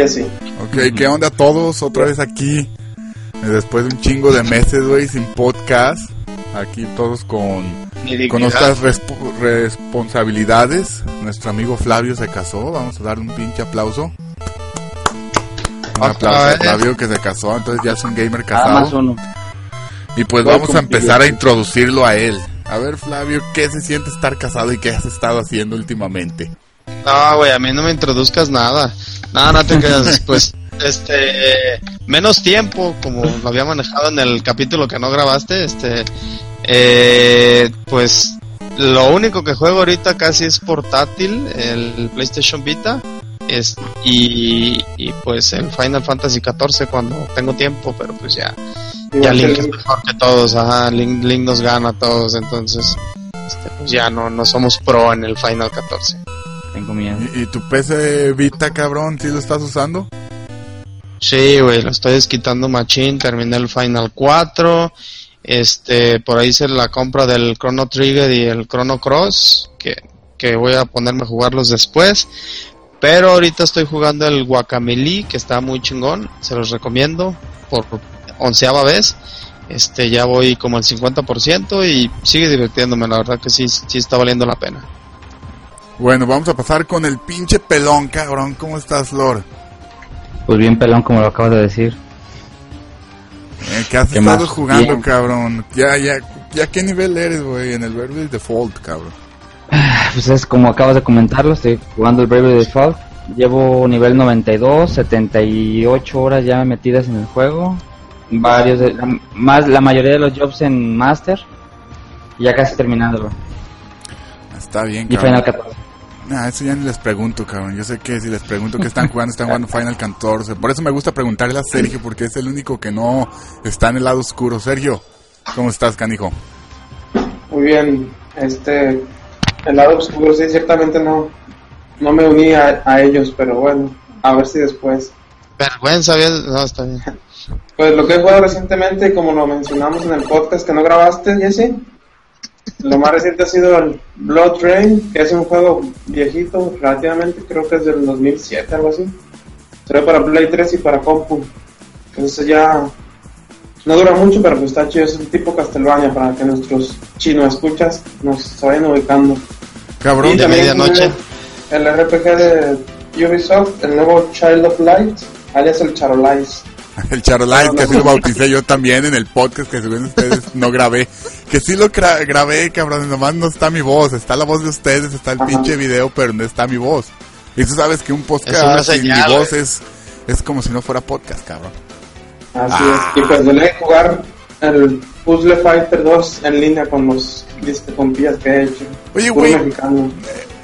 a mi Jesse. Ok, ¿qué onda todos? Otra vez aquí. eh, Después de un chingo de meses, güey, sin podcast. Aquí todos con, con nuestras respo- responsabilidades. Nuestro amigo Flavio se casó. Vamos a dar un pinche aplauso. Un aplauso a Flavio que se casó, entonces ya es un gamer casado. uno. Y pues vamos a empezar a introducirlo a él. A ver, Flavio, ¿qué se siente estar casado y qué has estado haciendo últimamente? No, güey, a mí no me introduzcas nada. No, no te creas. Pues, este, menos tiempo, como lo había manejado en el capítulo que no grabaste, este, eh, pues, lo único que juego ahorita casi es portátil, el PlayStation Vita, es, y, y pues el Final Fantasy XIV cuando tengo tiempo, pero pues ya, ya Link es mejor que todos, ajá, Link, Link nos gana a todos, entonces, este, pues ya no, no somos pro en el Final 14. Tengo miedo. ¿Y, y tu PC Vita, cabrón, sí lo estás usando? Sí, güey, lo estoy desquitando machín, terminé el Final 4, este, por ahí hice la compra del Chrono Trigger y el Chrono Cross, que, que voy a ponerme a jugarlos después, pero ahorita estoy jugando el Guacamele, que está muy chingón, se los recomiendo, por onceava vez, este, ya voy como al 50% y sigue divirtiéndome, la verdad que sí, sí está valiendo la pena. Bueno, vamos a pasar con el pinche pelón, cabrón. ¿Cómo estás, Lord? Pues bien pelón como lo acabas de decir. Eh, ¿Qué has ¿Qué estado más? jugando, Bien. cabrón? Ya, ya, ya, ¿qué nivel eres, güey? En el Bravely Default, cabrón. Pues es como acabas de comentarlo, estoy jugando el Bravely Default. Llevo nivel 92, 78 horas ya metidas en el juego. Varios, de- la, más, la mayoría de los jobs en Master. Y Ya casi terminándolo. Está bien, Y cabrón. Final 14. Nah, eso ya ni les pregunto, cabrón. Yo sé que si les pregunto qué están jugando, están jugando Final 14. Por eso me gusta preguntarle a Sergio, porque es el único que no está en el lado oscuro. Sergio, ¿cómo estás, canijo? Muy bien, este, el lado oscuro sí, ciertamente no, no me uní a, a ellos, pero bueno, a ver si después. Vergüenza, bien, no, está bien. Pues lo que he jugado recientemente, como lo mencionamos en el podcast que no grabaste, Jesse, lo más reciente ha sido el Blood Rain, que es un juego viejito, relativamente, creo que es del 2007, algo así. Salió para Play 3 y para Compu. Entonces ya no dura mucho, pero pues está chido, es un tipo Castlevania para que nuestros chino escuchas nos vayan ubicando. Cabrón, Y de medianoche. El RPG de Ubisoft, el nuevo Child of Light, alias el Charolais. el Charolais, que así lo bauticé yo también en el podcast que según ustedes no grabé. Que sí lo grabé, cabrón, nomás no está mi voz. Está la voz de ustedes, está el Ajá. pinche video, pero no está mi voz. Y tú sabes que un podcast sin señal, mi voz güey. es, es como si no fuera podcast, cabrón. Así Ah. es. Y pues dele jugar el Puzzle Fighter 2 en línea con los compillas que he hecho. Oye, güey, mexicano.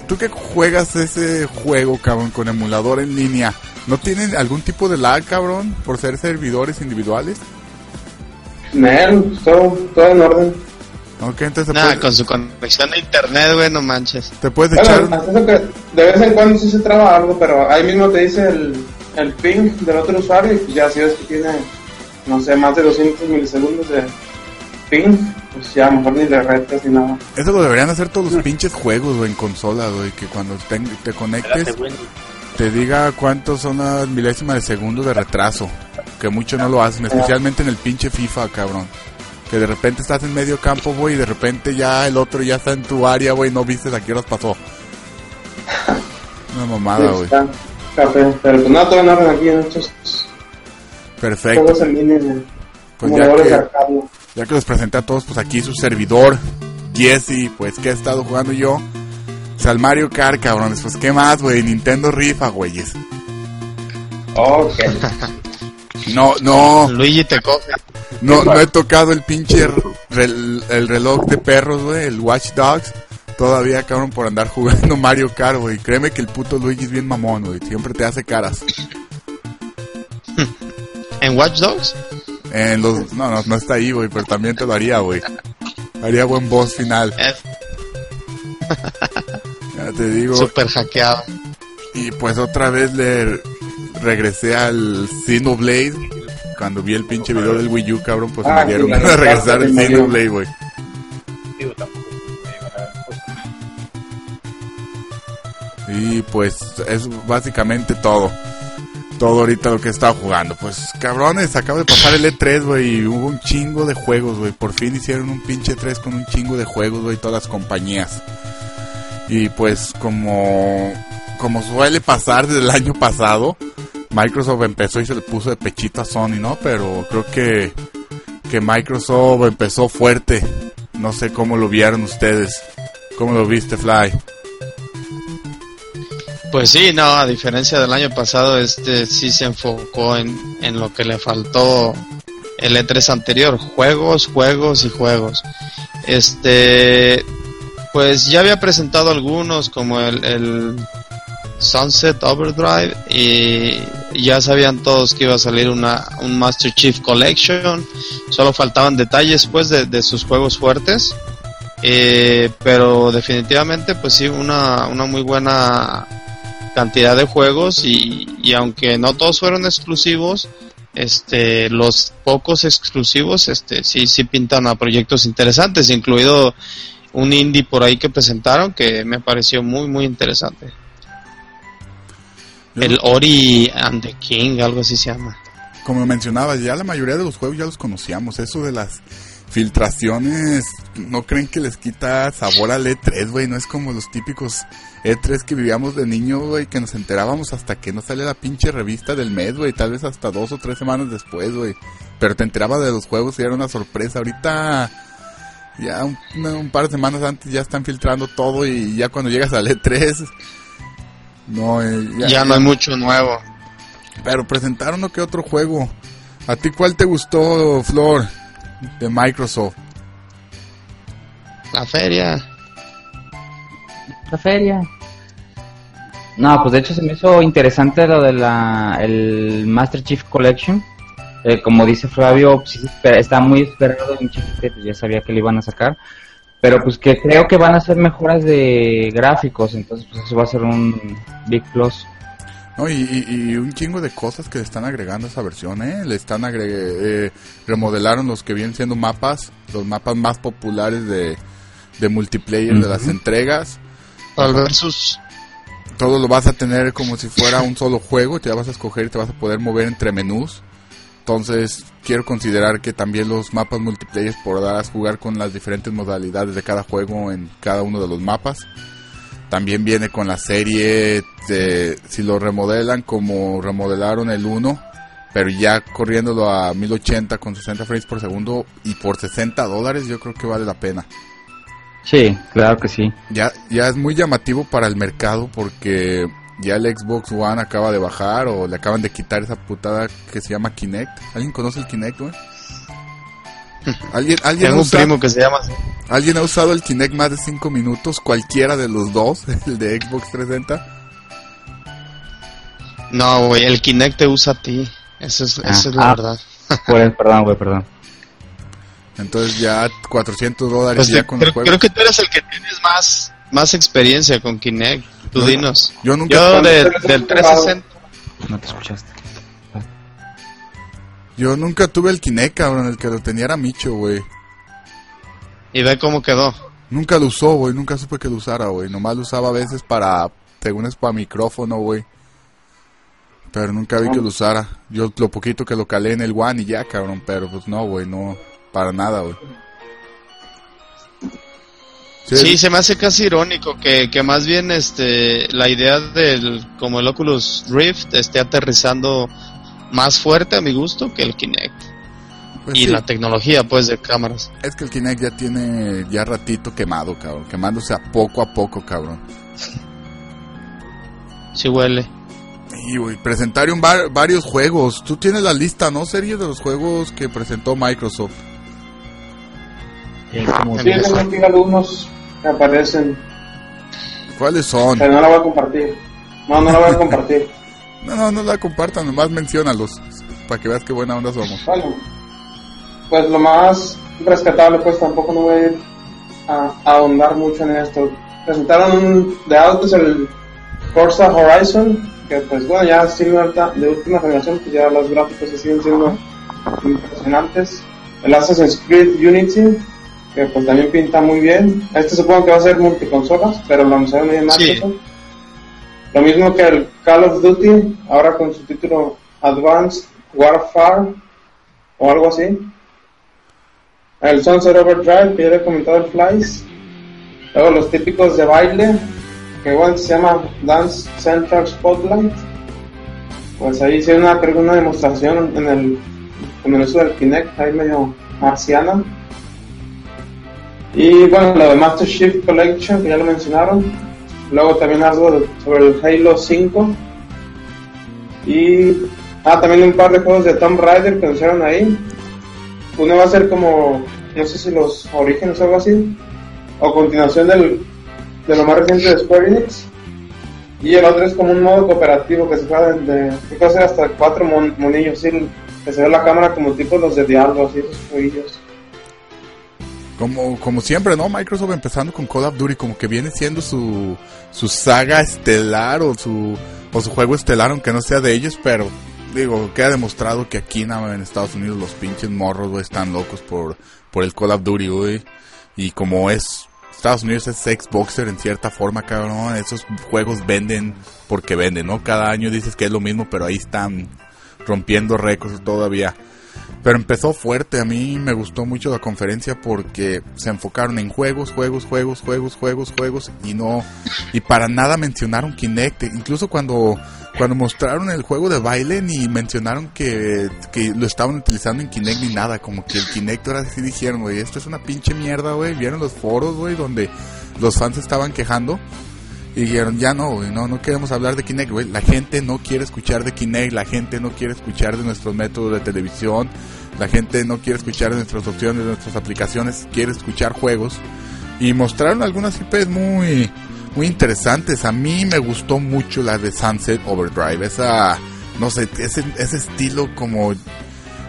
tú que juegas ese juego, cabrón, con emulador en línea, ¿no tienen algún tipo de lag, cabrón, por ser servidores individuales? Nel, todo, todo en orden. Ok, entonces te, Nada, puedes, con su conexión a internet, güey, no manches. te puedes echar... Bueno, que de vez en cuando sí se traba algo, pero ahí mismo te dice el, el ping del otro usuario y pues ya si ves que tiene, no sé, más de 200 milisegundos de ping, pues ya mejor ni le retas ni nada. Eso lo deberían hacer todos los pinches juegos, güey, en consola, güey, que cuando te, te conectes te diga cuántos son las milésimas de segundo de retraso. Que muchos no lo hacen, especialmente en el pinche FIFA, cabrón. Que de repente estás en medio campo, güey, y de repente ya el otro ya está en tu área, güey, no viste a qué horas pasó. Una mamada, Sí, güey. café, pero pues no, en orden aquí en estos Perfecto. juegos en línea Pues ya que, ya que los presenté a todos, pues aquí su servidor, Jesse, pues que he estado jugando yo. Sea, el Mario Kart, cabrones, pues qué más, güey, Nintendo rifa, güeyes. Ok. No, no, Luigi te coge. no, no he tocado el pinche rel- el reloj de perros, güey, el Watch Dogs. Todavía, cabrón, por andar jugando Mario Kart, güey. Créeme que el puto Luigi es bien mamón, güey. Siempre te hace caras. ¿En Watch Dogs? En los, no, no, no está ahí, güey, pero también te lo haría, güey. Haría buen boss final. Ya te digo. súper hackeado. Y pues otra vez le regresé al Xenoblade. Cuando vi el pinche video del Wii U, cabrón, pues Ah, me dieron sí, la regresar al. Xenoblade, güey. Y pues es básicamente todo. todo ahorita lo que he estado jugando. Pues cabrones, acabo de pasar el E3, güey, y hubo un chingo de juegos, güey. Por fin hicieron un pinche 3 con un chingo de juegos, güey, todas las compañías. Y pues como como suele pasar desde el año pasado, Microsoft empezó y se le puso de pechito a Sony, ¿no? Pero creo que que Microsoft empezó fuerte. No sé cómo lo vieron ustedes. ¿Cómo lo viste, Fly? Pues sí, no, a diferencia del año pasado, este sí se enfocó en, en lo que le faltó el E3 anterior, juegos, juegos y juegos. Este, pues ya había presentado algunos como el, el Sunset Overdrive y ya sabían todos que iba a salir una, un Master Chief Collection, solo faltaban detalles pues de, de sus juegos fuertes. Eh, pero definitivamente pues sí una, una muy buena cantidad de juegos y, y, aunque no todos fueron exclusivos este los pocos exclusivos este sí sí pintan a proyectos interesantes incluido un indie por ahí que presentaron que me pareció muy muy interesante el Ori and the King algo así se llama como mencionabas ya la mayoría de los juegos ya los conocíamos eso de las filtraciones, ¿no creen que les quita sabor al E3, güey? No es como los típicos E3 que vivíamos de niño, güey, que nos enterábamos hasta que no sale la pinche revista del mes, güey, tal vez hasta dos o tres semanas después, güey. Pero te enterabas de los juegos y era una sorpresa. Ahorita, ya un, un, par de semanas antes ya están filtrando todo y ya cuando llegas al E3, no, eh, ya, ya, no hay mucho nuevo. Pero presentaron uno que otro juego. ¿A ti cuál te gustó, Flor? de Microsoft? La feria. La feria. No, pues de hecho se me hizo interesante lo de la el Master Chief Collection. Eh, como dice Flavio, pues, está muy esperado en pues, ya sabía que le iban a sacar. Pero pues que creo que van a ser mejoras de gráficos, entonces pues eso va a ser un big plus. No, y, un chingo de cosas que le están agregando a esa versión, ¿eh? Le están agregando, eh, remodelaron los que vienen siendo mapas, los mapas más populares de, de multiplayer de las entregas. Al versus. Todo lo vas a tener como si fuera un solo juego, te vas a escoger y te vas a poder mover entre menús. Entonces, quiero considerar que también los mapas multiplayer podrás jugar con las diferentes modalidades de cada juego en cada uno de los mapas. También viene con la serie, de, si lo remodelan como remodelaron el 1, pero ya corriéndolo a 1080 con 60 frames por segundo y por 60 dólares, yo creo que vale la pena. Sí, claro que sí. Ya, ya es muy llamativo para el mercado porque ya el Xbox One acaba de bajar o le acaban de quitar esa putada que se llama Kinect. ¿Alguien conoce el Kinect, güey? ¿Alguien, alguien Tengo un primo que se llama ¿Alguien ha usado el Kinect más de 5 minutos? Cualquiera de los dos, el de Xbox 360. No, güey, el Kinect te usa a ti. Esa es, es la ah, verdad. perdón, güey, perdón. Entonces ya 400 dólares pues ya con creo, el juego. Creo que tú eres el que tienes más, más experiencia con Kinect. Tú yo, dinos. Yo nunca. Yo de, del 360. No te escuchaste. Yo nunca tuve el Kinect, cabrón. El que lo tenía era Micho, güey. ¿Y ve cómo quedó? Nunca lo usó, güey. Nunca supe que lo usara, güey. Nomás lo usaba a veces para, según es para micrófono, güey. Pero nunca vi que lo usara. Yo lo poquito que lo calé en el One y ya, cabrón. Pero pues no, güey. No, para nada, güey. Sí, sí, se me hace casi irónico que, que más bien este la idea del como el Oculus Rift esté aterrizando más fuerte a mi gusto que el Kinect. Pues y sí. la tecnología pues de cámaras. Es que el Kinect ya tiene ya ratito quemado, cabrón, quemándose a poco a poco, cabrón. Sí huele. Y presentaron var varios juegos. Tú tienes la lista, ¿no? Serie de los juegos que presentó Microsoft. Sí, tengo aquí algunos que aparecen. ¿Cuáles son? Pero no la voy a compartir. No, no la voy a compartir. no, no, no la compartan, nomás menciónalos. Para que veas qué buena onda somos. Bueno, pues lo más rescatable, pues tampoco no voy a ir a, a ahondar mucho en esto. Presentaron de autos el Forza Horizon, que pues bueno, ya sigue de última generación, pues ya los gráficos se siguen siendo impresionantes. El Assassin's Creed Unity, que pues también pinta muy bien. Este supongo que va a ser multiconsolas, pero lo anunciaron en Microsoft. Sí. Lo mismo que el Call of Duty, ahora con su título Advanced Warfare o algo así. El Sunset Overdrive, que ya he comentado el Flies. Luego los típicos de baile, que igual se llama Dance Central Spotlight. Pues ahí hice una, una demostración en el, en el uso del Kinect, ahí medio marciana. Y bueno, lo de Master Shift Collection, que ya lo mencionaron. Luego también algo sobre el Halo 5. Y ah, también un par de juegos de Tomb Raider que anunciaron ahí. Uno va a ser como, no sé si los orígenes o algo así. O continuación del, de lo más reciente de Square Enix. Y el otro es como un modo cooperativo que se juega de, que puede ser hasta cuatro monillos, que se ve la cámara como tipo los de Diablo, así esos jueguillos. Como, como siempre, ¿no? Microsoft empezando con Call of Duty, como que viene siendo su, su saga estelar o su, o su juego estelar, aunque no sea de ellos, pero digo, queda demostrado que aquí en Estados Unidos los pinches morros, están locos por, por el Call of Duty, güey. Y como es, Estados Unidos es Xboxer en cierta forma, cabrón, esos juegos venden porque venden, ¿no? Cada año dices que es lo mismo, pero ahí están rompiendo récords todavía. Pero empezó fuerte, a mí me gustó mucho la conferencia porque se enfocaron en juegos, juegos, juegos, juegos, juegos, juegos y no y para nada mencionaron Kinect, incluso cuando cuando mostraron el juego de baile ni mencionaron que, que lo estaban utilizando en Kinect ni nada, como que el Kinect ahora sí dijeron, güey, esto es una pinche mierda, güey, vieron los foros, güey, donde los fans estaban quejando y dijeron, ya no, no, no queremos hablar de Kinect, güey. La gente no quiere escuchar de Kinect, la gente no quiere escuchar de nuestros métodos de televisión, la gente no quiere escuchar de nuestras opciones, de nuestras aplicaciones, quiere escuchar juegos. Y mostraron algunas IPs muy, muy interesantes. A mí me gustó mucho la de Sunset Overdrive, esa, no sé, ese, ese estilo como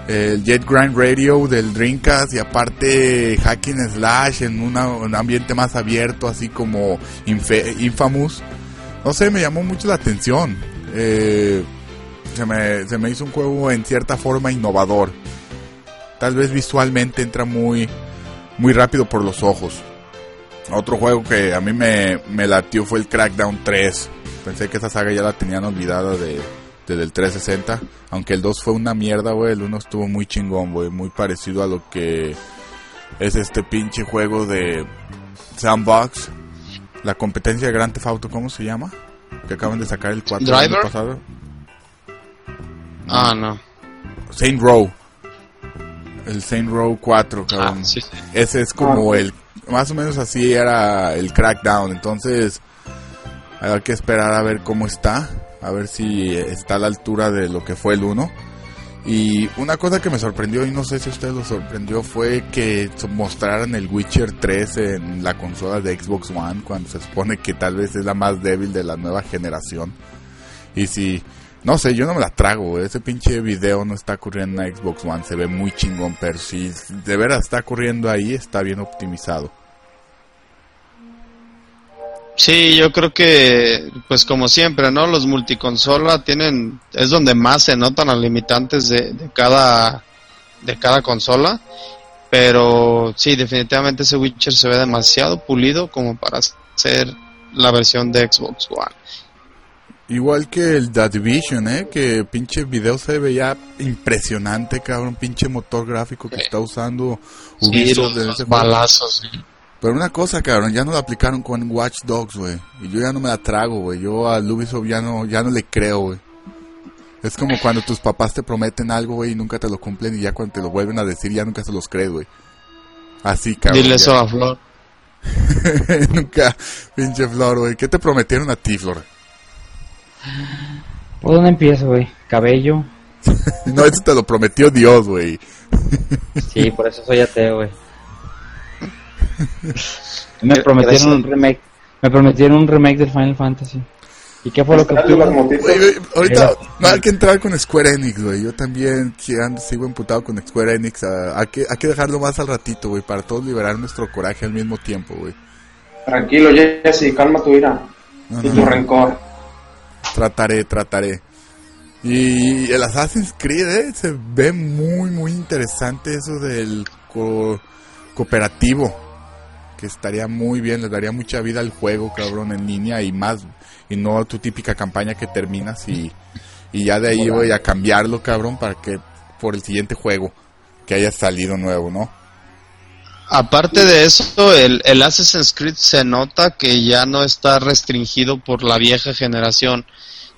el Jet Grind Radio del Dreamcast y aparte Hacking Slash en un ambiente más abierto, así como Infamous. No sé, me llamó mucho la atención. Eh, se, me, se me hizo un juego en cierta forma innovador. Tal vez visualmente entra muy, muy rápido por los ojos. Otro juego que a mí me, me latió fue el Crackdown 3. Pensé que esa saga ya la tenían olvidada de, desde el 360. Aunque el 2 fue una mierda, güey. El 1 estuvo muy chingón, güey. Muy parecido a lo que es este pinche juego de Sandbox. La competencia de Grand Theft Auto, ¿cómo se llama? Que acaban de sacar el 4 del año pasado. Ah, no. Saint Row. El Saint Row 4, cabrón. Ah, Ese es como el. Más o menos así era el Crackdown. Entonces, hay que esperar a ver cómo está a ver si está a la altura de lo que fue el 1. Y una cosa que me sorprendió, y no sé si a ustedes lo sorprendió, fue que mostraran el Witcher 3 en la consola de Xbox One, cuando se supone que tal vez es la más débil de la nueva generación. Y si, no sé, yo no me la trago, ese pinche video no está ocurriendo en Xbox One, se ve muy chingón, pero si de veras está ocurriendo ahí, está bien optimizado. Sí, yo creo que, pues como siempre, ¿no? Los multiconsola tienen, es donde más se notan los limitantes de, de cada, de cada consola. Pero sí, definitivamente ese Witcher se ve demasiado pulido como para ser la versión de Xbox One. Igual que el The Division, ¿eh? Que pinche video se veía impresionante, cabrón. Pinche motor gráfico que está usando Ubisoft. Sí, los, balazos, sí. Pero una cosa, cabrón, ya no lo aplicaron con Watch Dogs, güey. Y yo ya no me la trago, güey. Yo a Ubisoft ya no, ya no le creo, güey. Es como cuando tus papás te prometen algo, güey, y nunca te lo cumplen y ya cuando te lo vuelven a decir ya nunca se los crees, güey. Así, cabrón. Dile eso a Flor. nunca, pinche Flor, güey. ¿Qué te prometieron a ti, Flor? ¿Por dónde empiezo, güey? Cabello. no, eso te lo prometió Dios, güey. sí, por eso soy ateo, güey. me prometieron un remake. Me prometieron un remake del Final Fantasy. ¿Y qué fue lo que Ahorita no hay que entrar con Square Enix, güey. Yo también sigo emputado con Square Enix. hay, que, hay que dejarlo más al ratito, güey, para todos liberar nuestro coraje al mismo tiempo, güey. Tranquilo, Jesse, calma tu ira y tu rencor. Trataré, trataré. Y el Assassin's Creed, eh, se ve muy, muy interesante eso del cooperativo que estaría muy bien, le daría mucha vida al juego, cabrón, en línea y más, y no tu típica campaña que terminas y, y ya de ahí voy a cambiarlo, cabrón, para que por el siguiente juego que haya salido nuevo, ¿no? Aparte de eso, el, el Assassin's Creed se nota que ya no está restringido por la vieja generación.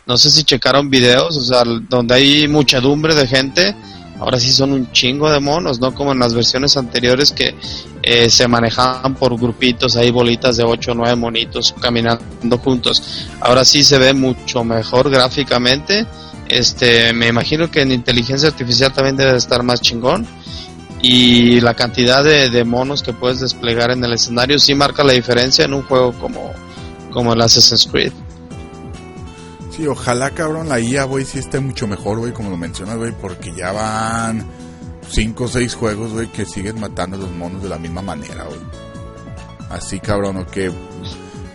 No sé si checaron videos, o sea, donde hay muchedumbre de gente, ahora sí son un chingo de monos, no como en las versiones anteriores que eh, se manejaban por grupitos, hay bolitas de 8 o 9 monitos caminando juntos. Ahora sí se ve mucho mejor gráficamente. Este, me imagino que en inteligencia artificial también debe estar más chingón y la cantidad de, monos que puedes desplegar en el escenario sí marca la diferencia en un juego como, como el Assassin's Creed. Sí, ojalá, cabrón, la IA, güey, sí esté mucho mejor, güey, como lo mencionas, güey, porque ya van 5 o 6 juegos, güey, que siguen matando a los monos de la misma manera, güey. Así, cabrón, o que,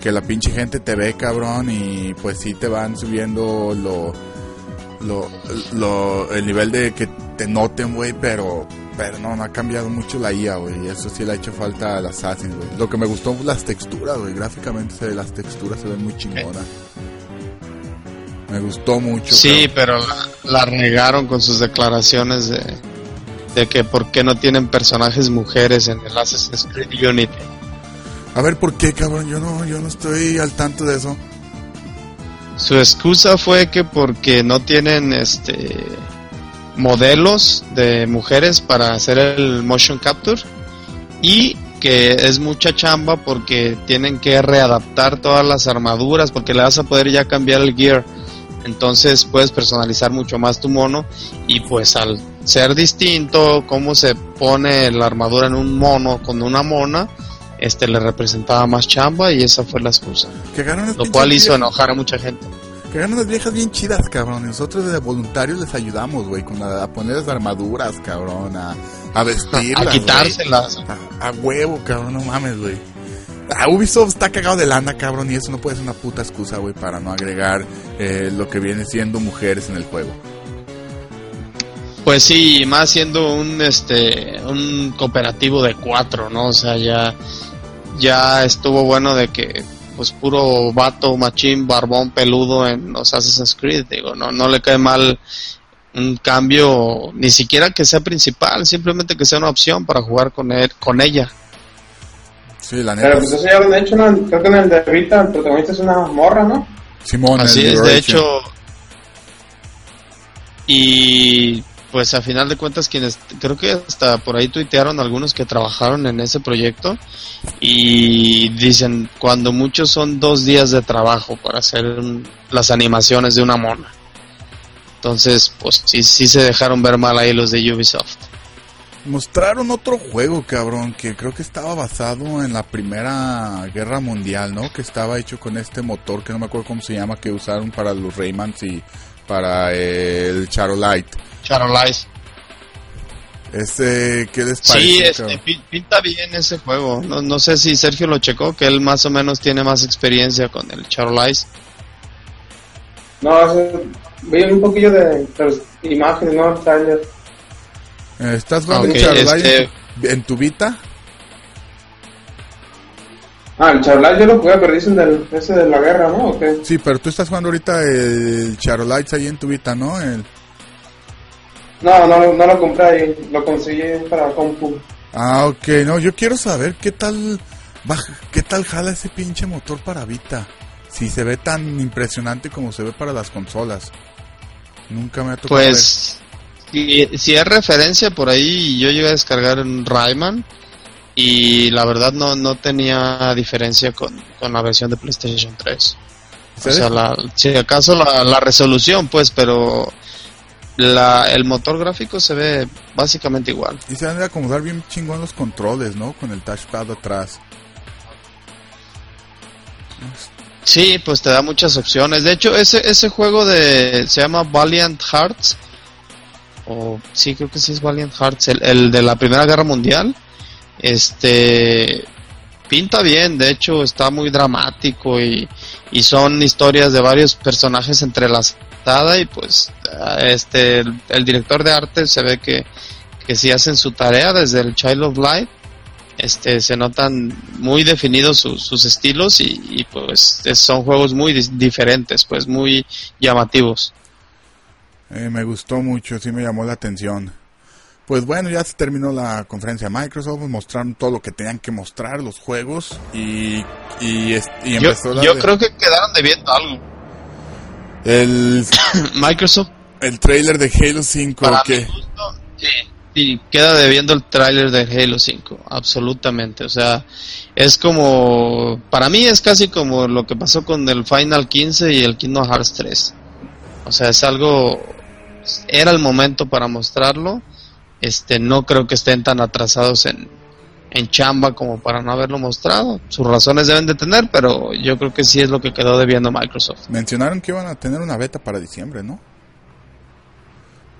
que la pinche gente te ve, cabrón, y pues sí te van subiendo lo, lo, lo, el nivel de que te noten, güey, pero pero no, no ha cambiado mucho la IA, güey. Eso sí le ha hecho falta al Assassin, güey. Lo que me gustó las texturas, güey. Gráficamente se, las texturas se ven muy chingonas. Me gustó mucho. Sí, pero la, regaron con sus declaraciones de, de que por qué no tienen personajes mujeres en el Assassin's Creed Unity. A ver, ¿por qué, cabrón? Yo no, yo no estoy al tanto de eso. Su excusa fue que porque no tienen este modelos de mujeres para hacer el motion capture y que es mucha chamba porque tienen que readaptar todas las armaduras porque le vas a poder ya cambiar el gear entonces puedes personalizar mucho más tu mono y pues al ser distinto cómo se pone la armadura en un mono con una mona este le representaba más chamba y esa fue la excusa lo cual hizo enojar a mucha gente que eran unas viejas bien chidas, cabrón. Y nosotros de voluntarios les ayudamos, güey, con a, poner las armaduras, cabrón, a, a vestirlas. A quitárselas. A, huevo, cabrón, no mames, güey. Ubisoft está cagado de lana, cabrón, y eso no puede ser una puta excusa, güey, para no agregar eh, lo que viene siendo mujeres en el juego. Pues sí, más siendo un este un cooperativo de cuatro, ¿no? O sea, ya ya estuvo bueno de que pues puro vato, machín, barbón, peludo en los Assassin's Creed, digo, no, no le cae mal un cambio, ni siquiera que sea principal, simplemente que sea una opción para jugar con él, con ella. Sí, la neta. Pero pues eso ya lo han hecho, ¿no? creo que en el de el protagonista es una morra, ¿no? Simón, Así es, de hecho. Y pues a final de cuentas quienes creo que hasta por ahí tuitearon algunos que trabajaron en ese proyecto y dicen cuando muchos son dos días de trabajo para hacer las animaciones de una mona entonces pues sí sí se dejaron ver mal ahí los de Ubisoft mostraron otro juego cabrón que creo que estaba basado en la primera guerra mundial no que estaba hecho con este motor que no me acuerdo cómo se llama que usaron para los Raymans y para el Charolite Charolize. Este, ¿qué les parece? Sí, este, pinta bien ese juego. No, no sé si Sergio lo checó, que él más o menos tiene más experiencia con el Charolize. No, vi un poquillo de imágenes, ¿no? Trailer. ¿Estás jugando okay, Charolize este... en tu Vita? Ah, el Charolize yo lo jugué, pero dicen del, ese de la guerra, ¿no? Sí, pero tú estás jugando ahorita el Charolize ahí en tu Vita, ¿no? El... No, no, no lo compré ahí, lo conseguí para compu. Ah, ok, no, yo quiero saber qué tal, qué tal jala ese pinche motor para Vita. Si se ve tan impresionante como se ve para las consolas. Nunca me ha tocado. Pues, si, si es referencia por ahí, yo llegué a descargar un Rayman y la verdad no, no tenía diferencia con, con la versión de PlayStation 3. O sea, la, si acaso la, la resolución, pues, pero la, el motor gráfico se ve básicamente igual. Y se van a acomodar bien chingón los controles, ¿no? Con el touchpad atrás. Sí, pues te da muchas opciones. De hecho, ese, ese juego de se llama Valiant Hearts. O sí, creo que sí es Valiant Hearts, el, de la Primera Guerra Mundial. Este pinta bien, de hecho está muy dramático y, y son historias de varios personajes entre las y pues este el, director de arte se ve que, que sí hacen su tarea desde el Child of Light. Este se notan muy definidos sus estilos y, pues son juegos muy diferentes pues muy llamativos eh, me gustó mucho sí me llamó la atención. Pues bueno ya se terminó la conferencia de Microsoft mostraron todo lo que tenían que mostrar los juegos y y, empezó yo, yo creo que quedaron debiendo algo. El Microsoft. el trailer de Halo 5 que sí. Y queda debiendo el tráiler de Halo 5, absolutamente. O sea, es como, para mí es casi como lo que pasó con el Final 15 y el Kingdom Hearts 3. O sea, es algo, era el momento para mostrarlo. Este, no creo que estén tan atrasados en, en chamba como para no haberlo mostrado. Sus razones deben de tener, pero yo creo que sí es lo que quedó debiendo Microsoft. Mencionaron que iban a tener una beta para diciembre, ¿no?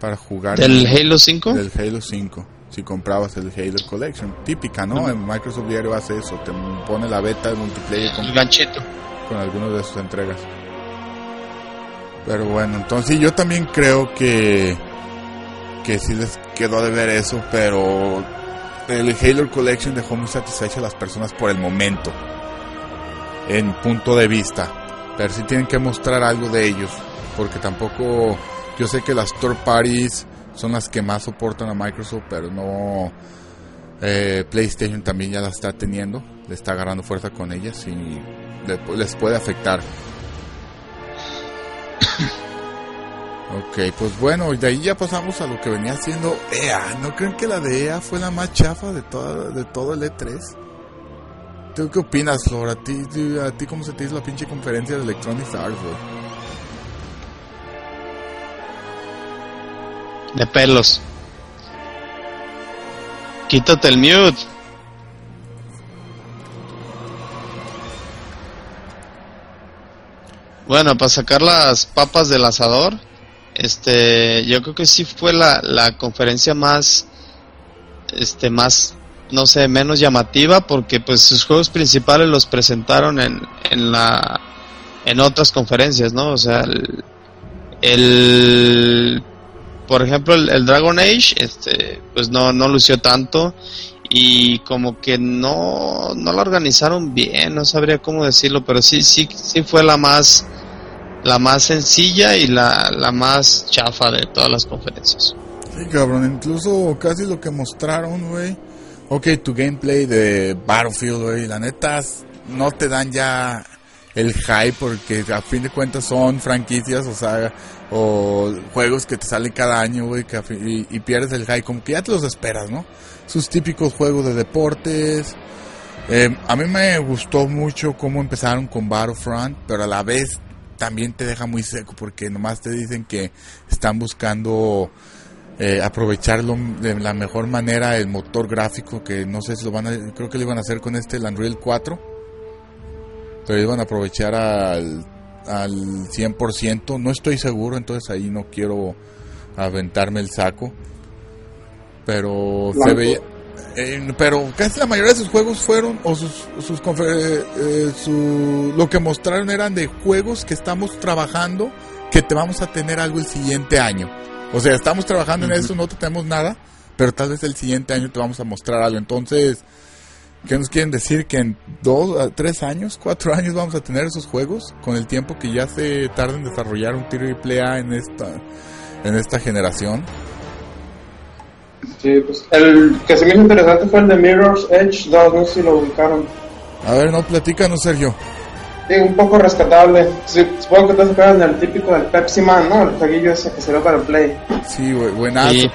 para jugar. ¿Del Halo 5? Del Halo 5. Si comprabas el Halo Collection. Típica, ¿no? En Microsoft Diario hace eso. Te pone la beta de multiplayer con, el ganchito. con algunas de sus entregas. Pero bueno, entonces yo también creo que que sí les quedó de ver eso, pero el Halo Collection dejó muy satisfecho a las personas por el momento, en punto de vista. Pero sí tienen que mostrar algo de ellos, porque tampoco yo sé que las third parties son las que más soportan a Microsoft, pero no. Eh, PlayStation también ya las está teniendo, le está agarrando fuerza con ellas y les puede afectar. Ok, pues bueno, de ahí ya pasamos a lo que venía haciendo EA. ¿No creen que la de EA fue la más chafa de, toda, de todo el E3? ¿Tú qué opinas, Flor? ¿A ti, ¿A ti cómo se te hizo la pinche conferencia de Electronic Arts, de pelos. Quítate el mute. Bueno, para sacar las papas del asador, este, yo creo que sí fue la, la conferencia más, este, más, no sé, menos llamativa, porque pues sus juegos principales los presentaron en, en la, en otras conferencias, ¿no? O sea, el, el por ejemplo, el, Dragon Age, este, pues no, no lució tanto y como que no, no lo organizaron bien, no sabría cómo decirlo, pero sí, sí, sí fue la más, la más sencilla y la, la más chafa de todas las conferencias. Sí, cabrón, incluso casi lo que mostraron, güey. Ok, tu gameplay de Battlefield, güey, la neta, no te dan ya el hype porque a fin de cuentas son franquicias, o sea, o juegos que te salen cada año, güey, y, pierdes el hype, como que ya te los esperas, ¿no? Sus típicos juegos de deportes. Eh, a mí me gustó mucho cómo empezaron con Battlefront, pero a la vez también te deja muy seco porque nomás te dicen que están buscando eh, aprovecharlo de la mejor manera el motor gráfico que no sé si lo van a creo que lo iban a hacer con este el Unreal 4 pero iban a aprovechar al, al 100%, no estoy seguro, entonces ahí no quiero aventarme el saco, pero se veía, eh, pero casi la mayoría de sus juegos fueron, o sus, sus eh, su, lo que mostraron eran de juegos que estamos trabajando, que te vamos a tener algo el siguiente año. O sea, estamos trabajando en eso, no tenemos nada, pero tal vez el siguiente año te vamos a mostrar algo. Entonces, ¿Qué nos quieren decir? Que en dos, tres años, cuatro años vamos a tener esos juegos con el tiempo que ya se tarda en desarrollar un triple A en esta, en esta generación. Sí, pues el que se me hizo interesante fue el de Mirror's Edge 2, no sé si lo ubicaron. A ver, no, platícanos, Sergio. Sí, un poco rescatable. supongo que te acuerdas del típico del Pepsi Man, ¿no? El taguillo ese que se ve para el Play. Sí, buenazo, sí,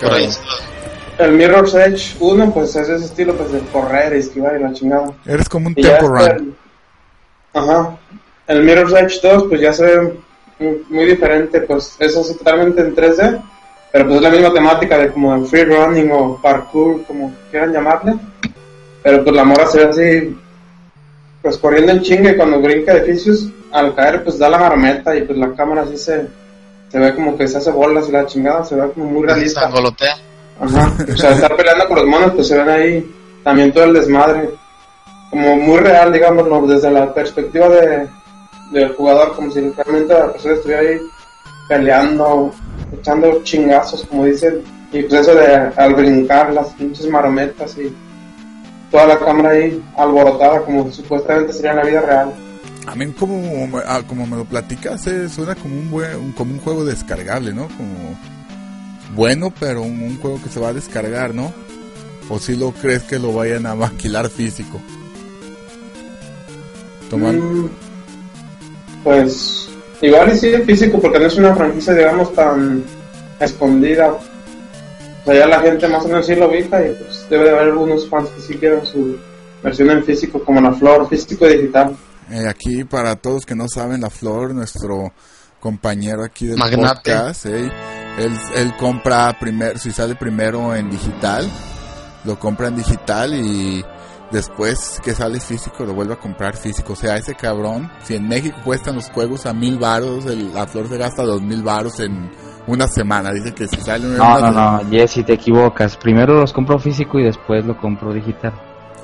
el Mirror's Edge 1, pues es ese estilo pues de correr, esquivar y la chingada. Eres como un tempo run. Ajá. El Mirror's Edge 2, pues ya se ve muy, diferente, pues eso es totalmente en 3D, pero pues es la misma temática de como free running o parkour, como quieran llamarle. Pero pues la mora se ve así, pues corriendo en chingue cuando brinca edificios, al caer pues da la marometa y pues la cámara así se, se ve como que se hace bolas y la chingada, se ve como muy realista. Ajá, o sea, estar peleando con los monos, pues se ven ahí también todo el desmadre. Como muy real, digámoslo, desde la perspectiva de, del jugador, como si realmente la persona estuviera ahí peleando, echando chingazos, como dicen. Y pues eso de al brincar las pinches marometas y toda la cámara ahí alborotada como supuestamente sería en la vida real. A mí como, ah, como me lo platicas, eh, suena como un, buen, como un juego descargable, ¿no? Como bueno, pero un, juego que se va a descargar, ¿no? ¿O si lo crees que lo vayan a maquilar físico? Mm, pues igual y sí físico porque no es una franquicia, digamos, tan escondida. O sea, ya la gente más o menos sí lo ubica y pues debe de haber algunos fans que sí quieran su versión en físico, como la Flor, físico y digital. Eh, aquí, para todos que no saben, la Flor, nuestro compañero aquí del podcast, él, él compra primero, si sale primero en digital, lo compra en digital y después que sale físico lo vuelve a comprar físico. O sea, ese cabrón, si en México cuestan los juegos a mil varos, la flor se gasta dos mil varos en una semana. Dice que si sale No, no, no, Jesse, te equivocas. Primero los compro físico y después lo compro digital.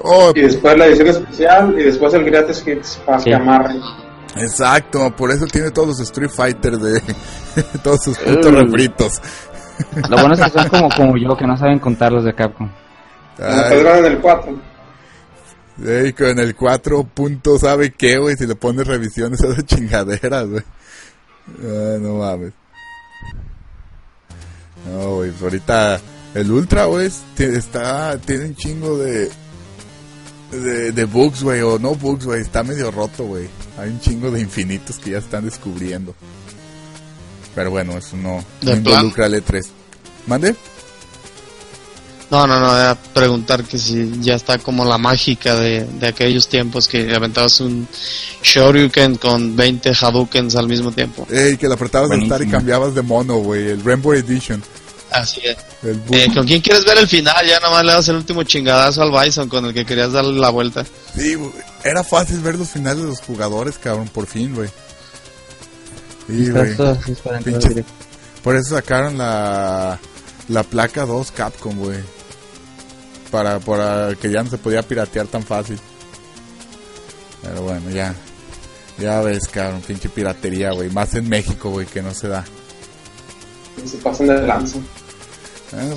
Oh, y después la edición especial y después el gratis hits para que amarre. Exacto, por eso tiene todos los Street Fighter de todos sus putos refritos. Lo bueno es que son como, como yo, que no saben contar los de Capcom. en el 4. En el 4 punto sabe qué, güey, si le pones revisiones a esas chingaderas, güey. No mames. No, güey, pues ahorita el Ultra, güey, está, tiene un chingo de, de, de bugs, güey, o no bugs, güey, está medio roto, güey. Hay un chingo de infinitos que ya están descubriendo. Pero bueno, eso no, involucra al E3. ¿Mande? No, no, no, era preguntar que si ya está como la mágica de, de aquellos tiempos que aventabas un Shoryuken con 20 Hadoukens al mismo tiempo. Ey, que le apretabas el estar y cambiabas de mono, güey, el Rainbow Edition. Así es. Eh, ¿Con quién quieres ver el final? Ya nomás le das el último chingadazo al Bison con el que querías darle la vuelta. Sí, era fácil ver los finales de los jugadores, cabrón, por fin, güey. Sí, güey. Por eso sacaron la, la placa 2 Capcom, güey. Para, para que ya no se podía piratear tan fácil. Pero bueno, ya. Ya ves, cabrón, pinche piratería, güey. Más en México, güey, que no se da. Se pasan de lanza.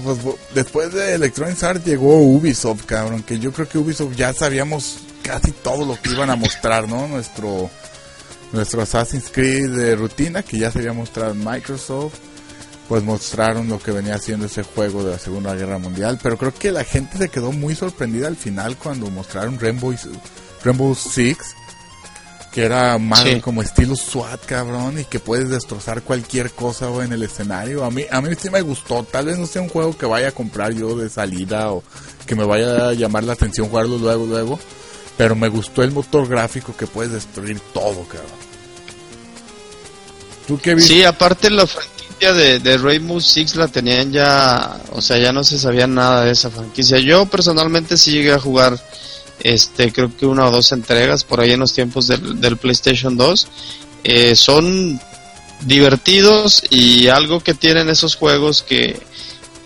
Pues, después de Electronic Arts llegó Ubisoft, cabrón, que yo creo que Ubisoft ya sabíamos casi todo lo que iban a mostrar, ¿no? Nuestro nuestro Assassin's Creed de rutina que ya se había mostrado en Microsoft, pues mostraron lo que venía haciendo ese juego de la Segunda Guerra Mundial, pero creo que la gente se quedó muy sorprendida al final cuando mostraron Rainbow, Rainbow Six que era más como estilo SWAT, cabrón, y que puedes destrozar cualquier cosa en el escenario. A mí, a mí sí me gustó. Tal vez no sea un juego que vaya a comprar yo de salida o que me vaya a llamar la atención jugarlo luego, luego. Pero me gustó el motor gráfico que puedes destruir todo, cabrón. ¿Tú? Sí, aparte la franquicia de, de Rainbow Six la tenían ya, o sea, ya no se sabía nada de esa franquicia. Yo personalmente sí llegué a jugar este creo que una o dos entregas por ahí en los tiempos del, PlayStation 2 eh, son divertidos y algo que tienen esos juegos que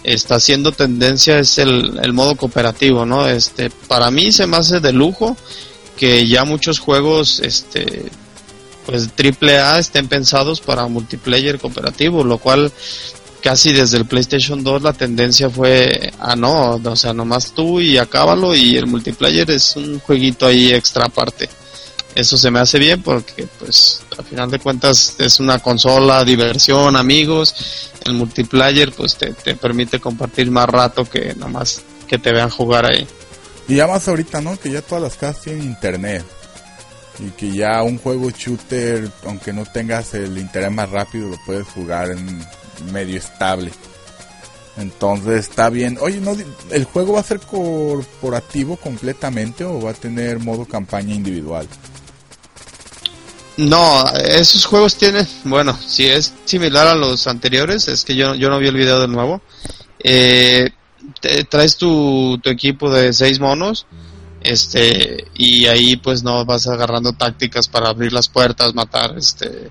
está haciendo tendencia es el, modo cooperativo no este para mí se me hace de lujo que ya muchos juegos este pues triple A estén pensados para multiplayer cooperativo lo cual casi desde el PlayStation 2 la tendencia fue a no, o sea, nomás tú y acábalo y el multiplayer es un jueguito ahí extra aparte. Eso se me hace bien porque pues al final de cuentas es una consola, diversión, amigos. El multiplayer pues te, te permite compartir más rato que nomás que te vean jugar ahí. Y ya más ahorita, ¿no? Que ya todas las casas tienen internet. Y que ya un juego shooter, aunque no tengas el internet más rápido, lo puedes jugar en medio estable. Entonces está bien. Oye, no, ¿el juego va a ser corporativo completamente o va a tener modo campaña individual? No, esos juegos tienen, bueno, si es similar a los anteriores, es que yo, yo no vi el video de nuevo. Eh, traes tu, tu equipo de seis monos este y ahí pues no vas agarrando tácticas para abrir las puertas matar este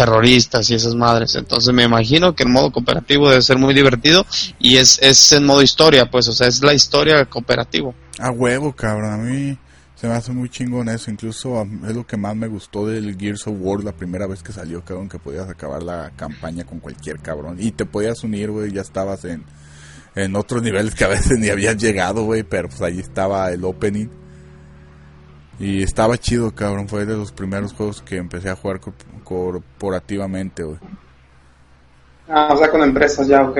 terroristas y esas madres. Entonces me imagino que el modo cooperativo debe ser muy divertido y es, es en modo historia, pues, o sea, es la historia cooperativo. A huevo, cabrón, a mí se me hace muy chingón eso, incluso es lo que más me gustó del Gears of War la primera vez que salió, cabrón, que podías acabar la campaña con cualquier cabrón y te podías unir, güey, ya estabas en en otros niveles que a veces ni habían llegado, güey, pero pues ahí estaba el opening. Y estaba chido, cabrón, fue de los primeros juegos que empecé a jugar corporativamente, güey. Ah, o sea, con empresas ya, ok.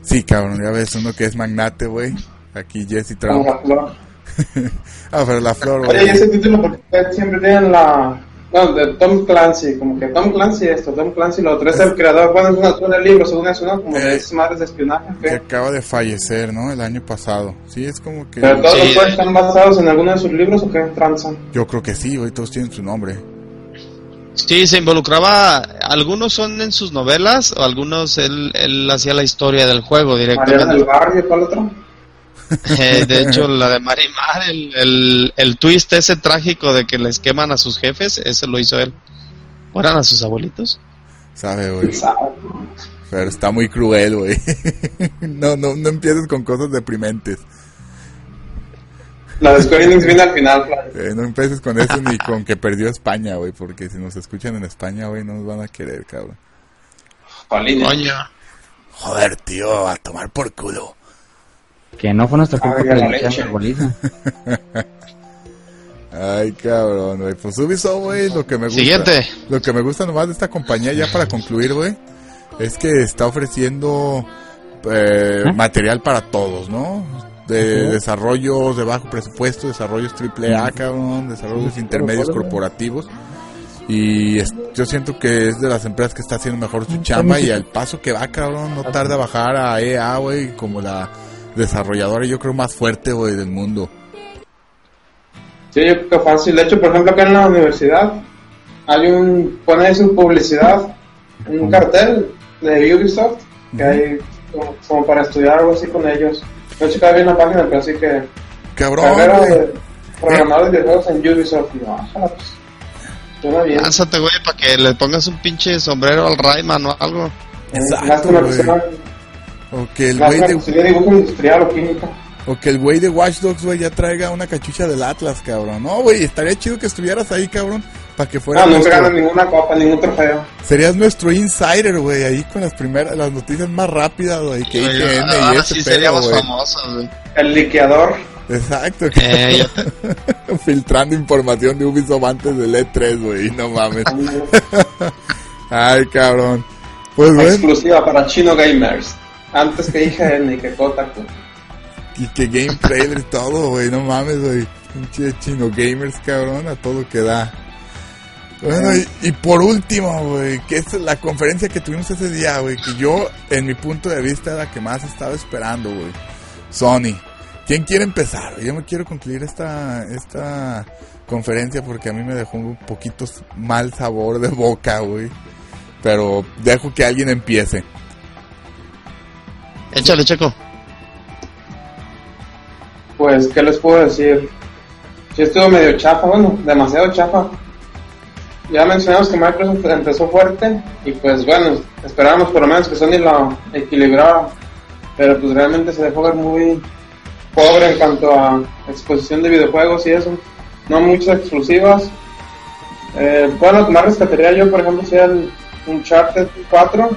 Sí, cabrón, ya ves uno que es magnate, güey. Aquí Jesse Trump. ah, pero la flor, güey. Oye, ¿y ese título porque siempre tienen la... No, de Tom Clancy, como que Tom Clancy esto, Tom Clancy lo otro, es el creador, bueno, es una zona de libros, según eso, ¿no? Como de esas madres de espionaje. Que acaba de fallecer, ¿no? El año pasado. Sí, es como que... ¿Pero todos los juegos están basados en alguno de sus libros o qué transan? Yo creo que sí, güey, todos tienen su nombre. Sí, se involucraba, algunos son en sus novelas, o algunos él, él hacía la historia del juego directamente. del barrio, ¿cuál otro? Eh, de hecho, la de Marimar, el, el, el, twist ese trágico de que les queman a sus jefes, ese lo hizo él. ¿O eran a sus abuelitos? Sabe, güey. Pero está muy cruel, güey. no, no, no empieces con cosas deprimentes. La de Square Enix viene al final, eh, no empieces con eso ni con que perdió España, güey, porque si nos escuchan en España, güey, no nos van a querer, cabrón. Coño. Joder, tío, a tomar por culo. Que no fue nuestra culpa que le Ay, cabrón, güey. Pues Ubisoft, güey, lo que me gusta. Siguiente. Lo que me gusta nomás de esta compañía, ya para concluir, güey, es que está ofreciendo eh, ¿Eh? material para todos, ¿no? de desarrollos de bajo presupuesto, desarrollos triple A, cabrón, desarrollos intermedios corporativos. Y yo siento que es de las empresas que está haciendo mejor su chamba y al paso que va, cabrón, no tarda a bajar a EA, güey, como la desarrolladora, yo creo, más fuerte, güey, del mundo. Sí, yo creo que fácil. De hecho, por ejemplo, acá en la universidad hay un, pone su publicidad, un cartel de Ubisoft, que hay como para estudiar algo así con ellos. No checaba bien la página, pero así que. Cabrón. De programadores de juegos en Ubisoft. Y yo, pues. Suena bien. Lánzate, güey, para que le pongas un pinche sombrero al Rayman o algo. Exacto, güey. O que el güey de. dibujo industrial o química. O que el güey de Watch Dogs, güey, ya traiga una cachucha del Atlas, cabrón. No, güey, estaría chido que estuvieras ahí, cabrón. Para que fuera. No, no nuestro... ninguna copa, ningún trofeo. Serías nuestro insider, güey, ahí con las primeras, las noticias más rápidas, güey, que IGN y ese sí seríamos famosos, güey. El liqueador. Exacto, eh, filtrando información de Ubisoft antes del E3, güey, no mames. Ay, cabrón. Pues, Exclusiva para Chino Gamers. Antes que IGN y que Kotaku. Y que Game Trailer y todo, güey, no mames, güey. Pinche chino gamers, cabrón, a todo que da. Bueno, y, por último, güey, que es la conferencia que tuvimos ese día, güey, que yo, en mi punto de vista, era la que más estaba esperando, güey. Sony. ¿Quién quiere empezar? Yo me quiero concluir esta, esta conferencia porque a mí me dejó un poquito mal sabor de boca, güey. Pero dejo que alguien empiece. Échale, Checo. Pues, ¿qué les puedo decir? Sí estuvo medio chafa, bueno, demasiado chafa. Ya mencionamos que Microsoft empezó fuerte y pues bueno, esperábamos por lo menos que Sony lo equilibrara, pero pues realmente se dejó ver muy pobre en cuanto a exposición de videojuegos y eso. No muchas exclusivas. Eh, bueno, lo que más rescataría yo, por ejemplo, sería el Uncharted 4,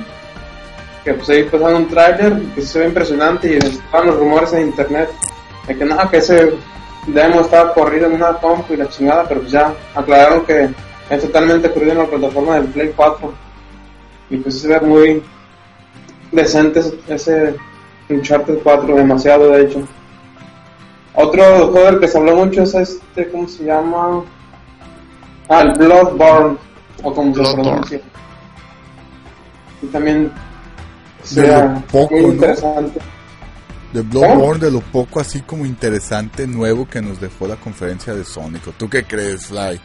que pues ahí pasaron un trailer que se ve impresionante y estaban los rumores en internet de que nada, que ese demo estaba corrido en una compu y la chingada, pero pues ya aclararon que es totalmente corrido en la plataforma del Play 4 y pues se ve muy decente ese Uncharted 4, demasiado de hecho. Otro juego del que se habló mucho es este, ¿cómo se llama? Ah, el Bloodborne, o como se pronuncia. Y también sea poco, muy interesante. De Bloodborne, de lo poco así como interesante, nuevo que nos dejó la conferencia de Sonic. ¿Tú qué crees, Fly?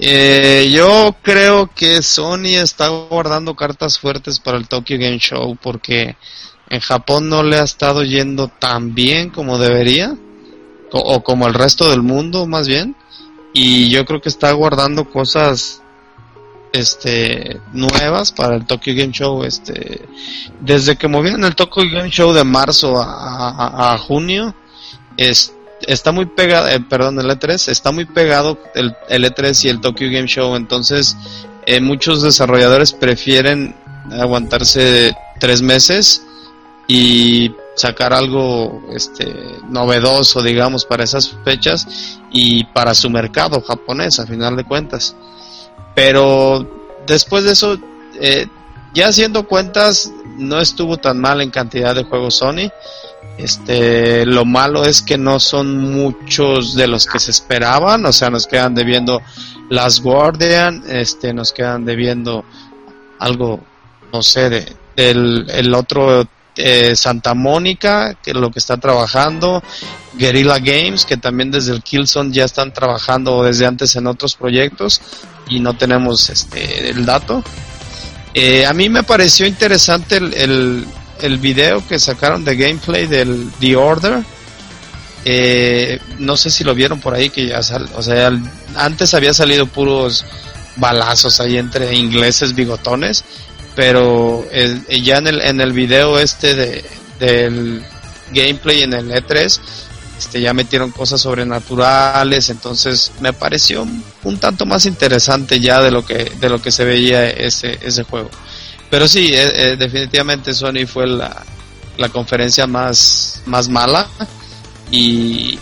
Eh, yo creo que Sony está guardando cartas fuertes para el Tokyo Game Show porque en Japón no le ha estado yendo tan bien como debería o, como el resto del mundo más bien y yo creo que está guardando cosas este nuevas para el Tokyo Game Show este desde que movieron el Tokyo Game Show de marzo a, junio este está muy pegado, eh, perdón, el E3, está muy pegado el, el, E3 y el Tokyo Game Show, entonces eh, muchos desarrolladores prefieren aguantarse tres meses y sacar algo este novedoso digamos para esas fechas y para su mercado japonés a final de cuentas pero después de eso eh, ya haciendo cuentas no estuvo tan mal en cantidad de juegos Sony. Este lo malo es que no son muchos de los que se esperaban o sea nos quedan debiendo Last Guardian este nos quedan debiendo algo no sé de, del el otro eh, Santa Mónica, que es lo que está trabajando, Guerrilla Games, que también desde el Killzone ya están trabajando desde antes en otros proyectos y no tenemos este el dato. Eh, a mí me pareció interesante el, el, el, video que sacaron de gameplay del The Order. Eh, no sé si lo vieron por ahí, que ya sal, o sea, antes había salido puros balazos ahí entre ingleses bigotones pero el, ya en el, en el video este de, del gameplay en el E3 este, ya metieron cosas sobrenaturales, entonces me pareció un tanto más interesante ya de lo que, de lo que se veía ese, ese juego. Pero sí, eh, eh, definitivamente Sony fue la, la conferencia más, más mala y,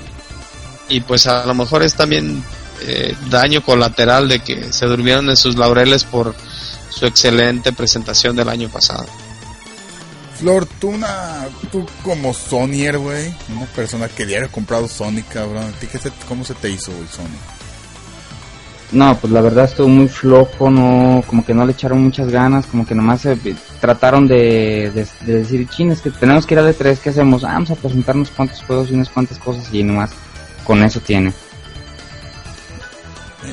y pues a lo mejor es también eh, daño colateral de que se durmieron en sus laureles por su excelente presentación del año pasado. Flor, tú, tú como Sonyer, güey, una persona que hubiera comprado Sony, cabrón, ¿cómo se te hizo, güey, Sony? No, pues la verdad estuvo muy flojo, no, como que no le echaron muchas ganas, como que nomás se, trataron de, decir, chin, es que tenemos que ir a E3, ¿qué hacemos? Ah, vamos a presentar unos cuantos juegos y unas cuantas cosas y nomás con eso tiene.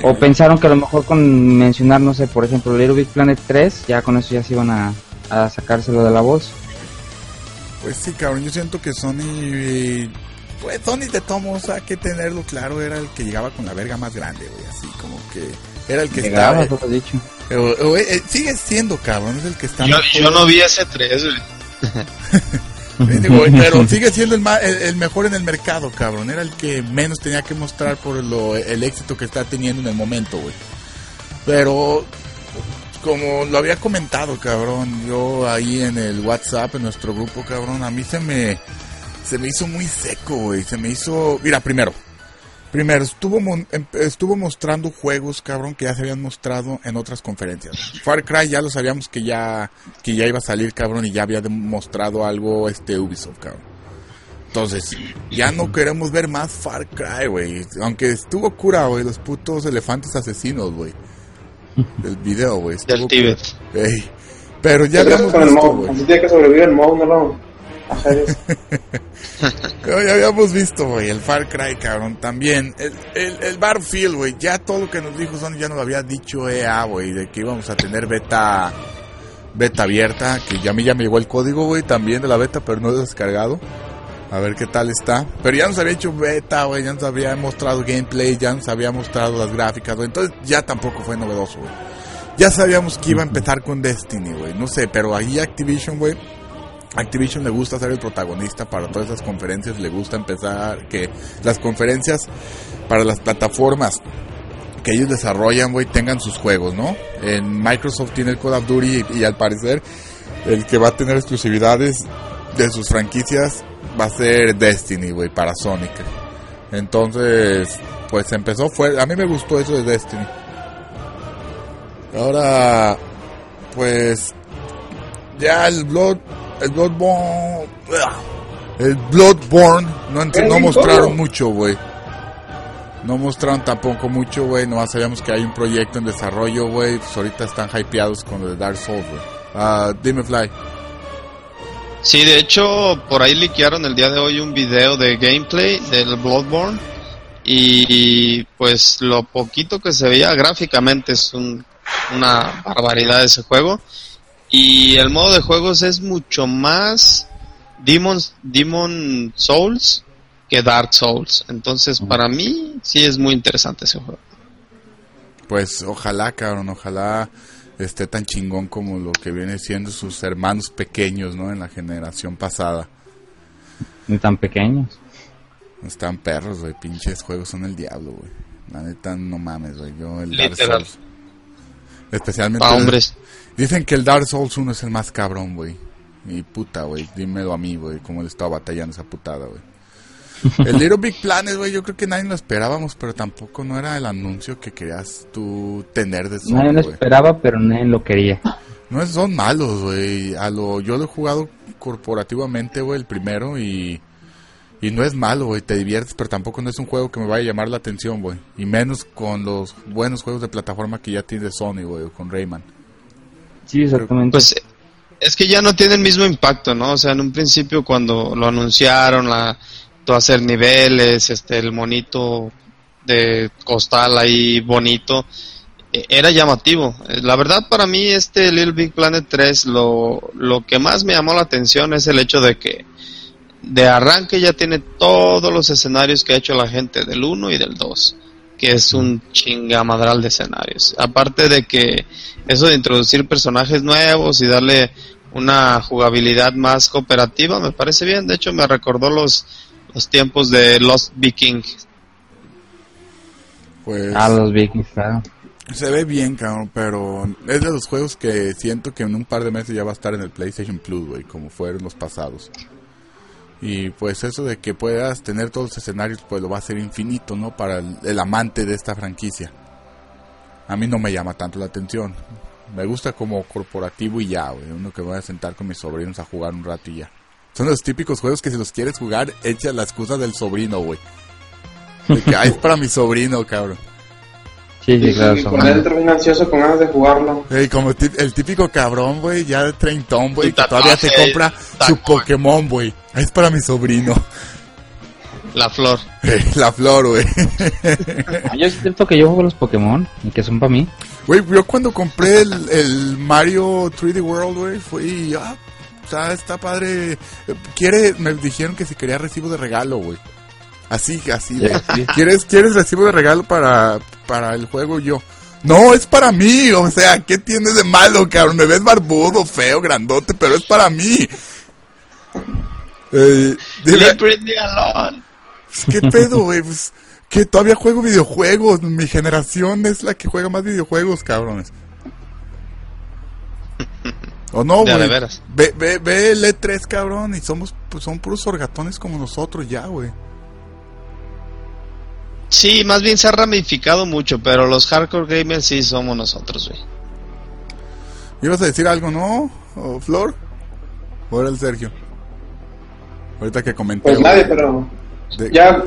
O pensaron que a lo mejor con mencionar, no sé, por ejemplo, Little Big Planet 3, ya con eso ya se iban a, a sacárselo de la voz. Pues sí, cabrón, yo siento que Sony... Pues Sony de Tomos, hay que tenerlo claro, era el que llegaba con la verga más grande, güey, así como que... Era el que estaba... Todo dicho. Eh, sigue siendo, cabrón, es el que está... Yo, yo no vi ese 3, güey. pero sigue siendo el, el, mejor en el mercado, cabrón. Era el que menos tenía que mostrar por lo, el éxito que está teniendo en el momento, güey. Pero, como lo había comentado, cabrón, yo ahí en el WhatsApp, en nuestro grupo, cabrón, a mí se me, se me hizo muy seco, güey. Se me hizo, mira, primero, Primero, estuvo, em, estuvo mostrando juegos, cabrón, que ya se habían mostrado en otras conferencias. Far Cry ya lo sabíamos que ya, que ya iba a salir, cabrón, y ya había demostrado algo este Ubisoft, cabrón. Entonces, ya no queremos ver más Far Cry, güey. Aunque estuvo cura, güey, los putos elefantes asesinos, güey. El video, güey. Del Tíbet. Pero ya habíamos visto, güey. tiene que sobrevivir el modo, no ya habíamos visto, güey, el Far Cry, cabrón. También, el, el, el Barfield, güey. Ya todo lo que nos dijo Sony ya nos había dicho EA, güey, de que íbamos a tener beta beta abierta. Que ya a mí ya me llegó el código, güey, también de la beta, pero no he descargado. A ver qué tal está. Pero ya nos había hecho beta, güey. Ya nos había mostrado gameplay, ya nos había mostrado las gráficas, güey. Entonces ya tampoco fue novedoso, güey. Ya sabíamos que iba a empezar con Destiny, güey. No sé, pero ahí Activision, güey Activision le gusta ser el protagonista para todas esas conferencias, le gusta empezar que las conferencias para las plataformas que ellos desarrollan, güey, tengan sus juegos, ¿no? En Microsoft tiene el Call of Duty y, al parecer el que va a tener exclusividades de sus franquicias va a ser Destiny, güey, para Sonic. Entonces, pues empezó fue a mí me gustó eso de Destiny. Ahora pues ya el Blood el Bloodborne. El Bloodborne no, no mostraron mucho, güey. No mostraron tampoco mucho, güey. Nomás sabíamos que hay un proyecto en desarrollo, güey. Pues ahorita están hypeados con el Dark Souls, güey. Uh, dime, Fly. Sí, de hecho, por ahí liquearon el día de hoy un video de gameplay del Bloodborne. Y, pues lo poquito que se veía gráficamente es una barbaridad ese juego. Y el modo de juegos es mucho más Demon, Demon Souls que Dark Souls. Entonces, para mí, sí es muy interesante ese juego. Pues ojalá, cabrón, ojalá esté tan chingón como lo que viene siendo sus hermanos pequeños, ¿no? En la generación pasada. Ni tan pequeños. Están perros, güey. Pinches juegos son el diablo, güey. La neta, no mames, güey. Yo, el Dark Souls. Especialmente. hombres. Dicen que el Dark Souls 1 es el más cabrón, güey. Y puta, güey, dímelo a mí, güey, cómo le estaba batallando esa putada, güey. El Little Big Planet, güey, yo creo que nadie lo esperábamos, pero tampoco no era el anuncio que querías tú tener de Sony, Nadie lo esperaba, pero nadie lo quería. No son malos, güey. A lo, yo lo he jugado corporativamente, güey, el primero y... Y no es malo, güey, te diviertes, pero tampoco no es un juego que me vaya a llamar la atención, güey. Y menos con los buenos juegos de plataforma que ya tiene Sony, güey, con Rayman. Sí, exactamente. Pues es que ya no tiene el mismo impacto, ¿no? O sea, en un principio cuando lo anunciaron, la, todo hacer niveles, este, el monito de costal ahí bonito, e, era llamativo. La verdad para mí este Little Big Planet 3 lo, lo que más me llamó la atención es el hecho de que de arranque ya tiene todos los escenarios que ha hecho la gente del 1 y del 2, que es un chingamadral de escenarios. Aparte de que eso de introducir personajes nuevos y darle una jugabilidad más cooperativa me parece bien. De hecho me recordó los, los tiempos de Lost Vikings. Pues... Ah, los Vikings, claro. Se ve bien, cabrón, pero es de los juegos que siento que en un par de meses ya va a estar en el PlayStation Plus, güey, como fueron los pasados. Y pues eso de que puedas tener todos los escenarios, pues lo va a ser infinito, ¿no? Para el, amante de esta franquicia. A mí no me llama tanto la atención. Me gusta como corporativo y ya, güey. Uno que voy a sentar con mis sobrinos a jugar un rato y ya. Son los típicos juegos que si los quieres jugar, echa la excusa del sobrino, güey. De que, es para mi sobrino, cabrón. Sí, sí, claro. Y por dentro bien ansioso con ganas de jugarlo. como el típico cabrón, güey, ya de treintón, güey, que todavía se compra su Pokémon, güey. Es para mi sobrino. La flor. la flor, güey. Ah, yo siento que yo juego los Pokémon y que son para mí. Güey, yo cuando compré el, el Mario 3D World, güey, fui, ah, está, está padre. Quiere, me dijeron que si quería recibo de regalo, güey. Así, así. ¿Quieres, ¿Quieres recibo de regalo para, para el juego? Yo. No, es para mí. O sea, ¿qué tienes de malo, cabrón? Me ves barbudo, feo, grandote, pero es para mí. Eh, dime, ¿Qué pedo, güey? Pues, que todavía juego videojuegos. Mi generación es la que juega más videojuegos, cabrones. ¿O no, güey? Ve, ve, ve el E3, cabrón, y somos, pues son puros orgatones como nosotros ya, güey. Sí, más bien se ha ramificado mucho, pero los hardcore gamers sí somos nosotros, güey. ¿Ibas a decir algo, no? ¿O Flor? ¿O era el Sergio? Ahorita que comenté. Pues nadie, pero. Ya.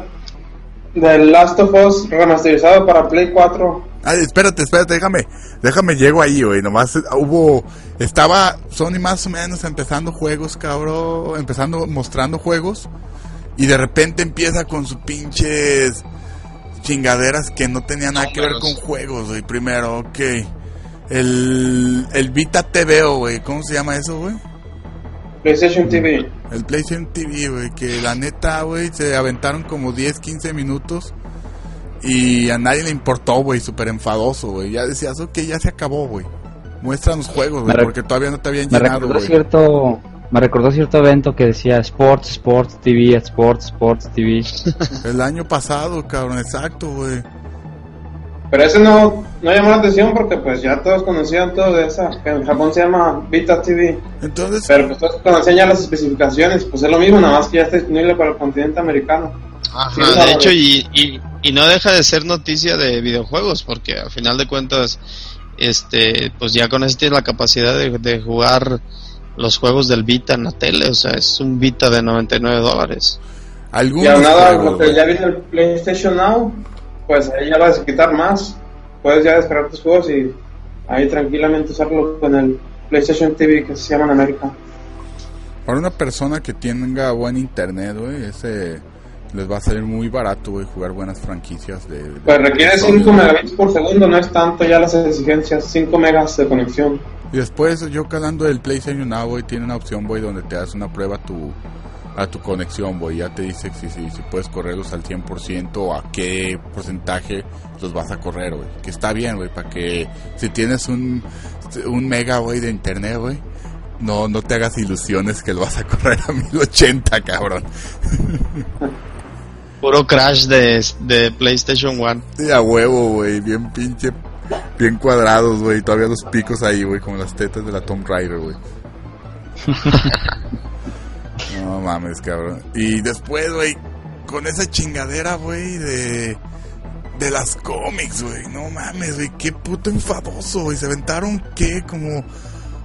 The Last of Us remasterizado para Play 4. Ay, espérate, espérate, déjame. Déjame, llego ahí, güey. Nomás hubo. Estaba Sony más o menos empezando juegos, cabrón. Empezando, mostrando juegos. Y de repente empieza con sus pinches chingaderas que no tenían nada que ver con juegos, güey. Primero, ok. El, el Vita TV, güey. ¿Cómo se llama eso, güey? PlayStation TV. El PlayStation TV, güey. Que la neta, güey, se aventaron como 10, 15 minutos. Y a nadie le importó, güey. Súper enfadoso, güey. Ya decías, ok, ya se acabó, güey. Muéstranos juegos, güey. Porque todavía no te habían llenado, güey. cierto me recordó cierto evento que decía Sports, Sports TV, Sports, Sports TV. El año pasado, cabrón, exacto, güey. Pero ese no, no llamó la atención porque pues ya todos conocían todo de esa, que en Japón se llama Vita TV. Entonces... Pero pues todos conocían ya las especificaciones, pues es lo mismo, nada más que ya está disponible para el continente americano. Ajá, de hecho, y, y, y, no deja de ser noticia de videojuegos, porque al final de cuentas, este, pues ya con eso tienes la capacidad de, de jugar los juegos del Vita en la tele, o sea, es un Vita de 99 dólares. Y nada, lo que ya viene el PlayStation Now, pues ahí ya vas a quitar más. Puedes ya descargar tus juegos y ahí tranquilamente usarlo con el PlayStation TV que se llama en América. Para una persona que tenga buen internet, güey, ese les va a salir muy barato, güey, jugar buenas franquicias de... pues requiere 5 megabits por segundo, no es tanto ya las exigencias, 5 megas de conexión. Y después yo calando el PlayStation Now, güey, tiene una opción, güey, donde te das una prueba a tu, a tu conexión, güey. Ya te dice si, si, si puedes correrlos al 100% o a qué porcentaje los vas a correr, güey. Que está bien, güey, para que si tienes un, un mega, güey, de internet, güey, no, no te hagas ilusiones que lo vas a correr a 1080, cabrón. Puro crash de, de PlayStation 1. Sí, a huevo, güey, bien pinche bien cuadrados, güey. Todavía los picos ahí, güey, como las tetas de la Tomb Raider, güey. no mames, cabrón. Y después, güey, con esa chingadera, güey, de de las cómics, güey. No mames, güey, qué puto enfadoso, güey. Se aventaron, ¿qué? Como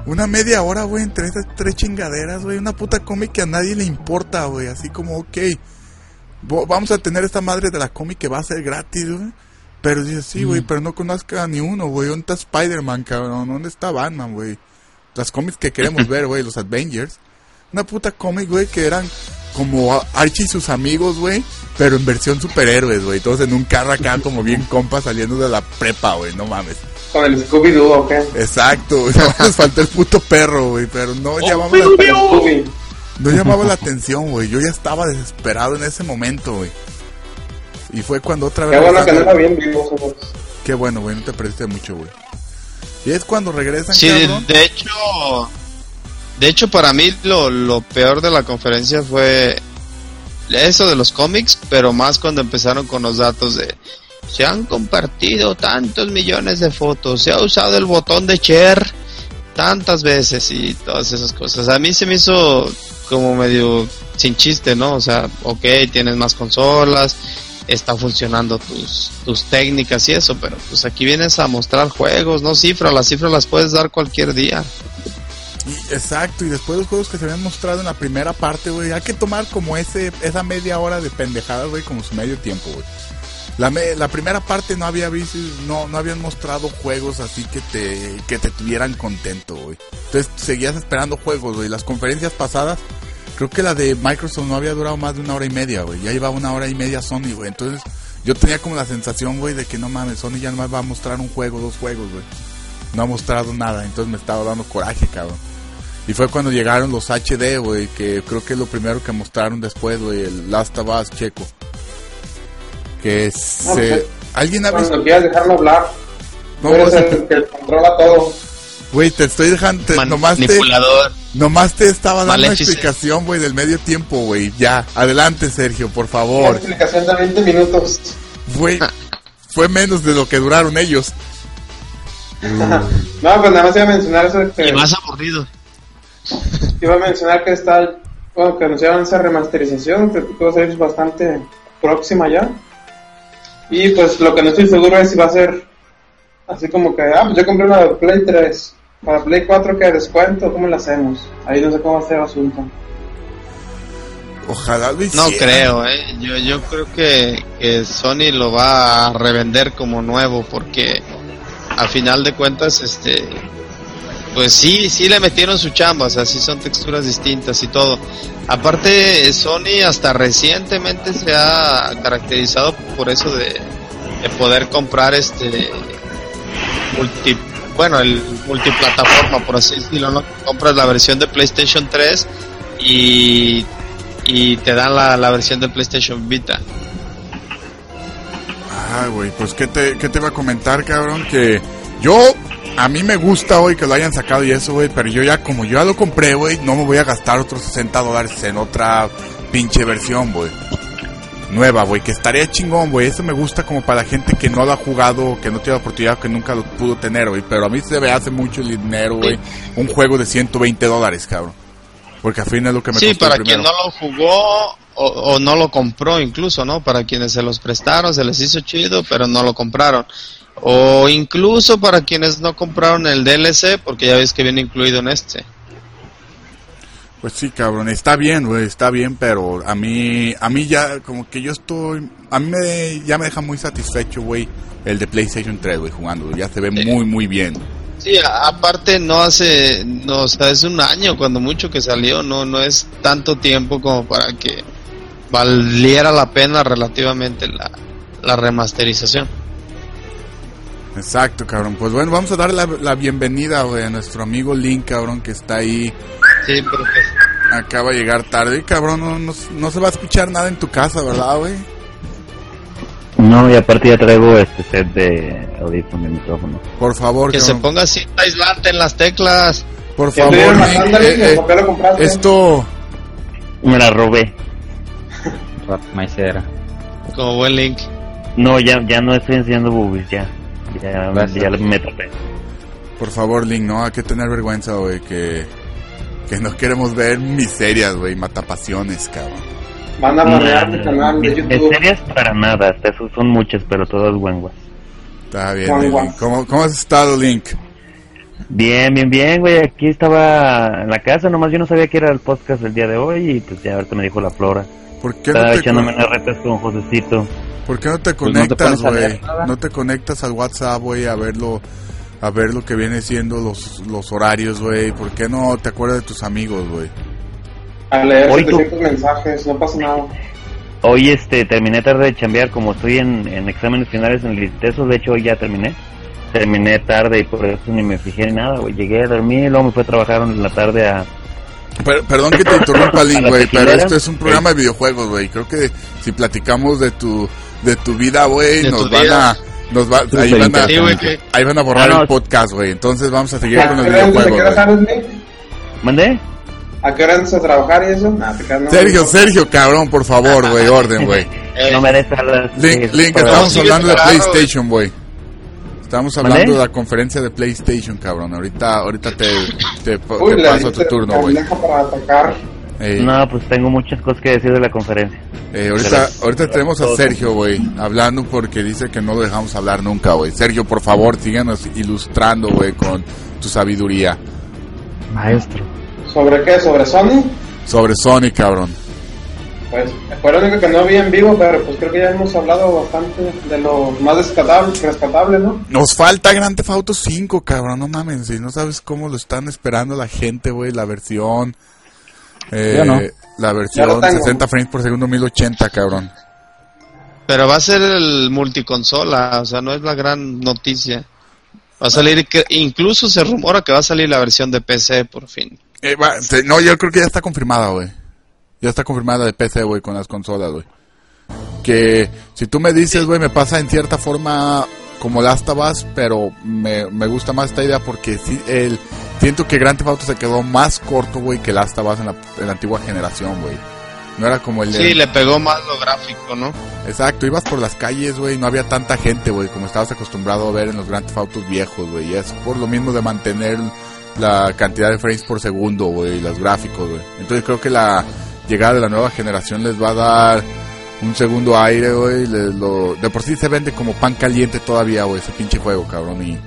una media hora, güey, entre esas tres chingaderas, güey. Una puta cómic que a nadie le importa, güey. Así como, ok, vamos a tener esta madre de la cómic que va a ser gratis, güey. Pero dice, sí, güey, pero no conozca ni uno, güey. ¿Dónde está Spider-Man, cabrón? ¿Dónde está Batman, güey? Las cómics que queremos ver, güey, los Avengers. Una puta cómic, güey, que eran como Archie y sus amigos, güey, pero en versión superhéroes, güey. Todos en un carro acá, como bien compa, saliendo de la prepa, güey, no mames. Con el Scooby-Doo, ¿ok? Exacto, güey. les faltó el puto perro, güey, pero no llamaba la atención. No llamaba la atención, güey. Yo ya estaba desesperado en ese momento, güey. Y fue cuando otra vez. Qué bueno que no era bien vivo, Qué bueno, güey, no te perdiste mucho, güey. Y es cuando regresan. Sí, de hecho, de hecho, para mí lo, lo peor de la conferencia fue eso de los cómics, pero más cuando empezaron con los datos de se han compartido tantos millones de fotos, se ha usado el botón de share tantas veces y todas esas cosas. A mí se me hizo como medio sin chiste, ¿no? O sea, ok, tienes más consolas, está funcionando tus, tus técnicas y eso, pero pues aquí vienes a mostrar juegos, no cifras, las cifras las puedes dar cualquier día exacto, y después los juegos que se habían mostrado en la primera parte, güey, hay que tomar como ese esa media hora de pendejadas, güey, como su medio tiempo, güey. La, la primera parte no había visto, no, no habían mostrado juegos así que te, que te tuvieran contento, güey. Entonces seguías esperando juegos, güey. Las conferencias pasadas, creo que la de Microsoft no había durado más de una hora y media, güey. Ya llevaba una hora y media Sony, güey. Entonces yo tenía como la sensación, güey, de que no mames, Sony ya no va a mostrar un juego, dos juegos, güey. No ha mostrado nada, entonces me estaba dando coraje, cabrón. Y fue cuando llegaron los HD, güey, que creo que es lo primero que mostraron después, güey, el Last of Us checo. Que se... Pues, ¿Alguien ha visto? quieras dejarlo hablar. No, eres el que controla todo. Güey, te estoy dejando... Te, nomás te, nomás te estaba dando una explicación, güey, del medio tiempo, güey. Ya, adelante, Sergio, por favor. Una explicación de 20 minutos. Güey, fue menos de lo que duraron ellos. no, pues nada más iba a mencionar eso. Que... Y más aburrido. Iba a mencionar que está, bueno, que anunciaron esa remasterización, que puede ser bastante próxima ya. Y pues lo que no estoy seguro es si va a ser así como que, ah, pues yo compré una Play 3, para Play 4 que descuento, ¿cómo lo hacemos? Ahí no sé cómo va a ser el asunto. Ojalá No creo, eh. Yo, yo creo que, que Sony lo va a revender como nuevo porque a final de cuentas este pues sí, sí le metieron su chamba, o sea, sí son texturas distintas y todo. Aparte, Sony hasta recientemente se ha caracterizado por eso de, poder comprar este multi, bueno, el multiplataforma, por así decirlo, ¿no? Compras la versión de PlayStation 3 y, y te dan la, la versión de PlayStation Vita. Ah, güey, pues ¿qué te, ¿qué te va a comentar, cabrón? Que yo a mí me gusta, hoy que lo hayan sacado y eso, güey, pero yo ya, como yo ya lo compré, güey, no me voy a gastar otros 60 dólares en otra pinche versión, güey. Nueva, güey, que estaría chingón, güey. Eso me gusta como para la gente que no lo ha jugado, que no tiene la oportunidad, que nunca lo pudo tener, güey. Pero a mí se me hace mucho el dinero, güey. Un juego de 120 dólares, cabrón. Porque al fin es lo que me Sí, para quien no lo jugó o, o, no lo compró incluso, ¿no? Para quienes se los prestaron, se les hizo chido, pero no lo compraron. O incluso para quienes no compraron el DLC, porque ya ves que viene incluido en este. Pues sí, cabrón, está bien, güey, está bien, pero a mí, a mí ya, como que yo estoy, a mí me, ya me deja muy satisfecho, güey, el de PlayStation 3, güey, jugando, ya se ve muy, muy bien. Sí, aparte no hace, no, o sea, es un año cuando mucho que salió, no, no es tanto tiempo como para que valiera la pena relativamente la, la remasterización. Exacto, cabrón. Pues bueno, vamos a darle la, bienvenida, güey, a nuestro amigo Link, cabrón, que está ahí. Sí, Acaba de llegar tarde. Y, cabrón, no, no, se va a escuchar nada en tu casa, ¿verdad, güey? No, y aparte ya traigo este set de audífono de micrófono. Por favor, Que se ponga cinta aislante en las teclas. Por favor, Link, eh, eh, esto... Me la robé. Maicera. Como buen Link. No, ya, ya no estoy enseñando boobies, ya. Ya, ya me topé. Por favor, Link, no hay que tener vergüenza, güey, que, Que no queremos ver miserias, güey, matapasiones, cabrón. Van a manejar mi canal de YouTube. Miserias para nada, hasta eso son muchas, pero todas buenas. Está bien, Link. ¿Cómo, ¿Cómo has estado, Link? Bien, bien, bien, güey. Aquí estaba en la casa, nomás yo no sabía que era el podcast del día de hoy y pues ya ahorita me dijo la flora. ¿Por qué estaba no te echándome unas retas con Josecito. ¿Por qué no te Pues no conectas, güey? nada. no, te conectas al WhatsApp, güey, a verlo, a ver lo que viene siendo los, los horarios, güey. ¿Por qué no te acuerdas de tus amigos, güey? A leer Hoy tú- 700 mensajes, no pasa nada. Hoy este terminé tarde de chambear, como estoy en, en exámenes finales en el ITESO, de hecho hoy ya terminé. Terminé tarde y por eso ni me fijé ni nada, güey. Llegué a dormir, luego me fui a trabajar en la tarde a... Per- perdón que te interrumpa, Link, ¿A la güey, pero esto es un programa de videojuegos, güey. Creo que si platicamos de tu, de tu vida, güey, nos tu van a, nos va, ahí van a, ahí van a borrar no. el podcast, güey. Entonces vamos a seguir ¿A con los qué hora entras- ¿A qué videojuegos? ¿Mandé? ¿A qué hora entras a trabajar y eso? Nah, no. Sergio, Sergio, cabrón, por favor, güey, orden, güey. No me las... Link, Link, estamos hablando de PlayStation, güey. Estamos hablando de la conferencia de PlayStation, cabrón. Ahorita, ahorita te, te, Uy, te paso tu turno, güey. Eh, No, pues tengo muchas cosas que decir de la conferencia. eh, ahorita, ahorita tenemos a Sergio, güey, hablando porque dice que no lo dejamos hablar nunca, güey. Sergio, por favor, síganos ilustrando, güey, con tu sabiduría Maestro. ¿Sobre qué? ¿Sobre Sony? sobre Sony, cabrón. Pues fue lo único que no vi en vivo, pero pues creo que ya hemos hablado bastante de lo más rescatable, rescatable ¿no? Nos falta Grand Theft Auto 5, cabrón, no mames, si no sabes cómo lo están esperando la gente, güey, la versión... Eh, Yo no. La versión lo tengo. 60 frames por segundo 1080, cabrón. Pero va a ser el multiconsola, o sea, no es la gran noticia. Va a salir, que, incluso se rumora que va a salir la versión de PC por fin. Eh, va, te- no, yo creo que ya está confirmada, güey. Ya está confirmada de PC, güey, con las consolas, güey. Que si tú me dices, güey, me pasa en cierta forma como Last of Us, pero me, me gusta más esta idea porque sí, el, siento que Grand Theft Auto se quedó más corto, güey, que Last of Us en la, en la antigua generación, güey. No era como el de... Sí, le pegó más lo gráfico, ¿no? Exacto, ibas por las calles, güey, no había tanta gente, güey, como estabas acostumbrado a ver en los Grand Theft Autos viejos, güey. Y es por lo mismo de mantener la cantidad de frames por segundo, güey, los gráficos, güey. Entonces creo que la llegada de la nueva generación les va a dar un segundo aire, güey. lo- De por sí se vende como pan caliente todavía, güey, ese pinche juego, cabrón. Y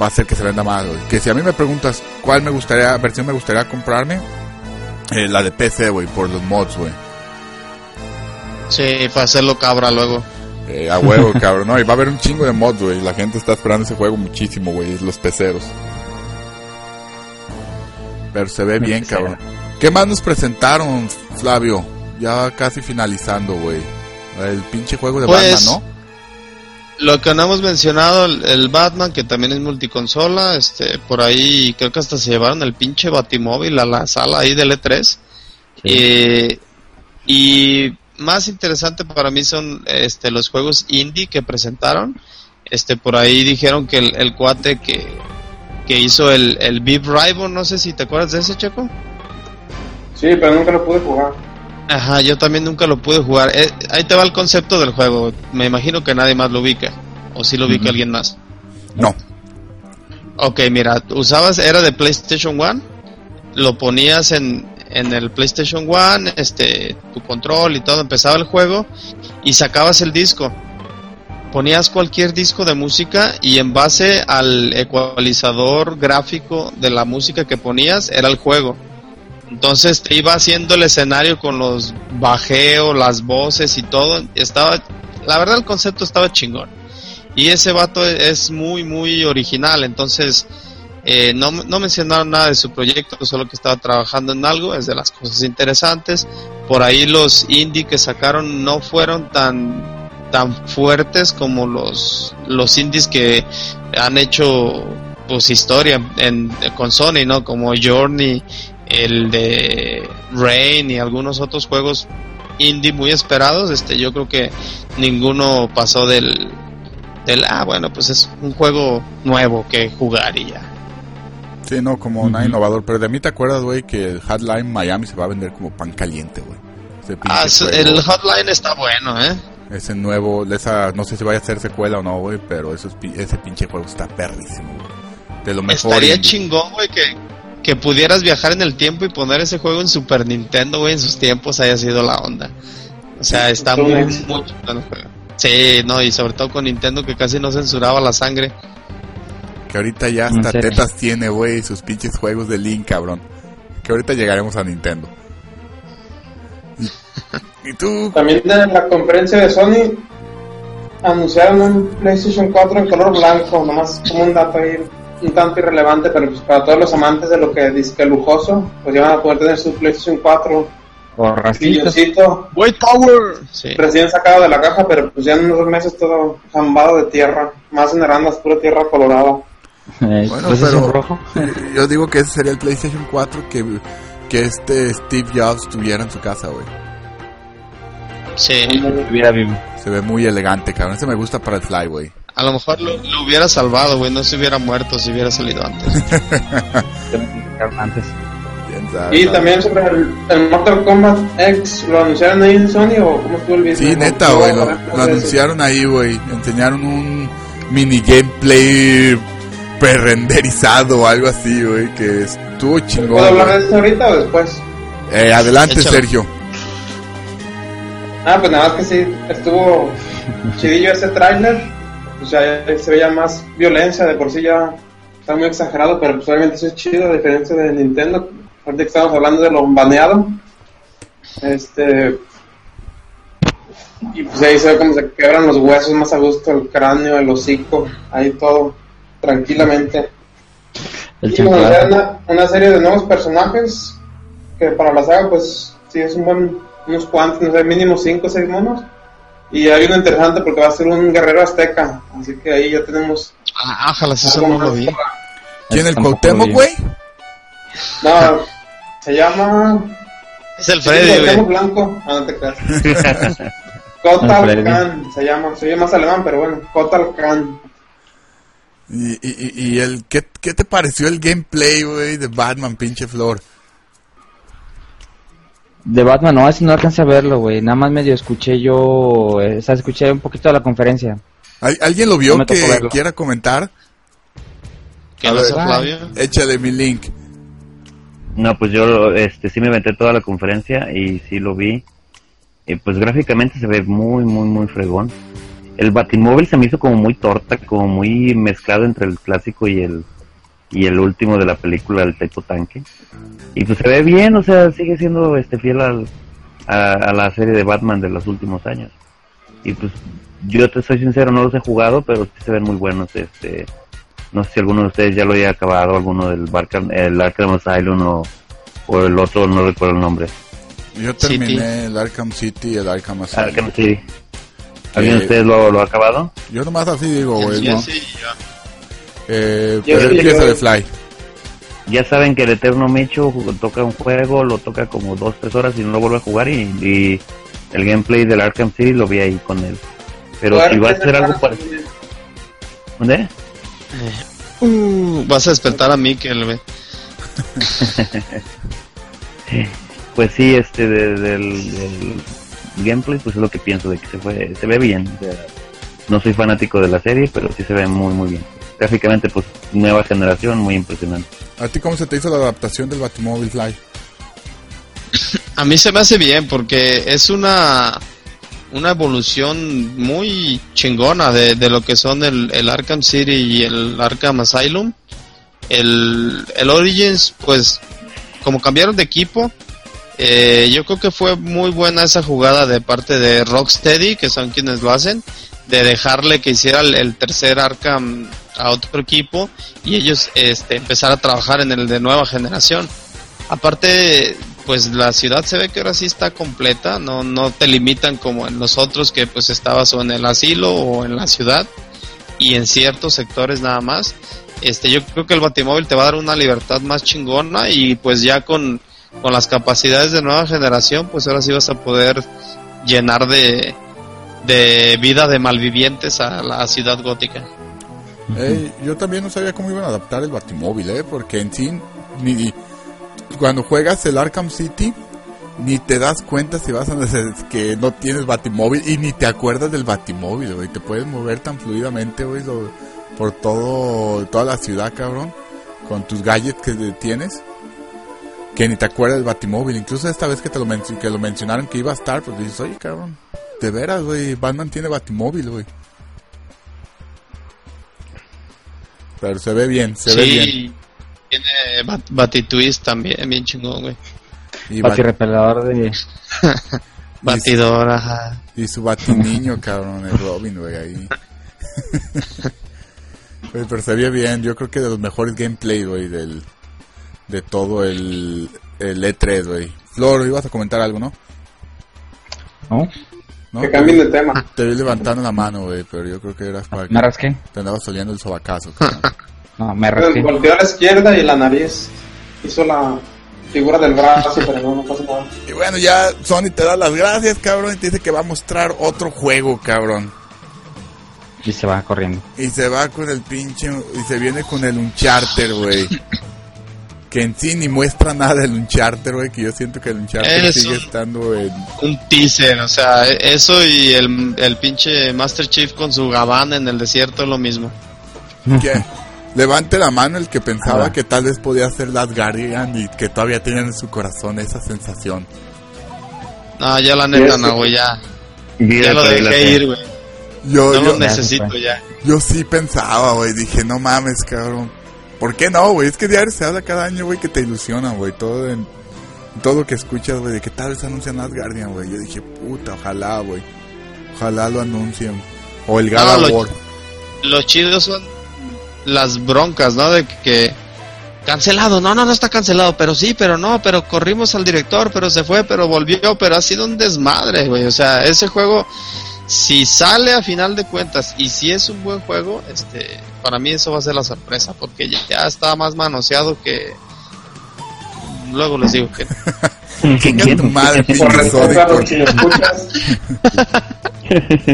va a hacer que se venda más, güey. Que si a mí me preguntas cuál me gustaría, versión me gustaría comprarme, eh, la de PC, güey, por los mods, güey. Sí, para hacerlo cabra luego. Eh, a huevo, cabrón. No, y va a haber un chingo de mods, güey. La gente está esperando ese juego muchísimo, güey. Es los peceros. Pero se ve bien, cabrón. ¿Qué más nos presentaron, Flavio? Ya casi finalizando, güey. El pinche juego de Pues, Batman, ¿no? Lo que no hemos mencionado, el, el Batman, que también es multiconsola, este, por ahí creo que hasta se llevaron el pinche Batimóvil a la sala ahí del E3. Eh, y más interesante para mí son este, los juegos indie que presentaron. Este, por ahí dijeron que el, el cuate que, que hizo el, el Beep Rival, no sé si te acuerdas de ese, Checo. Sí, pero nunca lo pude jugar. Ajá, yo también nunca lo pude jugar. Eh, ahí te va el concepto del juego. Me imagino que nadie más lo ubica. O si lo ubica alguien más. No. Ok, mira, usabas, era de PlayStation 1, lo ponías en, en el PlayStation 1, este, tu control y todo, empezaba el juego y sacabas el disco. Ponías cualquier disco de música y en base al ecualizador gráfico de la música que ponías era el juego. Entonces te iba haciendo el escenario con los bajeos, las voces y todo. Estaba, la verdad el concepto estaba chingón. Y ese vato es muy, muy original. Entonces, eh, no, no mencionaron nada de su proyecto, solo que estaba trabajando en algo. Es de las cosas interesantes. Por ahí los indie que sacaron no fueron tan, tan fuertes como los, los indies que han hecho pues historia en, con Sony, ¿no? Como Journey, el de Rain y algunos otros juegos indie muy esperados. Este, yo creo que ninguno pasó del, del ah bueno pues es un juego nuevo que jugar y ya Sí, no, como nada innovador. Pero de mí te acuerdas, güey, que el Hotline Miami se va a vender como pan caliente, güey. Ah, el hotline está bueno eh Ese nuevo, esa, no sé si vaya a ser secuela o no, güey, pero eso es pi- ese pinche juego está perrísimo, güey. De lo mejor. estaría indie. chingón güey que que pudieras viajar en el tiempo y poner ese juego en Super Nintendo, güey, en sus tiempos haya sido la onda. O sea, está muy, muy el juego. Sí, no, y sobre todo con Nintendo que casi no censuraba la sangre. Que ahorita ya hasta tetas tiene, güey, sus pinches juegos de Link, cabrón. Que ahorita llegaremos a Nintendo. ¿Y, tú? También en la conferencia de Sony anunciaron un PlayStation 4 en color blanco, nomás como un dato ahí un tanto irrelevante, pero pues para todos los amantes de lo que dice que lujoso, pues ya van a poder tener su PlayStation 4 o White Power. Recién sacado de la caja, pero pues ya en unos meses todo jambado de tierra. Más en Arandas, pura tierra colorada. Eh, bueno, pero rojo? yo digo que ese sería el PlayStation 4 que, que este Steve Jobs tuviera en su casa, güey. Sí. Se ve muy elegante, cabrón. Ese me gusta para el Fly, güey. A lo mejor lo, hubiera salvado, güey. No se hubiera muerto si hubiera salido antes. antes. Y también sobre el, Mortal Kombat X, ¿lo anunciaron ahí en Sony o cómo estuvo el video? Sí, neta, güey, lo, anunciaron ahí, güey. Enseñaron un mini gameplay pre-renderizado o algo así, güey, que estuvo chingón. ¿Puedo hablar de eso ahorita o después? Eh, adelante, Sergio. Ah, pues nada más que sí, estuvo chidillo ese O sea, se veía más violencia, de por sí ya está muy exagerado, pero pues obviamente eso es chido, a diferencia de Nintendo, ahorita que estamos hablando de lo baneado, este, y pues ahí se ve como se quebran los huesos más a gusto, el cráneo, el hocico, ahí todo, tranquilamente. y una, una, serie de nuevos personajes, que para la saga pues sí es un buen, unos cuantos, no sé, mínimo 5 o 6 monos. Y hay uno interesante porque va a ser un guerrero azteca, así que ahí ya tenemos... Ah, ojalá eso no lo vi. ¿Quién el Cuauhtémoc, güey? No, se llama. Es el Freddy, güey. blanco. Ah, no te creas. Kotal Khan se llama. Se llama más alemán, pero bueno. Kotal Khan. ¿Y, y, y el, ¿qué, ¿qué te pareció el gameplay, güey, de Batman, pinche Flor? De Batman, no, así no alcancé a verlo, güey. Nada más medio escuché yo, o sea, escuché un poquito de la conferencia. ¿Alguien lo vio que quiera comentar? ¿Qué no Flavio? Échale mi link. No, pues yo este sí me metí toda la conferencia y sí lo vi. Y pues gráficamente se ve muy, muy, muy fregón. El Batimóvil se me hizo como muy torta, como muy mezclado entre el clásico y el y el último de la película del Teco Tanque. Y pues se ve bien, o sea, sigue siendo este fiel al, a, la serie de Batman de los últimos años. Y pues yo te soy sincero, no los he jugado, pero sí se ven muy buenos. Este, no sé si alguno de ustedes ya lo haya acabado, alguno del Arkham, el Arkham Asylum o, o el otro, no recuerdo el nombre. Yo terminé el Arkham City y el Arkham Asylum. Arkham City. ¿Alguien de ustedes lo, lo ha acabado? Yo nomás así digo, güey, ¿no? Sí, Eh, pero empieza de Fly. Ya saben que el Eterno Mecho toca un juego, lo toca como dos, tres horas y no lo vuelve a jugar y, y el gameplay del Arkham City lo vi ahí con él. Pero si va a ser algo parecido... ¿Dónde? Uh, vas a despertar a Mikkel, pues sí, este del, gameplay, pues es lo que pienso de que se fue, se ve bien. no soy fanático de la serie, pero sí se ve muy muy bien. Gráficamente, pues nueva generación, muy impresionante. ¿A ti cómo se te hizo la adaptación del Batimóvil Fly? A mí se me hace bien porque es una una evolución muy chingona de, lo que son el, el, Arkham City y el Arkham Asylum. El, el Origins, pues, como cambiaron de equipo, eh, yo creo que fue muy buena esa jugada de parte de Rocksteady, que son quienes lo hacen, de dejarle que hiciera el, tercer Arkham a otro equipo y ellos este, empezar a trabajar en el de nueva generación. Aparte, pues la ciudad se ve que ahora sí está completa, no, no te limitan como en los otros que pues estabas o en el asilo o en la ciudad y en ciertos sectores nada más. Este, yo creo que el Batimóvil te va a dar una libertad más chingona y pues ya con, con las capacidades de nueva generación, pues ahora sí vas a poder llenar de, de vida de malvivientes a la ciudad gótica. Yo también no sabía cómo iban a adaptar el Batimóvil, ¿eh? porque en sí ni, cuando juegas el Arkham City, ni te das cuenta si vas a que no tienes batimóvil y ni te acuerdas del batimóvil, güey. Te puedes mover tan fluidamente, güey, por todo, toda la ciudad, cabrón, con tus gadgets que tienes. que ni te acuerdas del Batimóvil. Incluso esta vez que te lo, que lo mencionaron que iba a estar, pues dices, oye, cabrón, de veras, güey, Batman tiene Batimóvil, güey. Pero se ve bien, se ve bien. Tiene Batitwist también, bien chingón, güey. Y Batirepelador de... Batidor, ajá. Y su batiniño, cabrón, el Robin, güey, ahí. pero se ve bien, yo creo que de los mejores gameplay, güey, del, de todo el, el E3, güey. Flor, ibas a comentar algo, ¿no? ¿No? ¿No? Que cambien de tema. Te vi levantando la mano, güey, pero yo creo que eras para ¿Me rasqué? Te andaba saliendo el sobacazo. no, me rasqué. Volteó a la izquierda y la nariz. Hizo la figura del brazo, pero no, no pasa nada. Y bueno, ya Sony te da las gracias, cabrón, y te dice que va a mostrar otro juego, cabrón. Y se va corriendo. Y se va con el pinche. Y se viene con el Uncharted, güey. que en sí ni muestra nada del Uncharted, güey. Que yo siento que el Uncharted sigue estando en. Un teaser, o sea, eso y el, el pinche Master Chief con su gabán en el desierto es lo mismo. ¿Qué? Levante la mano el que pensaba que tal vez podía ser Last Guardian y que todavía tenía en su corazón esa sensación. No, ya la neta no, güey, ya. Ya lo dejé ir, güey. Yo, no lo necesito ya. Yo sí pensaba, güey, dije, no mames, cabrón. ¿Por qué no, güey? Es que diario se habla cada año, güey, que te ilusiona, güey. Todo en, todo lo que escuchas, güey, de que tal vez anuncian Last Guardian, güey. Yo dije, puta, ojalá, güey. Ojalá lo anuncien. O el God no, War. Los chidos son las broncas, ¿no? De que cancelado, no, no, no está cancelado, pero sí, pero no, pero corrimos al director, pero se fue, pero volvió, pero ha sido un desmadre, güey. O sea, ese juego, si sale a final de cuentas y si es un buen juego, este, para mí eso va a ser la sorpresa, porque ya, está más manoseado que. Luego les digo que. Chinga tu madre, pinche Sony.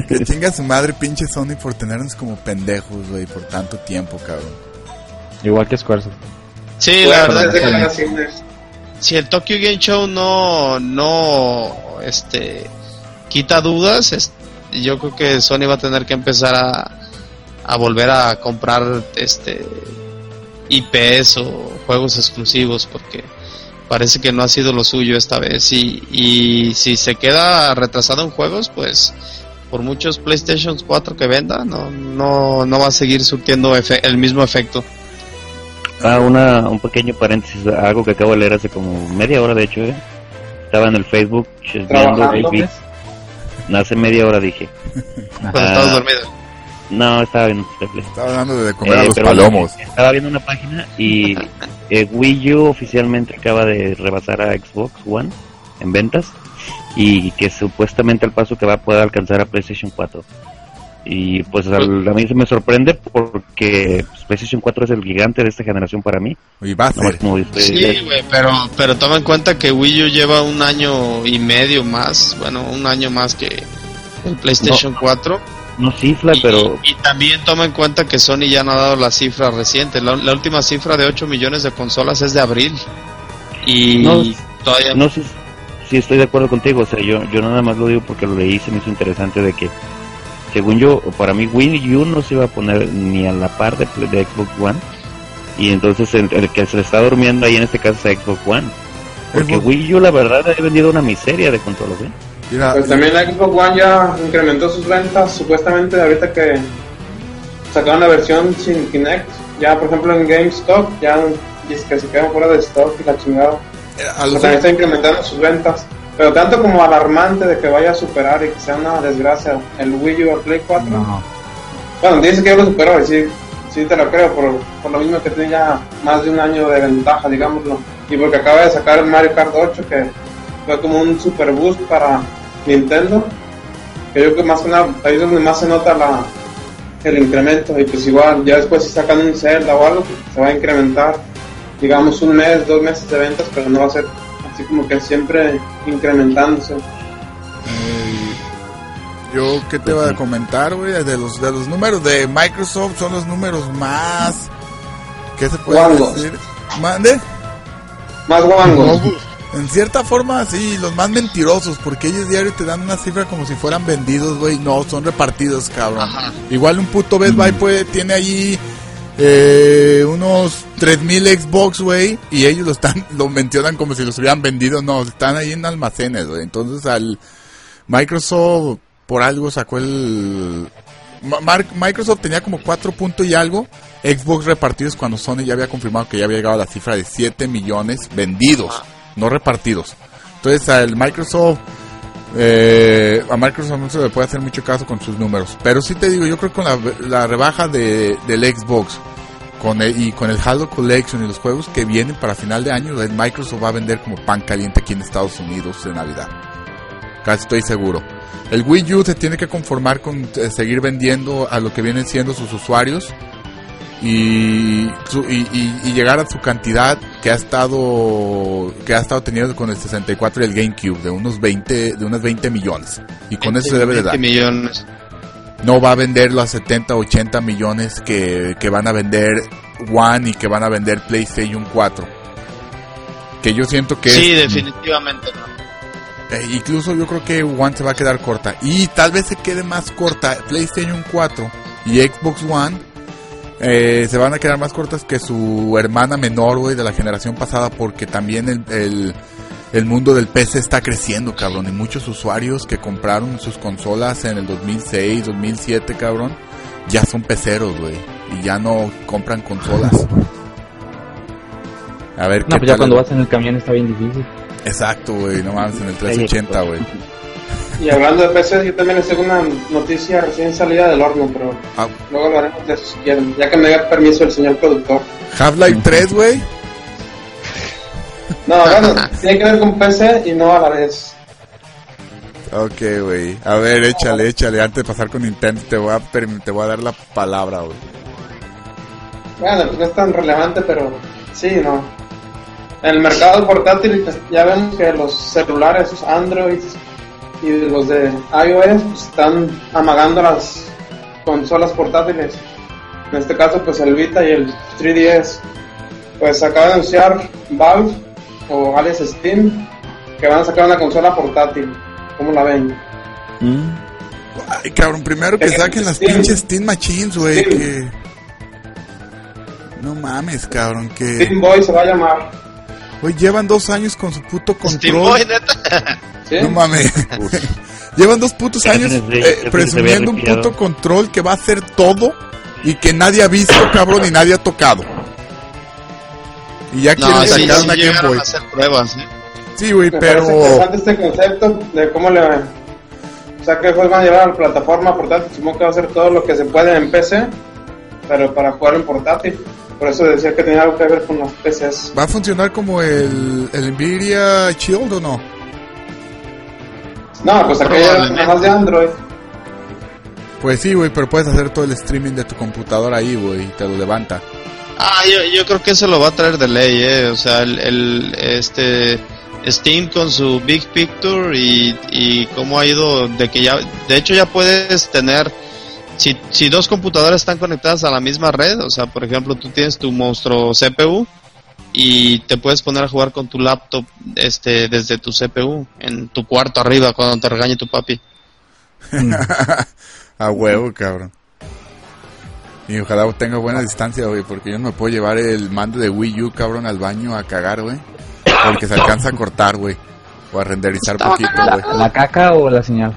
que chinga su madre, pinche Sony, por tenernos como pendejos, güey, por tanto tiempo, cabrón. Igual que Squaresoft. Sí, la verdad es que si el Tokyo Game Show no, no, este, quita dudas, yo creo que Sony va a tener que empezar a, a volver a comprar, este, IPs o juegos exclusivos, porque parece que no ha sido lo suyo esta vez. Y, y si se queda retrasado en juegos pues por muchos PlayStation 4 que venda no no, no va a seguir surtiendo el mismo efecto. Ah una un pequeño paréntesis algo que acabo de leer hace como media hora de hecho ¿eh? estaba en el Facebook viendo hace media hora dije ah, dormido no, estaba viendo Estaba hablando de comer a los palomos. estaba viendo una página y eh, Wii U oficialmente acaba de rebasar a Xbox One en ventas y que supuestamente al paso que va a poder alcanzar a PlayStation 4. Y pues a mí se me sorprende porque pues, PlayStation 4 es el gigante de esta generación para mí. Y va a ser. sí, güey, pero, pero toma en cuenta que Wii U lleva un año y medio más, bueno, un año más que el PlayStation 4 no cifra, pero... Y también toma en cuenta que Sony ya no ha dado la cifra reciente. La, última cifra de 8 millones de consolas es de abril. Y no, todavía... No, sí, sí, estoy de acuerdo contigo. O sea, yo, yo nada más lo digo porque lo leí, se me hizo interesante de que, según yo, para mí Wii U no se iba a poner ni a la par de, de Xbox One. Y entonces el, que se le está durmiendo ahí en este caso es Xbox One. Porque Wii U la verdad ha vendido una miseria de consolas, ¿eh? pues también la Xbox One ya incrementó sus ventas, supuestamente ahorita que sacaron la versión sin Kinect, ya por ejemplo en GameStop, ya que se quedan fuera de stock y la chingada. Eh, también está incrementando sus ventas. Pero tanto como alarmante de que vaya a superar y que sea una desgracia el Wii U o Play 4. Bueno, dice que ya lo superó y sí, sí te lo creo, por, por lo mismo que tiene ya más de un año de ventaja, digámoslo. Y porque acaba de sacar el Mario Kart 8 que fue como un super boost para Nintendo, creo que más ahí es donde más se nota la, el incremento y pues igual ya después si sacan un Zelda o algo se va a incrementar digamos un mes, dos meses de ventas pero no va a ser así como que siempre incrementándose yo qué te voy a comentar güey de los de los números de Microsoft son los números más ¿qué se puede decir? ¿Mande? más guangos en cierta forma, sí, los más mentirosos, porque ellos diario te dan una cifra como si fueran vendidos, güey. No, son repartidos, cabrón. Igual un puto Best Buy puede, tiene allí eh, unos 3000 Xbox, güey, y ellos lo están lo mencionan como si los hubieran vendido, no, están ahí en almacenes, güey. Entonces al Microsoft por algo sacó el Microsoft tenía como 4 puntos y algo Xbox repartidos cuando Sony ya había confirmado que ya había llegado a la cifra de 7 millones vendidos, no repartidos. Entonces al Microsoft eh, a Microsoft no se le puede hacer mucho caso con sus números. Pero sí te digo, yo creo que con la, la rebaja de, del Xbox con y con el Halo Collection y los juegos que vienen para final de año, Microsoft va a vender como pan caliente aquí en Estados Unidos de Navidad. Casi estoy seguro. El Wii U se tiene que conformar con eh, seguir vendiendo a lo que vienen siendo sus usuarios y, llegar a su cantidad que ha estado que ha estado teniendo con el 64 y el GameCube de unos 20 de unos 20 millones y con eso se debe de dar. millones no va a vender los 70, 80 millones que, van a vender One y que van a vender PlayStation 4. Que yo siento que... Sí, definitivamente no. Eh, incluso yo creo que One se va a quedar corta. Y tal vez se quede más corta PlayStation 4 y Xbox One. Eh, se van a quedar más cortas que su hermana menor, güey, de la generación pasada, porque también el el mundo del PC está creciendo, cabrón. Y muchos usuarios que compraron sus consolas en el 2006, 2007, cabrón, ya son peceros, güey. Y ya no compran consolas. A ver, no, pues ya cuando vas en el camión está bien difícil. Exacto, güey, no mames, en el 380, güey. Y hablando de PC, yo también les tengo una noticia recién salida del horno, pero ah. luego hablaremos de eso si quieren, ya que me dé permiso el señor productor. Half-Life 3, güey. No, bueno, tiene que ver con PC y no a la vez. Ok, güey. A ver, échale, échale. Antes de pasar con Nintendo, te voy a, te voy a dar la palabra, güey. Bueno, pues no es tan relevante, pero sí, ¿no? En el mercado portátil pues, ya vemos que los celulares, los Android y los de iOS pues, están amagando las consolas portátiles. En este caso, pues el Vita y el 3DS. Pues acaba de anunciar Valve o Alex Steam que van a sacar una consola portátil. ¿Cómo la ven? Mm. Ay, cabrón, primero que saquen las pinches Steam Machines, güey. Que... No mames, cabrón, que... Steam Boy se va a llamar. Güey, llevan dos años con su puto control. Steam Boy, neta. No mames. llevan dos putos años eh, presumiendo un puto control que va a hacer todo y que nadie ha visto, cabrón, y nadie ha tocado. Y ya quieren sacar una Game Boy. hacer pruebas, ¿eh? Sí, güey, pero. interesante este concepto de cómo le. O sea, que después van a llevar a la plataforma portátil. Supongo que va a hacer todo lo que se puede en PC, pero para jugar en portátil. Por eso decía que tenía algo que ver con los PCs. ¿Va a funcionar como el, el Nvidia Shield o no? No, pues aquella es más de Android. Pues sí, güey, pero puedes hacer todo el streaming de tu computadora ahí, güey, y te lo levanta. Ah, yo, yo creo que eso lo va a traer de ley, eh. O sea, el, este Steam con su Big Picture y, y cómo ha ido de que ya, de hecho ya puedes tener, si, si dos computadoras están conectadas a la misma red, o sea, por ejemplo, tú tienes tu monstruo CPU y te puedes poner a jugar con tu laptop este desde tu CPU en tu cuarto arriba cuando te regañe tu papi. a huevo, cabrón. Y ojalá tenga buena distancia, güey, porque yo no me puedo llevar el mando de Wii U, cabrón, al baño a cagar, güey. Porque se alcanza a cortar, güey. O a renderizar poquito, güey. ¿La caca o la señal?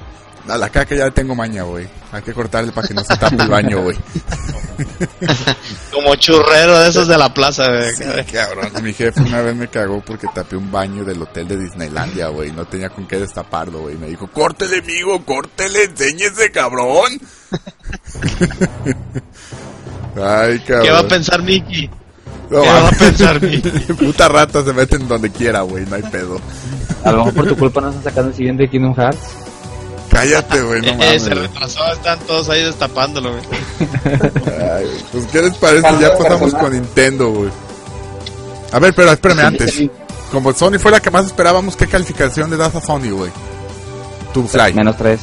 A la caca ya tengo maña, güey. Hay que cortarle para que no se tape el baño, güey. Como churrero de esos de la plaza, güey. Sí, cabrón. Mi jefe una vez me cagó porque tapé un baño del hotel de Disneylandia, güey. No tenía con qué destaparlo, güey. Me dijo, córtele, amigo, córtele, enséñese, cabrón. Ay, cabrón. ¿Qué va a pensar Mickey? ¿Qué va a pensar Mickey? Puta rata se meten donde quiera, güey, no hay pedo. A lo mejor por tu culpa no están sacando el siguiente Kingdom Hearts. Cállate, güey, no mames. se retrasó, están todos ahí destapándolo, güey. pues, ¿qué les parece? Ya pasamos con Nintendo, güey. A ver, pero espérame antes. Como Sony fue la que más esperábamos, ¿qué calificación le das a Sony, güey? Tu Fly. Menos 3.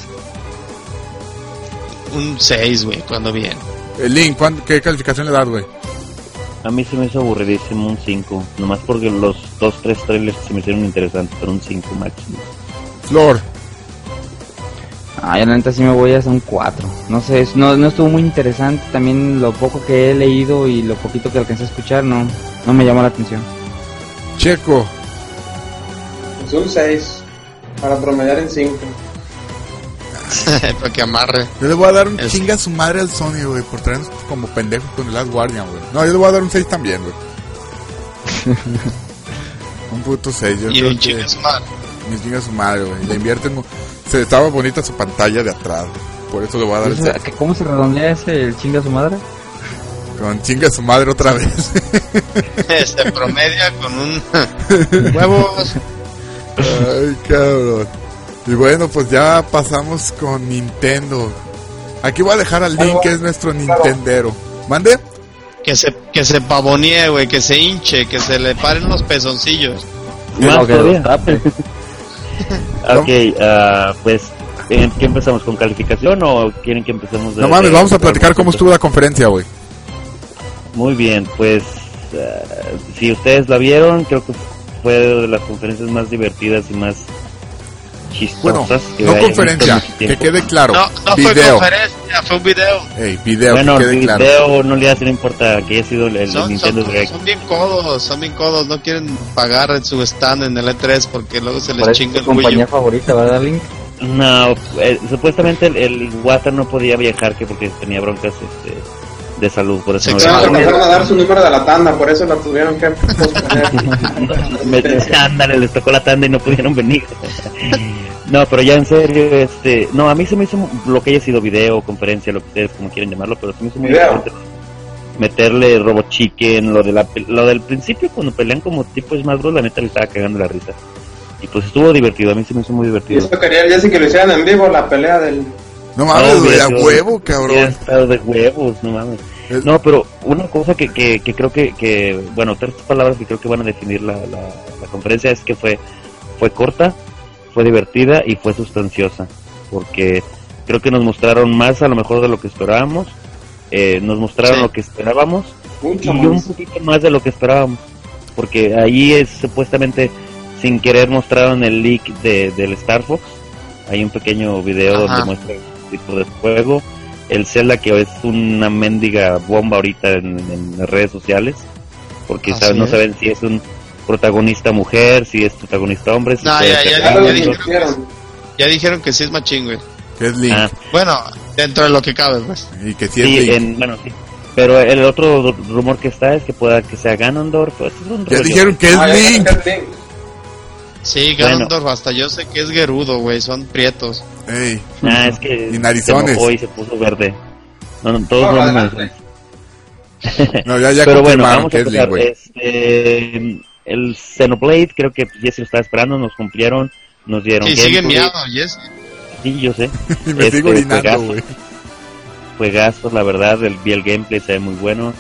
Un 6, güey, cuando bien. El Link, ¿qué calificación le das, güey? A mí se me hizo aburridísimo un 5. Nomás porque los dos, tres trailers se me hicieron interesantes, pero un 5 máximo. Flor. Ay, la neta sí me voy a hacer un 4. No sé, no, no estuvo muy interesante. También lo poco que he leído y lo poquito que alcancé a escuchar no, no me llama la atención. Checo. Es un 6 para promediar en 5. Para que amarre. Yo le voy a dar un Es- chinga a su madre al Sony, güey, por traernos como pendejos con el Last Guardian, güey. No, yo le voy a dar un 6 también, güey. un puto 6. Yo Y creo un que chingue su madre. mi chinga a su madre, güey. Le invierten. Se estaba bonita su pantalla de atrás. Por eso le voy a dar el 6. ¿Cómo se redondea ese el chinga a su madre? Con chinga a su madre otra vez. Se promedia con un huevos. Ay, cabrón. Y bueno, pues ya pasamos con Nintendo. Aquí voy a dejar al Link, que es nuestro Nintendero. ¿Mande? Que se, que se pavonee, güey, que se hinche, que se le paren los pezoncillos. Todavía. destape. ok, ah, pues, ¿en ¿qué empezamos? ¿Con calificación o quieren que empecemos de- No mames, de- vamos a de- platicar cómo estuvo la conferencia, güey. Muy bien, pues, ah, si ustedes la vieron, creo que fue de las conferencias más divertidas y más Bueno, chistosas que no conferencia, que quede claro. No, no fue video. conferencia, fue un video. Ey, video, Bueno, que quede video claro. no le hace, no importa que haya sido el, Son, Nintendo son, Direct. son bien codos, son bien codos, no quieren pagar en su stand en el E3 porque luego se les chinga el compañía favorita, ¿verdad, Link? No, eh, supuestamente el, el Wata no podía viajar que porque tenía broncas este, de salud, por eso Sí, no Se claro. alcanzaron a dar su número de la tanda, por eso la tuvieron que posponer. Me- Ándale, les tocó la tanda y no pudieron venir. no, pero ya en serio, este, no, a mí se me hizo lo que haya sido video, conferencia, lo que ustedes como quieren llamarlo, pero se me hizo muy interesante meterle Robot Chicken, lo de la, lo del principio cuando pelean como tipo Smash Bros, la neta le estaba cagando la risa. Y pues estuvo divertido, a mí se me hizo muy Y divertido. esto quería el Jesse que lo hicieran en vivo, la pelea del... No mames, No, a sido- huevo, cabrón. estado de huevos, no mames. Es- No, pero una cosa que, que, que creo que, que, bueno, tres palabras que creo que van a definir la, la, la conferencia es que fue, fue corta, fue divertida y fue sustanciosa, porque creo que nos mostraron más a lo mejor de lo que esperábamos, eh, nos mostraron Sí. lo que esperábamos y un poquito más de lo que esperábamos, porque ahí es supuestamente sin querer mostraron el leak de, del Star Fox, hay un pequeño video Ajá. donde muestra el tipo de juego, el Zelda que es una mendiga bomba ahorita en, en las redes sociales, porque saben- no saben si es un protagonista mujer, si es protagonista hombre, si No, ya, ya, Ya dijeron. Ya dijeron que sí es machín, güey. Que es Link. Ah, Bueno, dentro de lo que cabe, pues. Y que sí es sí, Link. en- bueno, sí. Pero el otro rumor que está es que pueda que sea Ganondorf, pues es un Ya rollo. dijeron que es Ah, Link. Sí, Bueno. Ganondorf, hasta yo sé que es Gerudo, güey, son prietos. Ey. Ah, es que Y narizones. se y se puso verde. No, no, todos No, no, ya, ya Pero bueno, confirmaron vamos a empezar. güey. Este, el Xenoblade, creo que ya se lo estaba esperando, nos cumplieron, nos dieron. Y sigue gameplay. miado, yes. Sí, yo sé. Y me este, sigo orinando. Juegazos, la verdad, el, vi el gameplay, se ve muy bueno.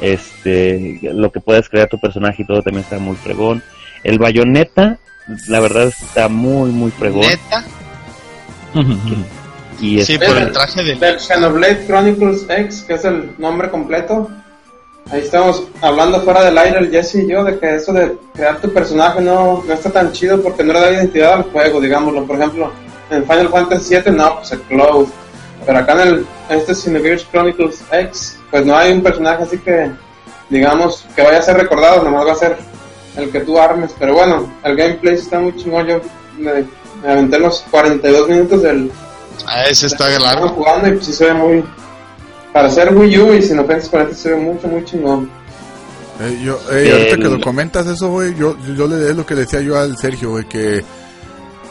Este, lo que puedes crear tu personaje y todo también está muy fregón. El bayoneta, la verdad está muy, muy fregón. Neta. Y Sí, este, por el traje de... Del Xenoblade Chronicles X, que es el nombre completo. Ahí estamos hablando fuera del aire, el Jesse y yo, de que eso de crear tu personaje no, no está tan chido porque no le da identidad al juego, digámoslo. Por ejemplo, en Final Fantasy VII, no, pues el Cloud. Pero acá en el, este Xenoverse Chronicles X, pues no hay un personaje así que, digamos, que vaya a ser recordado, nomás va a ser el que tú armes. Pero bueno, el gameplay está muy chingón. Yo me, me aventé los 42 minutos del, Ah, ese está largo. jugando y pues sí se ve muy. Para ser Wii U y sin ofensas con este se ve mucho, muy chingón. Eh, yo, eh, ahorita que lo comentas eso, güey, yo, yo le es lo que le decía yo al Sergio, güey, que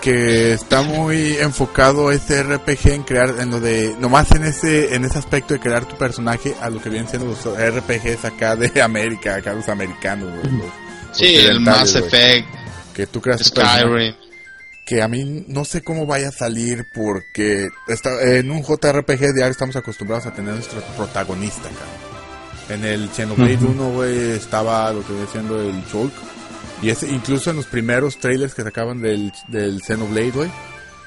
que está muy enfocado este RPG en crear, en lo de, nomás en ese, en ese aspecto de crear tu personaje a lo que vienen siendo los RPGs acá de América, acá los americanos, güey. los Sí, el Mass. Effect, Que tú creas. Skyrim. Que a mí no sé cómo vaya a salir porque está, en un JRPG diario estamos acostumbrados a tener nuestro protagonista. En el Xenoblade 1, güey, estaba lo que viene siendo el Shulk. Y ese, incluso en los primeros trailers que sacaban del, del Xenoblade, güey,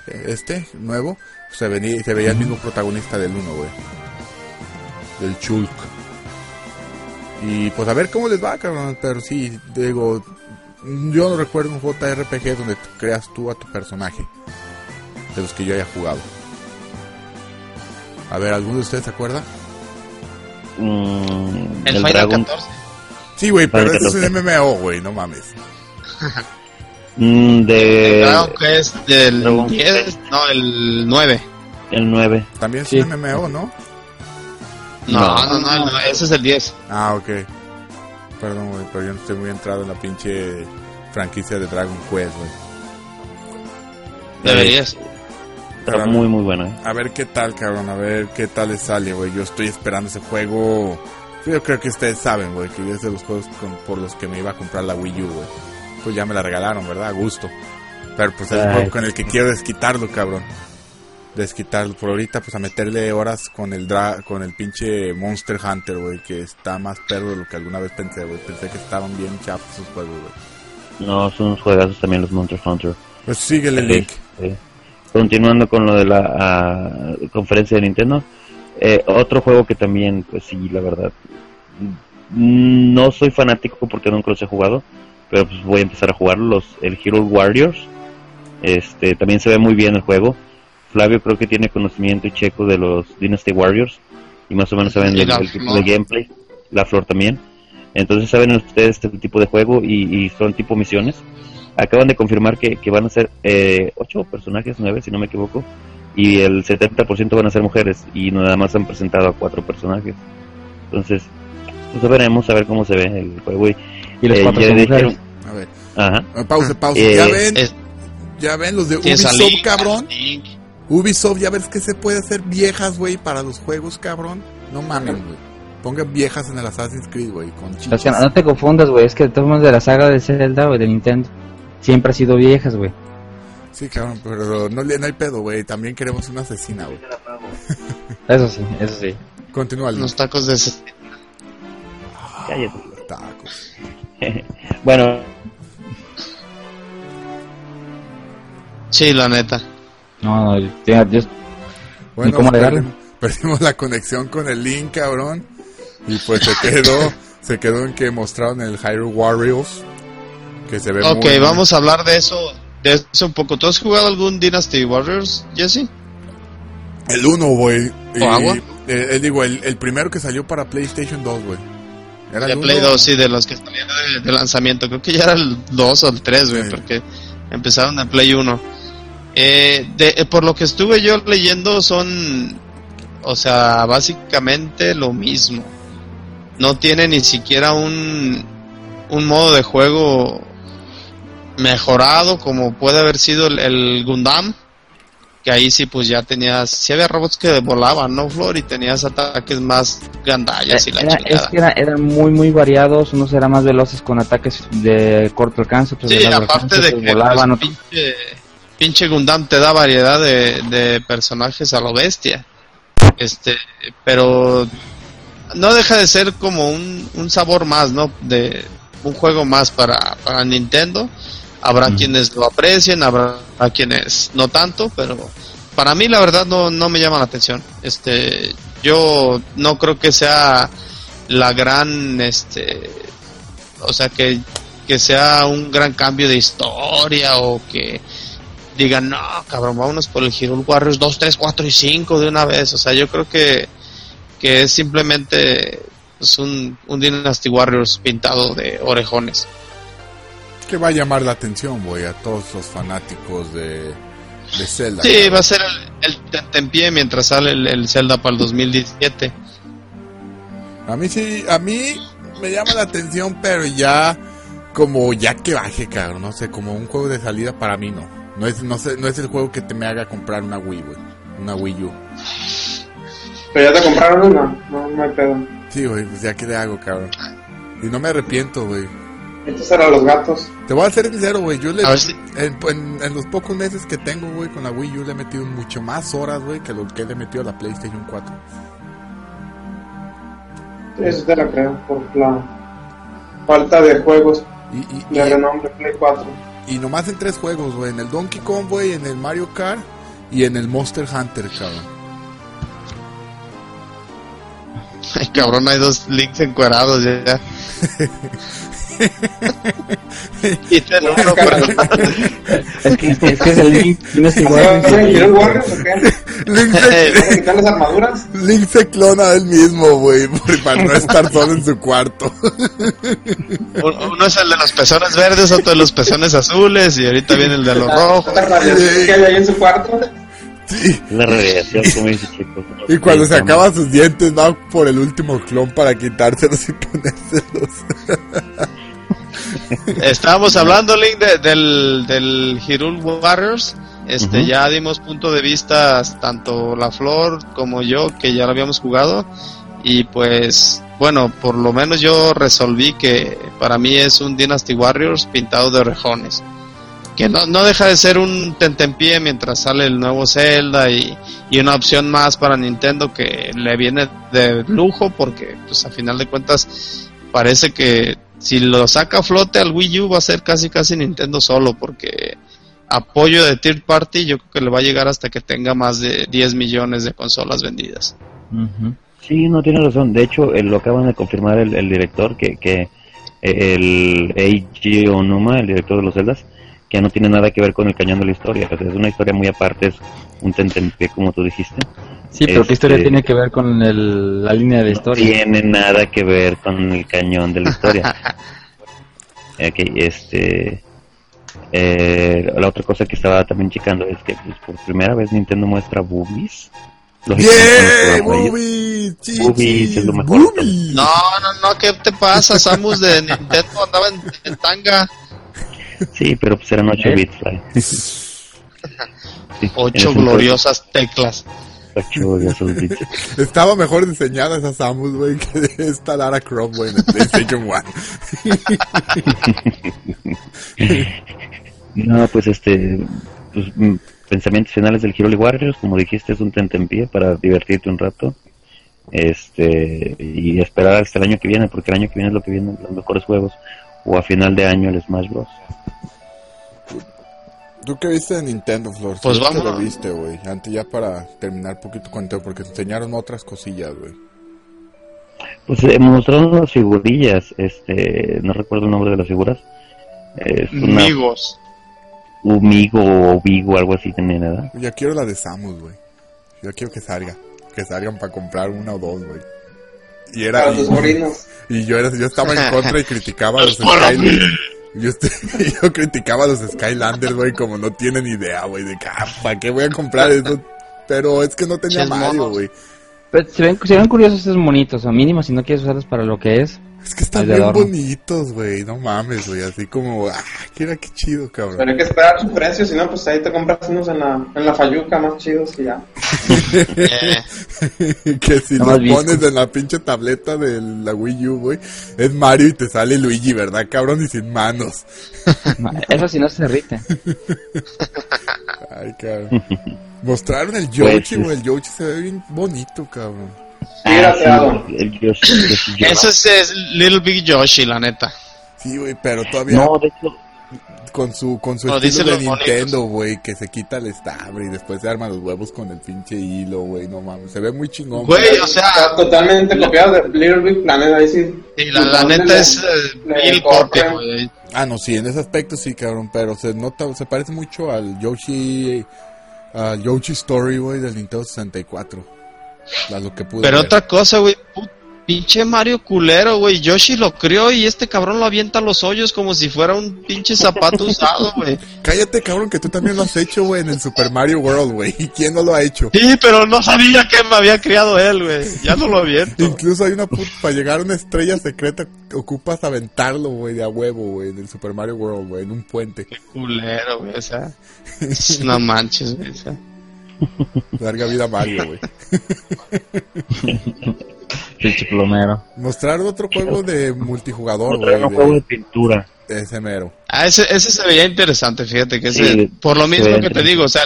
eh, este, nuevo, se, venía, se veía el mismo protagonista del 1, güey. Del Shulk. Y pues a ver cómo les va, cabrón. Pero sí, digo, yo no recuerdo un JRPG donde creas tú a tu personaje. De los que yo haya jugado. A ver, ¿alguno de ustedes se acuerda? Mm, El, el Final Dragon 14. Sí, güey, pero ese es un 14. MMO, güey, no mames. mm, de El Dragon Quest del Dragon 10, no, el 9. el 9. También es Sí. un MMO, ¿no? No, No. no, no, el nueve, ese es el 10. Ah, ok. Perdón, güey, pero yo no estoy muy entrado en la pinche franquicia de Dragon Quest, güey. Deberías. Está Claro. muy muy buena. ¿eh? A ver qué tal, cabrón, a ver qué tal le sale, güey. Yo estoy esperando ese juego. Yo creo que ustedes saben, güey, que es de los juegos con- por los que me iba a comprar la Wii U, güey. Pues ya me la regalaron, ¿verdad? A gusto. Pero pues es un juego con el que quiero desquitarlo, cabrón. Desquitarlo. Por ahorita, pues a meterle horas con el dra con el pinche Monster Hunter, güey, que está más perro de lo que alguna vez pensé, güey. Pensé que estaban bien chapos esos juegos, güey. No, son unos juegazos también los Monster Hunter. Pues síguele, Sí, Link. sí. Continuando con lo de la ah, conferencia de Nintendo, eh, otro juego que también, pues sí, la verdad, mm, no soy fanático porque nunca los he jugado, pero pues voy a empezar a jugarlo, los, el Hero Warriors. Este, también se ve muy bien el juego. Flavio creo que tiene conocimiento y checo de los Dynasty Warriors y más o menos saben Y el, tipo de gameplay, la flor también. Entonces saben ustedes este tipo de juego y, y son tipo misiones. Acaban de confirmar que, que van a ser eh, ocho personajes, nueve si no me equivoco, y el 70% van a ser mujeres y nada más han presentado a cuatro personajes. Entonces, pues veremos a ver cómo se ve el juego. Y, Y los eh, cuatro dijeron-. A ver. Ajá. Pausa, pausa. Eh, ya ven, es- ya ven los de Ubisoft, cabrón. Link. Ubisoft, ya ves que se puede hacer viejas, güey, para los juegos, cabrón. No mamen, güey. Pongan viejas en el Assassin's Creed, güey, con O sea, no te confundas, güey. Es que tomas de la saga de Zelda, güey, de Nintendo. Siempre ha sido viejas, güey. Sí, cabrón, pero no, le- no hay pedo, güey. También queremos una asesina, güey. Eso sí, eso sí. Continúa. Unos tacos de... ese- Cállate. Tacos. bueno, Sí, la neta. No, no, ya- yo- Bueno, cómo perdimos, perdimos la conexión con el Link, cabrón. Y pues se quedó, se quedó en que mostraron el Hyrule Warriors. Que se ve Ok, muy- vamos a hablar de eso, de eso un poco. ¿Tú has jugado algún Dynasty Warriors, Jesse? El 1, güey. Y, ¿O agua? eh, eh, digo, el, el primero que salió para PlayStation 2, güey. Era De el Play uno. 2, sí, de los que salieron de, de lanzamiento. Creo que ya era el 2 o el 3, güey, Sí. porque empezaron en Play 1. Eh, de, eh, por lo que estuve yo leyendo, son, o sea, básicamente lo mismo. No tiene ni siquiera un, un modo de juego mejorado como puede haber sido el, el Gundam. Que ahí sí, pues ya tenías, sí había robots que volaban, ¿no, Flor? Y tenías ataques más gandallas y la Era, es que era- eran muy, muy variados. Unos eran más veloces con ataques de corto alcance, otros Sí, de largo aparte alcance, de que volaban, pues, otros- pinche, pinche Gundam te da variedad de, de personajes a lo bestia. Este, pero no deja de ser como un, un sabor más, ¿no? De un juego más para, para Nintendo. Habrá quienes lo aprecien, habrá quienes no tanto, pero para mí la verdad no, no me llama la atención. Este, yo no creo que sea la gran, este, o sea que que sea un gran cambio de historia o que digan, no, cabrón, vámonos por el Hero Warriors 2, 3, 4 y 5 de una vez. O sea, yo creo que, que es simplemente pues, un, un Dynasty Warriors pintado de orejones. Que va a llamar la atención, güey, a todos los fanáticos de, de Zelda. Sí, cabrón. va a ser el, el tentempié mientras sale el, el Zelda para el 2017. A mí sí, a mí me llama la atención, pero ya como ya que baje, cabrón, no sé, como un juego de salida para mí no. No es no sé, no es el juego que te me haga comprar una Wii, güey, una Wii U. Pero ya te compraron una, no, no hay pedo. Sí, güey, pues ya que le hago, cabrón. Y no me arrepiento, güey. Estos eran los gatos. Te voy a ser sincero, güey, yo le si- en, en- en los pocos meses que tengo, güey, con la Wii U le he metido mucho más horas, güey, que lo que le he metido a la PlayStation 4. Eso te la creo, por la falta de juegos Y, y, de y- renombre Play 4. Y nomás en tres juegos, güey, en el Donkey Kong, güey, en el Mario Kart y en el Monster Hunter, cabrón. Ay, cabrón, hay dos links encuerados ya. es, que, es que es el Link, tienes igual. ¿Quieren Warriors o qué? Link las armaduras? Link se clona a él mismo, güey, para no estar solo en su cuarto. Uno es el de los pezones verdes, otro de los pezones azules, y ahorita viene el de los rojos. ¿Qué hay ahí en su cuarto? Sí. La radiación, como dice Chico. Y cuando se acaba sus dientes, va por el último clon para quitárselos y ponérselos. Estábamos hablando, Link, del, del Hirul Warriors. Este, ya dimos punto de vista tanto la Flor como yo, que ya lo habíamos jugado. Y pues, bueno, por lo menos yo resolví que para mí es un Dynasty Warriors pintado de orejones que no, no deja de ser un tentempié mientras sale el nuevo Zelda y, una opción más para Nintendo que le viene de lujo porque pues a final de cuentas parece que si lo saca a flote al Wii U va a ser casi casi Nintendo solo porque apoyo de third party yo creo que le va a llegar hasta que tenga más de 10 millones de consolas vendidas. Sí, no tiene razón. De hecho, lo acaban de confirmar el, el director que, que el Eiji Onuma, el director de los Zeldas, que no tiene nada que ver con el cañón de la historia. es una historia muy aparte, es un tentempié, como tú dijiste. Sí, pero ¿qué historia este, tiene que ver con la línea de historia? No tiene nada que ver con el cañón de la historia. ok, este. Eh, la otra cosa que estaba también checando es que pues, por primera vez Nintendo muestra boobies. Yeah, boobies, boobies es lo mejor. No, no, no, ¿qué te pasa? Samus de Nintendo andaba en tanga. Sí, pero pues eran 8 ¿Eh? bits, Fly. Ocho gloriosas teclas. Estaba mejor enseñada esa Samus, güey, que esta Lara Croft, güey, en el PlayStation 1. no, pues este. Pues, mm, pensamientos finales del Hero Warriors, como dijiste, es un tentempié para divertirte un rato. Este. Y esperar hasta el año que viene, porque el año que viene es lo que vienen los mejores juegos. O a final de año el Smash Bros. ¿Tú qué viste de Nintendo, Flor? Pues vamos. lo viste, güey? Antes ya para terminar un poquito cuento, porque te enseñaron otras cosillas, güey. Pues eh, mostraron unas figurillas, este, no recuerdo el nombre de las figuras. Es Amigos. Umigo o Vigo, algo así tenía, ¿verdad? Ya quiero la de Samus, güey. Ya quiero que salga. Que salgan para comprar una o dos, güey. Y era. y, yo, era, yo estaba en contra y criticaba a los Skylanders. Yo, yo criticaba a los Skylanders, güey, como no tienen idea, güey, de que, ah, ¿para qué voy a comprar eso? Pero es que no tenía Mario, güey. Pero se ven, se ven curiosos esos monitos, o mínimo si no quieres usarlos para lo que es. Es que están bien bonitos, güey. No mames, güey. Así como, ah, qué chido, cabrón. Pero hay que esperar su precio, si no, pues ahí te compras unos en la, en la Fayuca más chidos que ya. que si lo pones en la pinche tableta de la Wii U, güey, es Mario y te sale Luigi, ¿verdad, cabrón? Y sin manos. Eso si no se derrite. Ay, cabrón. Mostraron el Yoshi, güey. El Yoshi se ve bien bonito, cabrón. Ah, Eso es, Little Big Yoshi, la neta. Sí, güey, pero todavía. No, de hecho. Con su, con su estilo de Nintendo, güey, que se quita el estabre y después se arma los huevos con el pinche hilo, güey, no mames, se ve muy chingón. Güey, o sea, totalmente copiado de Little Big Planet, ahí sí. Sí, la, neta es eh, mil copia, güey. Ah, no, sí, en ese aspecto sí, cabrón, pero se nota, se parece mucho al Yoshi, al Yoshi Story, güey, del Nintendo 64. Pero otra cosa, güey. Pinche Mario culero, güey. Yoshi lo crió y este cabrón lo avienta a los hoyos como si fuera un pinche zapato usado, güey. Cállate, cabrón, que tú también lo has hecho, güey, en el Super Mario World, güey. ¿Y quién no lo ha hecho? Sí, pero no sabía que me había criado él, güey. Ya no lo aviento. Incluso hay una puta... Para llegar a una estrella secreta, ocupas aventarlo, güey, de a huevo, güey, en el Super Mario World, güey, en un puente. Qué culero, güey, o sea... no manches, güey, o sea... Larga vida Mario, güey. plomero. Mostrar otro juego de multijugador, güey. Un juego de pintura. Ese mero. Ah, ese, ese se veía interesante, fíjate que ese, por lo mismo que te digo, o sea,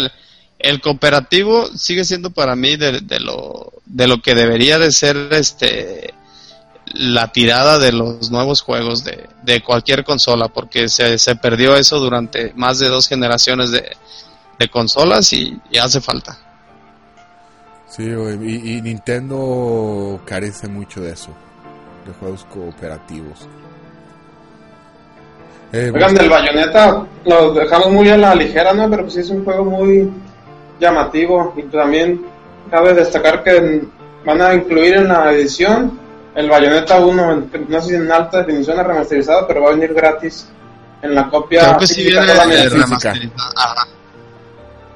el, cooperativo sigue siendo para mí de, de, lo, de lo que debería de ser este la tirada de los nuevos juegos de, de cualquier consola, porque se, se perdió eso durante más de dos generaciones de, de consolas y, hace falta. Sí, y, Nintendo carece mucho de eso, de juegos cooperativos. Eh, Oigan, del Bayonetta lo dejamos muy a la ligera, ¿no? Pero pues sí es un juego muy llamativo y también cabe destacar que van a incluir en la edición el Bayonetta 1, no sé si en alta definición o remasterizado, pero va a venir gratis en la copia. Creo que sí viene remasterizada.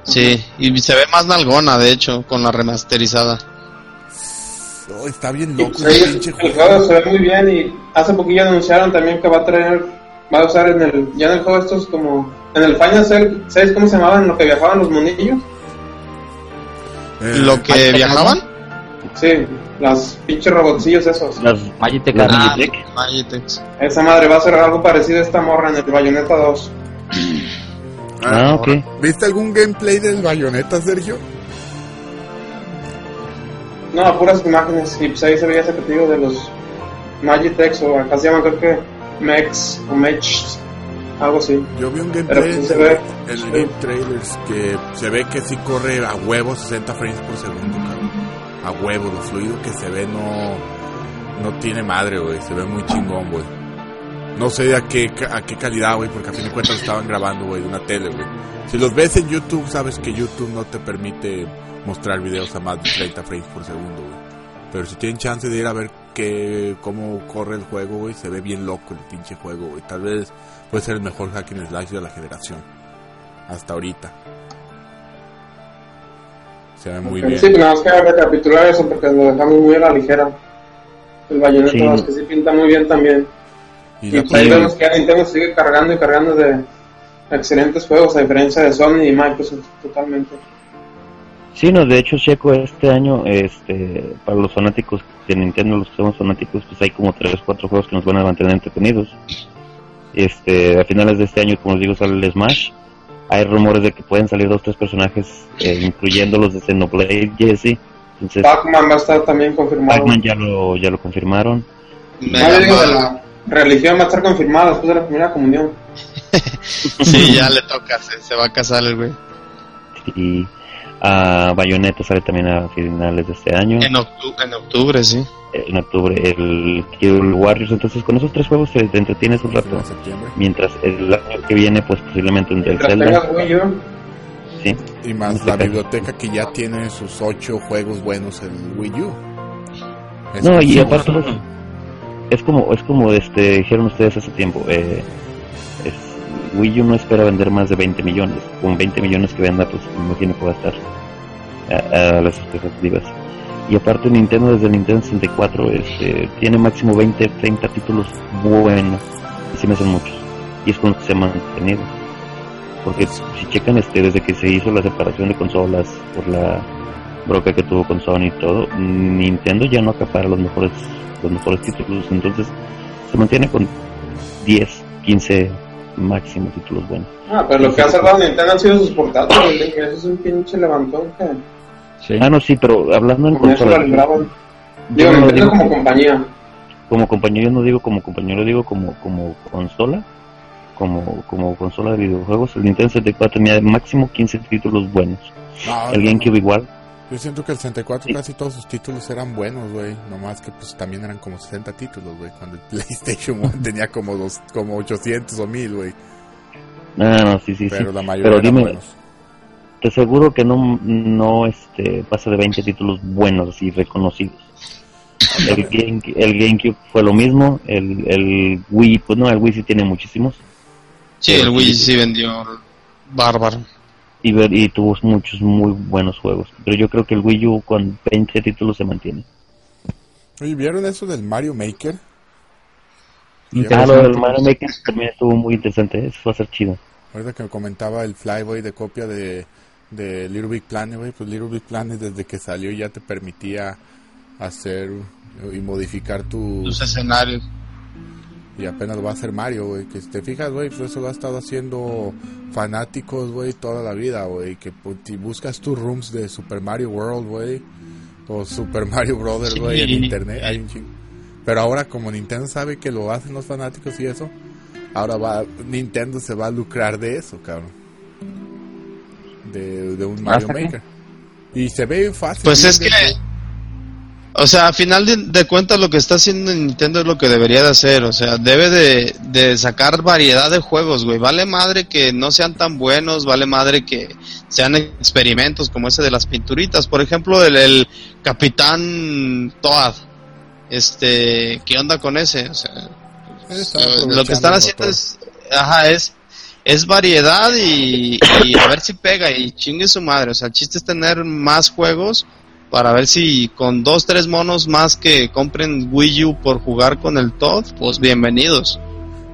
Sí, y se ve más nalgona, de hecho, con la remasterizada. Oh, está bien loco. el juego se ve muy bien y hace poquillo anunciaron también que va a traer, va a usar en el, ya en el juego estos como, en el Final 6, ¿cómo se llamaban? Lo que viajaban los monillos. Eh, ¿Lo que viajaban? Sí, las pinches robotcillos esos. Las Magitech. Ah, Esa madre va a ser algo parecido a esta morra en el Bayonetta 2. Ah, ah, ok. ¿Viste algún gameplay del Bayonetta, Sergio? No, puras imágenes. Y pues ahí se veía ese partido de los Magitex o acá se llaman creo que Mex o Mechs, algo así. Yo vi un gameplay pues, en el game trailers que se ve que sí corre a huevo 60 frames por segundo, A huevo, lo fluido que se ve no, no tiene madre, güey. Se ve muy chingón, güey. No sé a qué, a qué calidad, güey, porque a fin de cuentas estaban grabando, güey, de una tele, güey. Si los ves en YouTube, sabes que YouTube no te permite mostrar videos a más de 30 frames por segundo, güey. Pero si tienen chance de ir a ver que, cómo corre el juego, güey, se ve bien loco el pinche juego, güey. Tal vez puede ser el mejor hacking slash de la generación. Hasta ahorita. Se ve muy bien. Sí, nada más que recapitular eso porque lo dejamos muy a la ligera. El bayoneta sí. que sí pinta muy bien también. Y, ahí vemos que Nintendo sigue cargando y cargando de excelentes juegos, a diferencia de Sony y Microsoft, totalmente. Sí, no, de hecho, Checo, este año, este, para los fanáticos de Nintendo, los que somos fanáticos, pues hay como 3 4 juegos que nos van a mantener entretenidos. Este, a finales de este año, como les digo, sale el Smash. Hay rumores de que pueden salir dos tres personajes, eh, incluyendo los de Xenoblade, Jesse. Pac-Man va a estar también confirmado. Pac-Man ya lo, ya lo confirmaron. la religión va a estar confirmada después de la primera comunión. sí, ya le toca, se, va a casar el güey. Y a Bayonetta sale también a finales de este año. En octubre, en octubre sí. En octubre el Kill Warriors. Entonces, con esos tres juegos te, entretienes un rato. Mientras el año que viene, pues posiblemente un del Zelda. Sí. Y más la biblioteca que ya tiene sus ocho juegos buenos en Wii U. no, y aparte, es como es como este dijeron ustedes hace tiempo eh, Wii U no espera vender más de 20 millones con 20 millones que venda pues me imagino que va a estar a, las expectativas. Y aparte Nintendo desde Nintendo 64 este, tiene máximo 20 30 títulos buenos y si me hacen muchos y es con los que se ha mantenido. Porque si checan este desde que se hizo la separación de consolas por la broca que tuvo con Sony y todo Nintendo ya no acapara los mejores los mejores títulos. Entonces se mantiene con 10, 15 máximo títulos buenos. Ah, pero lo que ha salvado Nintendo han sido sus portátiles. Eso es un pinche levantón que. Sí. Ah, no, sí, pero hablando en consola. Digo, Nintendo como, compañía. Como compañía, yo no digo como compañero, digo como, como consola. Como, como consola de videojuegos, el Nintendo 64 tenía máximo 15 títulos buenos. el GameCube igual, yo siento que el 64 casi todos sus títulos eran buenos, güey. Nomás que pues también eran como 60 títulos, güey. Cuando el PlayStation 1 tenía como dos, como 800 o 1000, güey. Ah, no, sí, sí, Pero la mayoría Pero dime, Te aseguro que no, no este, pasa de 20 títulos buenos y reconocidos. El, Game, el GameCube fue lo mismo. El, el Wii, pues no, el Wii sí tiene muchísimos. Sí, el Wii sí vendió bárbaro y, tuvo muchos muy buenos juegos. Pero yo creo que el Wii U con 20 títulos se mantiene. Oye, ¿vieron eso del Mario Maker? Ah, lo del Mario Maker también estuvo muy interesante, eso va a ser chido. Ahorita que me comentaba el Flyboy de copia de, de Little Big Planet, pues Little Big Planet desde que salió ya te permitía hacer y modificar tus escenarios y apenas va a ser Mario, güey. Que si te fijas, güey, pues eso lo ha estado haciendo fanáticos, güey, toda la vida, güey. Que pues, si buscas tus rooms de Super Mario World, güey, o Super Mario Brothers, güey, en internet, hay un chingo. Pero ahora, como Nintendo sabe que lo hacen los fanáticos y eso, ahora va, Nintendo se va a lucrar de eso, cabrón. De, de un Mario Maker. Y se ve fácil. Pues es que O sea, a final de, cuentas lo que está haciendo Nintendo es lo que debería de hacer. O sea, debe de, de sacar variedad de juegos, güey. Vale madre que no sean tan buenos, vale madre que sean experimentos como ese de las pinturitas. Por ejemplo, el, el Capitán Toad. Este, ¿qué onda con ese? O sea, lo que están haciendo es, ajá, es, es variedad y, y a ver si pega y chingue su madre. O sea, el chiste es tener más juegos para ver si con dos, tres monos más que compren Wii U por jugar con el Todd, pues bienvenidos.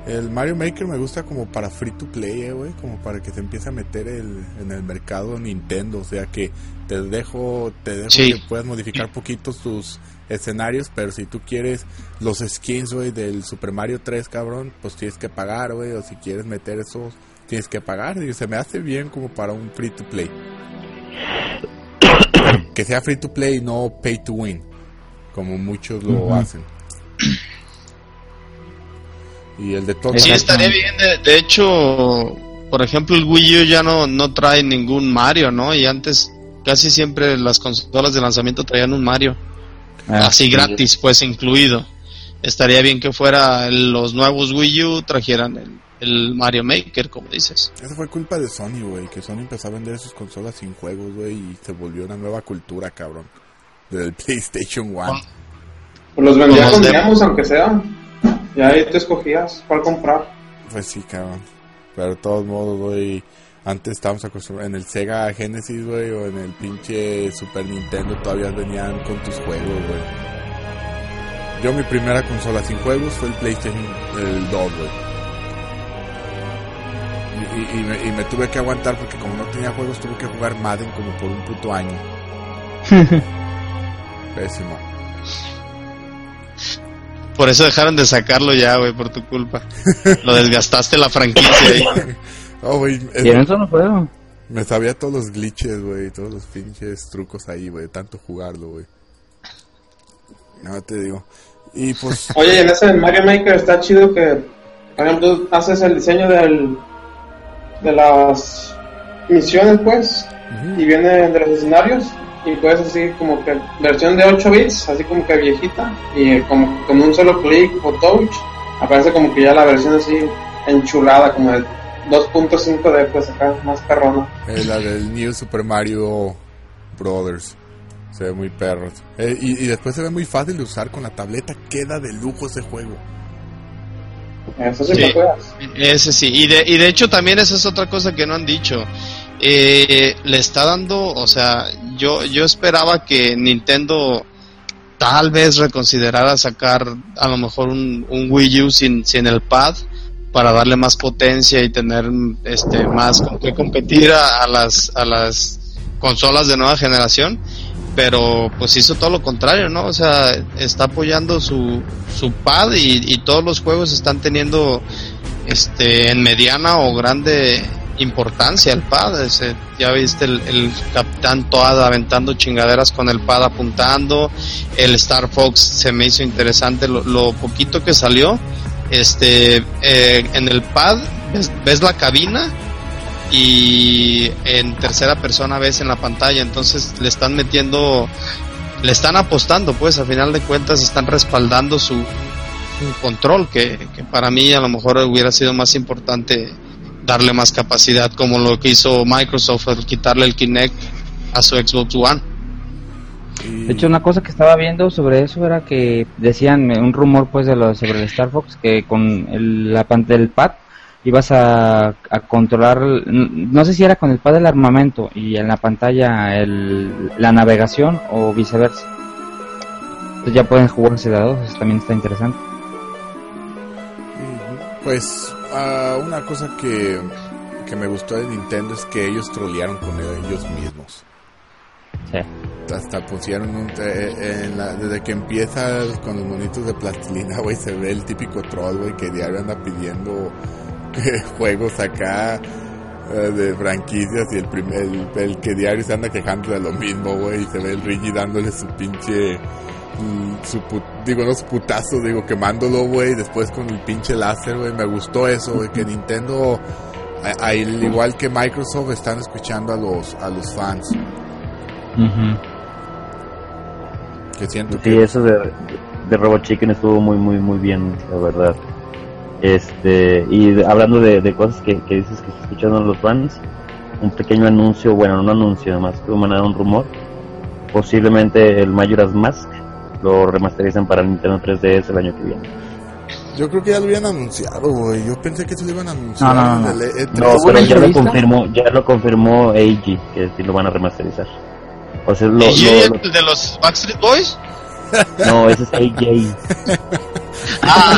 El Mario Maker me gusta como para free to play, eh, güey, como para que se empiece a meter el, en el mercado Nintendo, o sea que te dejo, te dejo que puedas modificar poquitos tus escenarios, pero si tú quieres los skins, güey, del Super Mario 3, cabrón, pues tienes que pagar, güey, o si quieres meter esos, tienes que pagar, y se me hace bien como para un free to play que sea free to play y no pay to win, como muchos lo hacen. Y el de todo. Sí, estaría bien. De, hecho, por ejemplo, el Wii U ya no, no trae ningún Mario, ¿no? Y antes casi siempre las consolas de lanzamiento traían un Mario. Ah, así gratis, pues incluido. Estaría bien que fuera los nuevos Wii U trajeran el, el Mario Maker, como dices. Eso fue culpa de Sony, güey, que Sony empezó a vender sus consolas sin juegos, güey, y se volvió una nueva cultura, cabrón, del PlayStation 1. Pues los vendía con demos, aunque sea. Y ahí te escogías cuál comprar. Pues sí, cabrón. Pero de todos modos, güey, antes estábamos acostumbrados en el Sega Genesis, güey, o en el pinche Super Nintendo todavía venían con tus juegos, güey. Yo mi primera consola sin juegos fue el PlayStation el 2, güey y, me, tuve que aguantar porque como no tenía juegos tuve que jugar Madden como por un puto año. Pésimo. Por eso dejaron de sacarlo ya, güey, por tu culpa. Lo desgastaste la franquicia ahí. Oh, güey. ¿Y en eso no juego? Me sabía todos los glitches, güey, todos los pinches trucos ahí, güey, tanto jugarlo, güey. No te digo. Y pues. Oye, en ese Mario Maker está chido que, por ejemplo, haces el diseño del de las misiones, pues, y viene de los escenarios, y puedes así como que versión de 8 bits, así como que viejita, y como con un solo clic o touch, aparece como que ya la versión así enchulada, como de 2.5D, pues acá, más carrona. Es la del New Super Mario Brothers. Se ve muy perro. Eh, y, y, después se ve muy fácil de usar con la tableta. Queda de lujo ese juego. Eso sí, Ese sí, y de, y de hecho también esa es otra cosa que no han dicho. Eh, le está dando, o sea, yo, yo esperaba que Nintendo tal vez reconsiderara sacar a lo mejor un, un Wii U sin, sin el pad para darle más potencia y tener este más con que competir a, las a las consolas de nueva generación pero pues hizo todo lo contrario, ¿no? O sea, está apoyando su, su pad y, todos los juegos están teniendo este en mediana o grande importancia el pad. Ese, ya viste el, Capitán Toad aventando chingaderas con el pad apuntando. El Star Fox se me hizo interesante lo, poquito que salió. Este, eh, en el pad ves, ves la cabina y en tercera persona ves en la pantalla, entonces le están metiendo, le están apostando, pues a final de cuentas están respaldando su, control, que, para mí a lo mejor hubiera sido más importante darle más capacidad, como lo que hizo Microsoft al quitarle el Kinect a su Xbox One. De hecho, una cosa que estaba viendo sobre eso era que decían un rumor pues de lo sobre el Star Fox que con el, la del pad ibas a, controlar, no sé si era con el pad del armamento y en la pantalla el, la navegación o viceversa. Entonces ya pueden jugarse de dos, eso también está interesante. Pues ah, una cosa que, que me gustó de Nintendo es que ellos trolearon con ellos mismos. Sí. Hasta pusieron un, eh, en la, desde que empiezas con los monitos de plastilina, güey, se ve el típico troll, güey, que diario anda pidiendo juegos acá eh, de franquicias y el primer el, que diario se anda quejando de lo mismo, güey, y se ve el Rigi dándole su pinche mm, su digo no su putazo, digo quemándolo, güey, después con el pinche láser, güey, me gustó eso, güey, que Nintendo al igual que Microsoft están escuchando a los a los fans. Que siento sí, eso de, de Robot Chicken estuvo muy, muy, muy bien, la verdad. Este, y hablando de, de cosas que, que, dices que se escuchan los fans, un pequeño anuncio, bueno, no un anuncio, más que un rumor. Posiblemente el Majora's Mask lo remasterizan para Nintendo 3DS el año que viene. Yo creo que ya lo habían anunciado, güey. Yo pensé que se lo iban a anunciar. No, no, no. E no pero ya lo confirmó, ya lo confirmó AG que sí lo van a remasterizar. O sea, lo, lo, el de los Backstreet Boys? No, ese es AJ. Ah.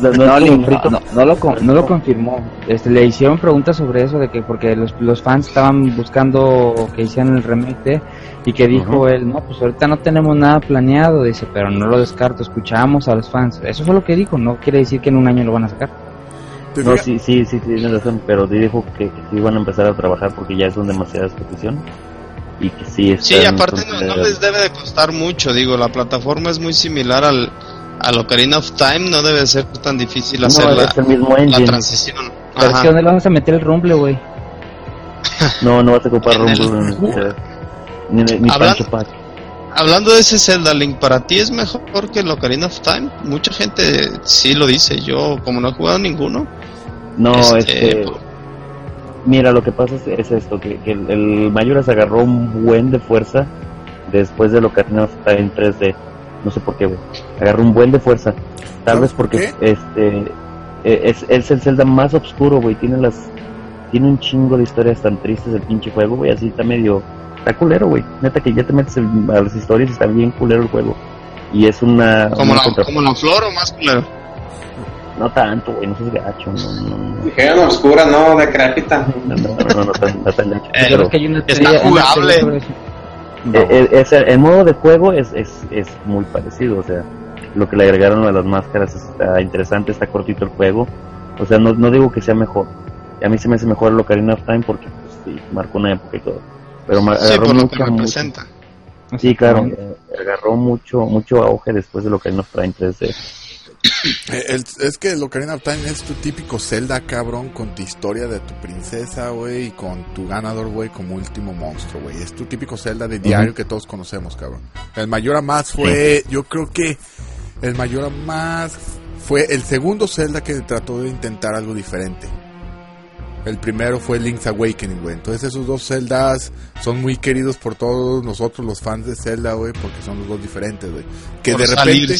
no, no, lo, no, lo, confirmó. Este, le hicieron preguntas sobre eso, de que porque los, los fans estaban buscando que hicieran el remake y que dijo él, no, pues ahorita no tenemos nada planeado, dice, pero no lo descarto, escuchamos a los fans. Eso fue lo que dijo, no quiere decir que en un año lo van a sacar. No, sí, sí, sí, tiene razón, pero dijo que, que sí van a empezar a trabajar porque ya son demasiadas peticiones y que sí Sí, aparte no, les debe de costar mucho, digo, la plataforma es muy similar al, al Ocarina of Time, no debe ser tan difícil hacer la, la, transición. Pero es que ¿dónde vamos a meter el Rumble, güey? no, no vas a ocupar Rumble. ni, ni Hablando, hablando de ese Zelda Link, ¿para ti es mejor que el Ocarina of Time? Mucha gente sí lo dice, yo como no he jugado ninguno. No, este... este Mira, lo que pasa es, esto, que, el, el Mayoras agarró un buen de fuerza después de lo que Time en 3D. No sé por qué, güey. Agarró un buen de fuerza. Tal vez porque este e, es, es, el Zelda más oscuro, güey. Tiene las tiene un chingo de historias tan tristes el pinche juego, güey. Así está medio está culero, güey. Neta que ya te metes a las historias y está bien culero el juego. Y es una como, la, como la flor o más culero. No tanto, güey, no seas gacho. No, no, no. Dijeron oscura, no, decrépita. No, no, no, no, tan, tan gacho. Eh, que hay una está jugable. Eh, eh, es, el modo de juego es, es, es muy parecido, o sea, lo que le agregaron a las máscaras está interesante, está cortito el juego. O sea, no, no digo que sea mejor. A mí se me hace mejor el Ocarina of Time porque pues, sí, marcó una época y todo. Pero sí, por lo que representa. Sí, claro, agarró mucho mucho auge después de lo Ocarina of Time 3D. Eh, es que el Ocarina of Time es tu típico Zelda, cabrón, con tu historia de tu princesa, güey, y con tu ganador, güey, como último monstruo, güey. Es tu típico Zelda de diario que todos conocemos, cabrón. El mayor a más fue, yo creo que el mayor más fue el segundo Zelda que trató de intentar algo diferente. El primero fue Link's Awakening, güey. Entonces esos dos Zeldas son muy queridos por todos nosotros los fans de Zelda, güey, porque son los dos diferentes, güey. Que de repente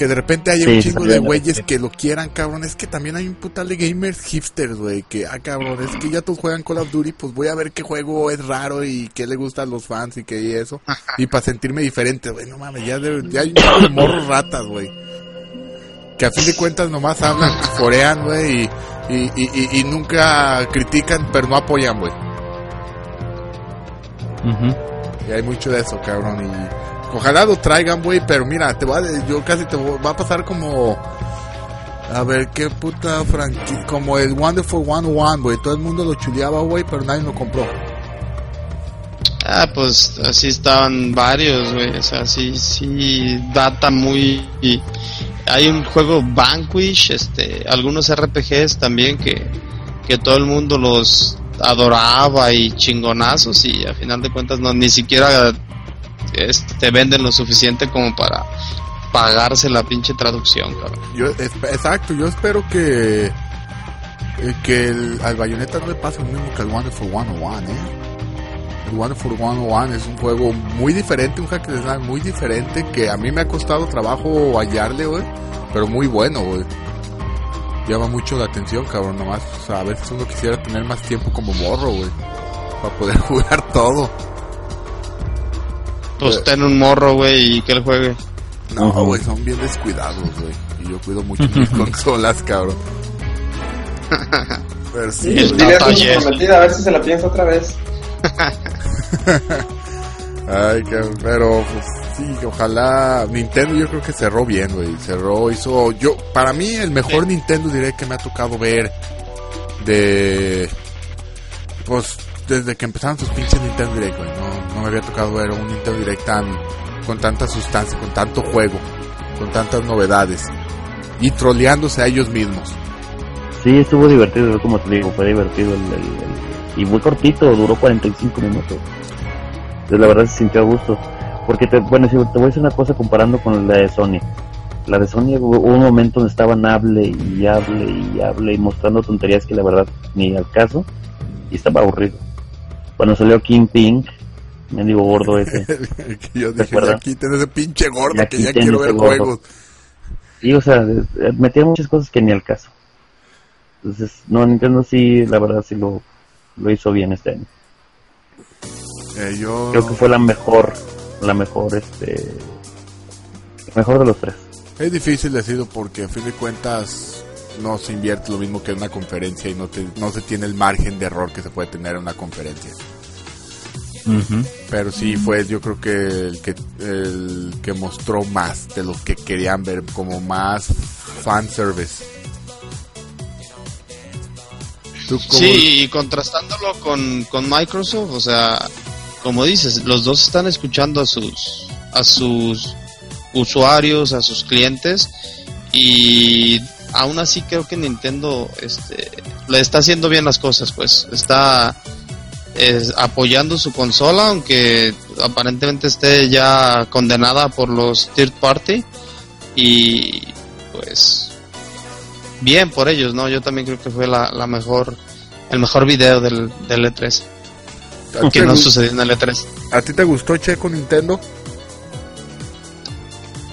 que de repente haya un chingo de güeyes que lo quieran, cabrón. Es que también hay un putal de gamers hipsters, güey, que ah, cabrón, es que ya todos juegan Call of Duty, pues voy a ver qué juego es raro y qué le gusta a los fans y qué y eso. y para sentirme diferente, güey, no mames, ya, ya hay un morros ratas, güey. Que a fin de cuentas nomás hablan, forean, güey, y y, y, nunca critican, pero no apoyan, güey. Y hay mucho de eso, cabrón. Y ojalá lo traigan, güey, pero mira, te va yo casi te va a pasar como a ver qué puta franquicia, como el Wonderful 101, güey. Todo el mundo lo chuleaba, güey, pero nadie lo compró. Ah, pues así estaban varios, güey. O sea, sí, sí, data muy. hay un juego Vanquish, este, algunos RPGs también que, que todo el mundo los adoraba y chingonazos y a final de cuentas no ni siquiera este, venden lo suficiente como para pagarse la pinche traducción, cabrón. Yo, exacto, yo espero que eh, que el, al Bayonetta no le pase lo mismo que al Wonderful 101, ¿eh? For One One es un juego muy diferente, un hack de slash muy diferente que a mí me ha costado trabajo hallarle, güey, pero muy bueno, güey. Llama mucho la atención, cabrón, nomás, o sea, a veces uno quisiera tener más tiempo como morro, güey, para poder jugar todo. Pues ten un morro, güey, y que él juegue. No, güey, son bien descuidados, güey. Y yo cuido mucho mis consolas, cabrón. Pero sí, a ver si se la piensa otra vez. Ay, que, pero pues, sí, ojalá Nintendo yo creo que cerró bien, güey, cerró, hizo yo para mí el mejor Nintendo diré que me ha tocado ver de pues desde que empezaron sus pinches Nintendo Direct, no me había tocado ver un Nintendo Direct tan con tanta sustancia, con tanto juego, con tantas novedades y troleándose a ellos mismos. Sí, estuvo divertido, como te digo, fue divertido el y muy cortito, duró 45 minutos. Entonces la verdad se sintió a gusto. Porque, te, bueno, si te voy a decir una cosa comparando con la de Sony. La de Sony hubo un momento donde estaban hable y hable y hable y mostrando tonterías que la verdad ni al caso y estaba aburrido. Cuando salió King Pink, me digo gordo ese. yo dije, aquí tenés ese pinche gordo que ya quiero ver juegos. Sí, o sea, metía muchas cosas que ni al caso. Entonces, no, Nintendo sí, la verdad sí lo, lo hizo bien este año. Eh, yo... Creo que fue la mejor, la mejor, este, mejor de los tres. Es difícil decirlo porque a fin de cuentas no se invierte lo mismo que en una conferencia y no, te, no se tiene el margen de error que se puede tener en una conferencia. Pero sí fue yo creo que el que el que mostró más de lo que querían ver como más fan service. Sí, y contrastándolo con, con Microsoft, o sea, como dices, los dos están escuchando a sus a sus usuarios, a sus clientes y aún así creo que Nintendo este le está haciendo bien las cosas, pues está apoyando su consola, aunque aparentemente esté ya condenada por los third party. Y pues bien por ellos, ¿no? Yo también creo que fue la, mejor, el mejor video del, del E3. Que no sucedió en el E3. ¿A ti te gustó Checo Nintendo?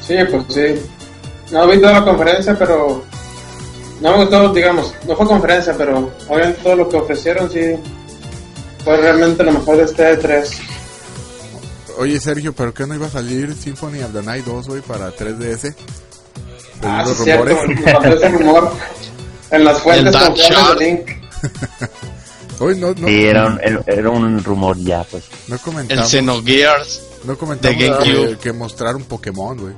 Sí, pues sí. No vi toda la conferencia, pero no me gustó, digamos, no fue conferencia, pero obviamente todo lo que ofrecieron sí fue realmente lo mejor de este E3. Oye, Sergio, ¿pero qué no iba a salir Symphony of the Night 2, güey, para 3DS? Ah, sí, rumores? cierto, ese rumor en las fuentes confiables de Link. Hoy no, no, sí, era un, era un rumor ya, pues. No comentamos. El Xenogears. No comentamos que, que mostrar un Pokémon, güey.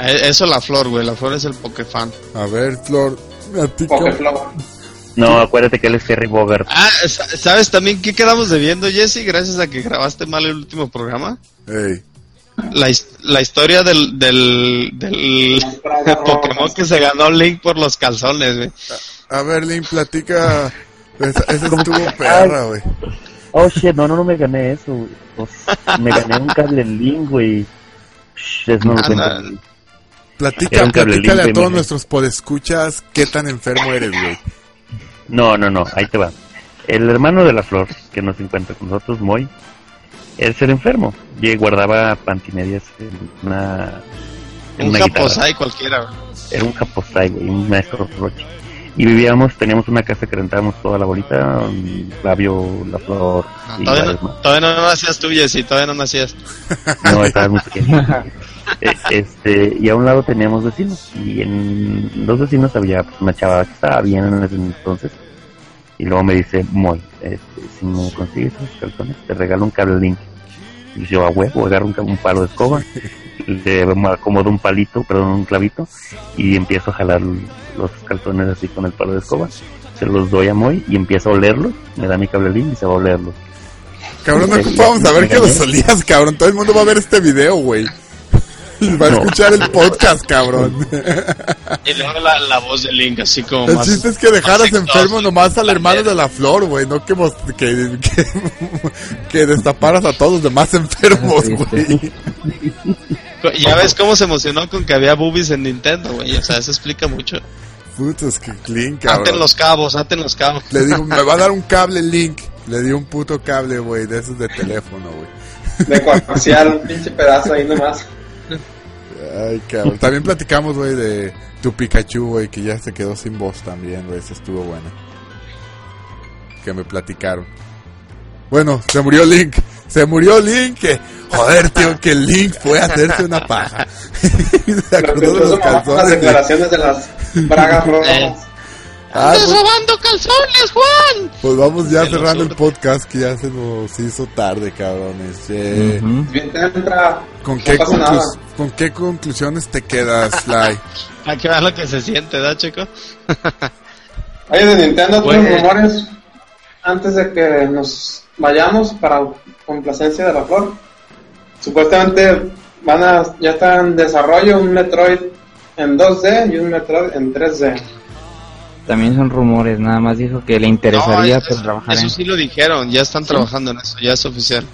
Eh, eso la flor, güey. La flor es el Pokefan. A ver, Flor. No, acuérdate que él es Harry Bogart. Ah, ¿sabes también qué quedamos debiendo, Jesse? Gracias a que grabaste mal el último programa. La, la historia del, del, del Pokémon que se ganó Link por los calzones, güey. A, ver, Link, platica. Esa, estuvo perra, güey. Oh, shit, no, no, no me gané eso, güey. Pues, me gané un cable Link, güey. Es no lo Platica, platícale a todos nuestros podescuchas qué tan enfermo eres, güey. No, no, no, ahí te va. El hermano de la flor, que no se encuentra con nosotros, Moy, él era enfermo. Y guardaba pantimedias en una. En un japosai cualquiera. Era un japosai, güey, un maestro roche. Y vivíamos, teníamos una casa que rentábamos toda la bolita, Flavio, la flor. todavía, no, todavía no nacías tú, Jessy, todavía no nacías. No, estaba muy pequeño. Eh, este, y a un lado teníamos vecinos. Y en los vecinos había pues, una chava que estaba bien en ese entonces y luego me dice, Moy, este, si me consigues esos calzones, te regalo un cable link. Y yo a huevo, agarro un, palo de escoba, le acomodo un palito, perdón, un clavito, y empiezo a jalar los calzones así con el palo de escoba. Se los doy a Moy y empiezo a olerlos, me da mi cable link y se va a olerlos. Cabrón, no a ver que los olías, cabrón. Todo el mundo va a ver este video, güey. Va a escuchar el podcast, cabrón. Y luego la, la voz de Link, así como. El chiste es que dejaras enfermo nomás al hermano de la flor, güey. No que, que, que, destaparas a todos los demás enfermos, güey. Ya ves cómo se emocionó con que había boobies en Nintendo, güey. O sea, eso explica mucho. Putos, que Link, cabrón. Aten los cabos, aten los cabos. Le digo, me va a dar un cable Link. Le di un puto cable, güey, de esos de teléfono, güey. De coaxial, un pinche pedazo ahí nomás. Ay, cabrón. También platicamos, güey, de tu Pikachu, güey, que ya se quedó sin voz también, güey. Eso estuvo bueno. Que me platicaron. Bueno, se murió Link. Se murió Link. Que, joder, tío, que Link fue a hacerse una paja. se acordó de los calzones. Las declaraciones de las bragas rojas. Ah, ¡Estás pues, robando calzones, Juan! Pues vamos ya cerrando el podcast que ya se nos hizo tarde, cabrones. Eh, ¿con, qué ¿Con qué conclusiones te quedas, Sly? Hay que ver lo que se siente, ¿da, chico? Oye, de Nintendo, bueno. rumores antes de que nos vayamos para complacencia de la flor. Supuestamente van a, ya está en desarrollo un Metroid en 2D y un Metroid en 3D. También son rumores, nada más dijo que le interesaría pues, trabajar eso sí lo dijeron, ya están trabajando en eso, ya es oficial.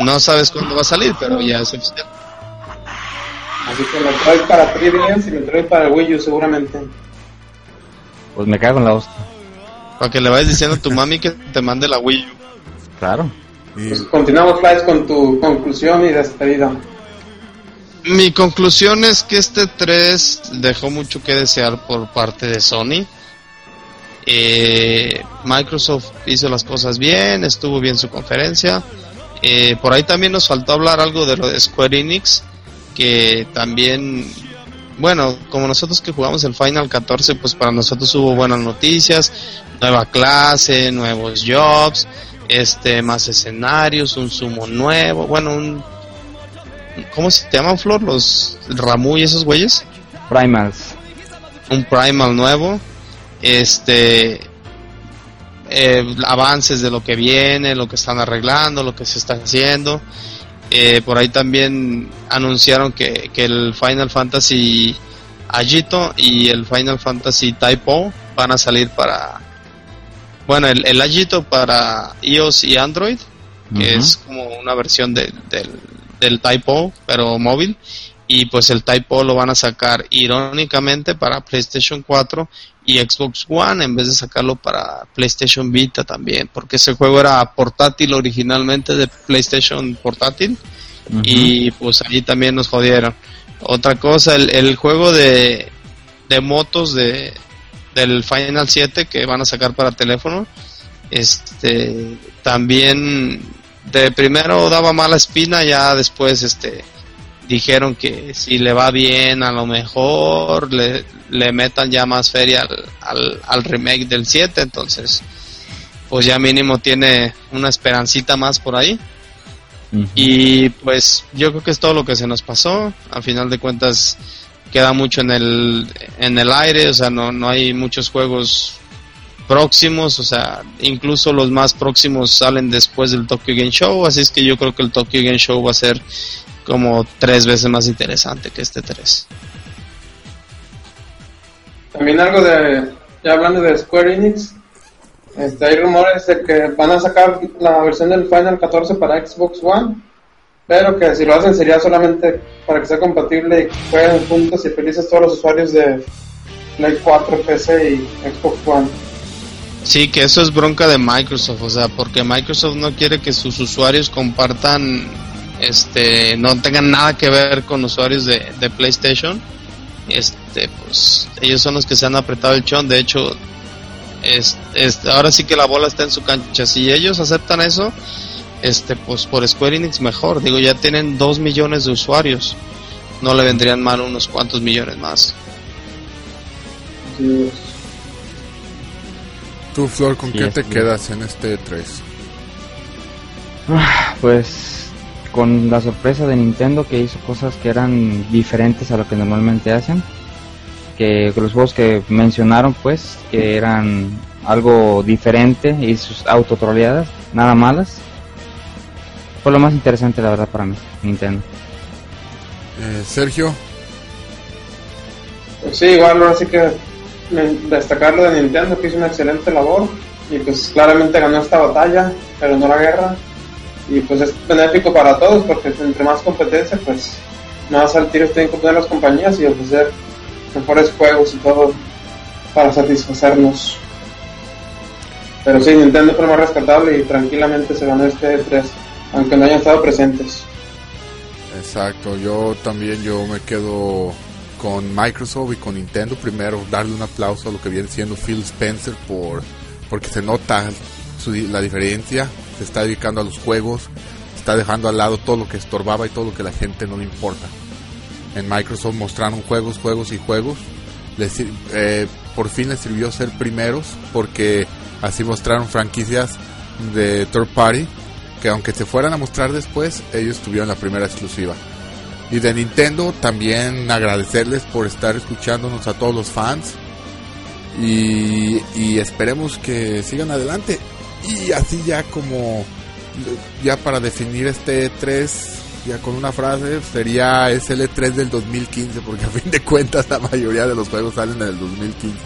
No sabes cuándo va a salir, pero ya es oficial. Así que Metroid para 3DS y Metroid para el Wii U seguramente. Pues me cago en la hostia. Para que le vayas diciendo a tu mami que te mande la Wii U. Claro. Pues continuamos, Flash, con tu conclusión y despedida. Mi conclusión es que este 3 dejó mucho que desear por parte de Sony. Eh, Microsoft hizo las cosas bien, estuvo bien su conferencia. Eh, por ahí también nos faltó hablar algo de lo de Square Enix, que también, bueno, como nosotros que jugamos el Final 14, pues para nosotros hubo buenas noticias, nueva clase, nuevos jobs, este, más escenarios, un sumo nuevo, bueno, un, ¿cómo se llaman Flor? Los Ramu y esos güeyes. Primals. Un Primal nuevo, este, eh, avances de lo que viene, lo que están arreglando, lo que se está haciendo. Eh, por ahí también anunciaron que, que el Final Fantasy Agito y el Final Fantasy Typo van a salir para bueno el, el Agito para iOS y Android que es como una versión de, del, del Typo pero móvil y pues el Typo lo van a sacar irónicamente para PlayStation 4 y Xbox One en vez de sacarlo para PlayStation Vita también, porque ese juego era portátil originalmente de PlayStation portátil y pues allí también nos jodieron. Otra cosa, el, el juego de, de motos de del Final 7 que van a sacar para teléfono, este también de primero daba mala espina, ya después este dijeron que si le va bien a lo mejor le, le metan ya más feria al, al, al, remake del 7 entonces pues ya mínimo tiene una esperancita más por ahí uh -huh. y pues yo creo que es todo lo que se nos pasó a final de cuentas queda mucho en el en el aire o sea no, no hay muchos juegos próximos, o sea, incluso los más próximos salen después del Tokyo Game Show, así es que yo creo que el Tokyo Game Show va a ser como tres veces más interesante que este 3. También algo de, ya hablando de Square Enix, este, hay rumores de que van a sacar la versión del Final 14 para Xbox One, pero que si lo hacen sería solamente para que sea compatible y jueguen juntos y felices todos los usuarios de Play 4, PC y Xbox One. Sí, que eso es bronca de Microsoft, o sea, porque Microsoft no quiere que sus usuarios compartan este no tengan nada que ver con usuarios de, de, PlayStation. Este pues ellos son los que se han apretado el chón. De hecho es, es, ahora sí que la bola está en su cancha. Si ellos aceptan eso este pues por Square Enix mejor. Digo ya tienen dos millones de usuarios. No le vendrían mal unos cuantos millones más. Sí. tú Flor con sí, qué te quedas en este 3 pues con la sorpresa de Nintendo que hizo cosas que eran diferentes a lo que normalmente hacen que los juegos que mencionaron pues que eran algo diferente y sus autotroleadas nada malas fue lo más interesante la verdad para mí Nintendo. Eh, Sergio. Pues sí igual así que destacar lo de Nintendo que hizo una excelente labor y pues claramente ganó esta batalla pero no la guerra y pues es benéfico para todos porque entre más competencia pues más al tiro tienen que poner las compañías y ofrecer mejores juegos y todo para satisfacernos. Pero sí Nintendo fue más rescatable y tranquilamente se ganó este 3 aunque no hayan estado presentes. Exacto yo también yo me quedo con Microsoft y con Nintendo primero darle un aplauso a lo que viene siendo Phil Spencer por porque se nota su, la diferencia se está dedicando a los juegos, está dejando al lado todo lo que estorbaba y todo lo que la gente no le importa. En Microsoft mostraron juegos, juegos y juegos. Eh, por fin les sirvió ser primeros porque así mostraron franquicias de third party que aunque se fueran a mostrar después, ellos tuvieron la primera exclusiva. Y de Nintendo también agradecerles por estar escuchándonos a todos los fans y, y esperemos que sigan adelante y así ya como ya para definir este 3 ya con una frase sería es el E3 del 2015 porque a fin de cuentas la mayoría de los juegos salen en el 2015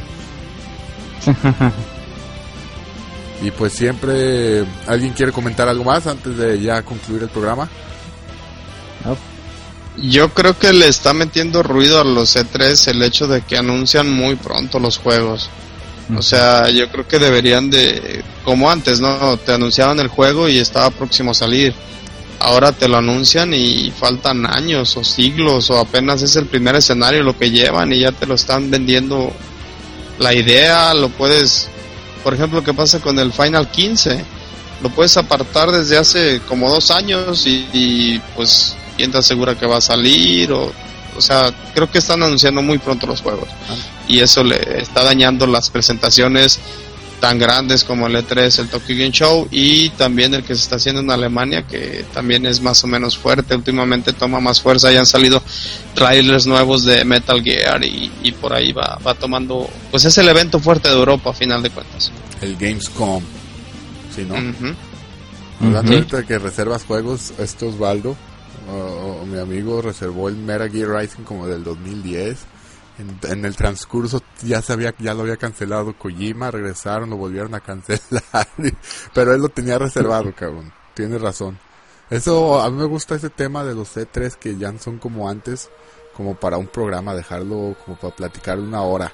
Y pues siempre, ¿alguien quiere comentar algo más antes de ya concluir el programa? Yo creo que le está metiendo ruido a los E3 el hecho de que anuncian muy pronto los juegos. O sea, yo creo que deberían de, como antes, ¿no? Te anunciaban el juego y estaba próximo a salir. Ahora te lo anuncian y faltan años o siglos o apenas es el primer escenario lo que llevan y ya te lo están vendiendo la idea, lo puedes, por ejemplo, ¿qué pasa con el Final 15? Lo puedes apartar desde hace como dos años y, y pues quién te asegura que va a salir o o sea, creo que están anunciando muy pronto los juegos y eso le está dañando las presentaciones tan grandes como el E3, el Tokyo Game Show y también el que se está haciendo en Alemania que también es más o menos fuerte, últimamente toma más fuerza, ya han salido trailers nuevos de Metal Gear y, por ahí va, va tomando, pues es el evento fuerte de Europa a final de cuentas. El Gamescom, ¿sí no? Hablando de que reservas juegos, esto Osvaldo, o, mi amigo reservó el Metal Gear Rising como del 2010. En, el transcurso ya sabía ya lo había cancelado Kojima, regresaron, lo volvieron a cancelar, pero él lo tenía reservado, cabrón. Tiene razón. Eso, a mí me gusta ese tema de los C3 que ya son como antes, como para un programa, dejarlo como para platicar una hora.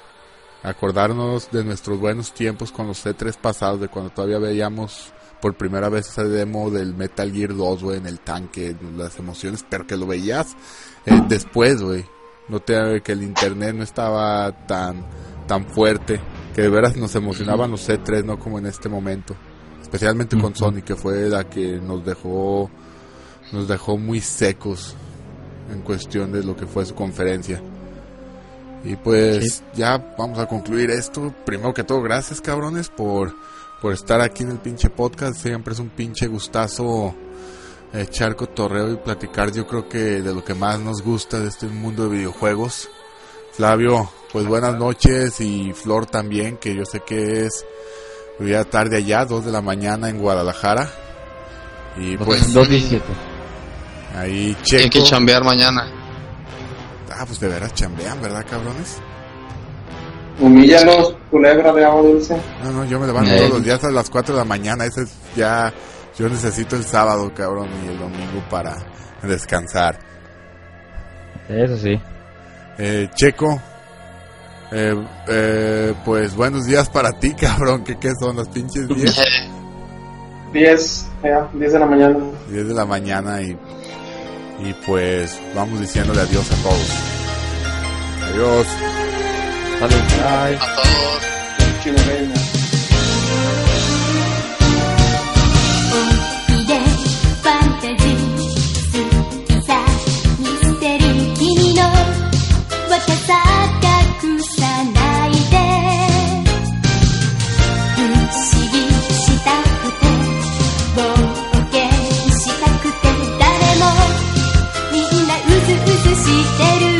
Acordarnos de nuestros buenos tiempos con los C3 pasados, de cuando todavía veíamos por primera vez ese demo del Metal Gear 2, güey, en el tanque, las emociones, pero que lo veías eh, después, güey. Noté que el internet no estaba tan, tan fuerte, que de veras nos emocionaban los C3, no como en este momento. Especialmente con Sony, que fue la que nos dejó, nos dejó muy secos en cuestión de lo que fue su conferencia. Y pues ya vamos a concluir esto. Primero que todo, gracias cabrones por por estar aquí en el pinche podcast. Siempre es un pinche gustazo echar cotorreo y platicar. Yo creo que de lo que más nos gusta de este mundo de videojuegos. Flavio, pues buenas noches y Flor también, que yo sé que es ya tarde allá, 2 de la mañana en Guadalajara. Y pues 2.17. Ahí Checo. Hay que chambear mañana. Ah, pues de veras chambean, ¿verdad, cabrones? Humíllalos, culebra de agua dulce. No, no, yo me levanto todos los días a las 4 de la mañana. Ese es ya. Yo necesito el sábado, cabrón, y el domingo para descansar. Eso sí. Eh, Checo, eh, eh, pues buenos días para ti, cabrón. ¿Qué, qué son las pinches 10? 10, ya, 10 de la mañana. 10 de la mañana y, y pues vamos diciéndole adiós a todos. Adiós. Salud. Bye. A todos. してる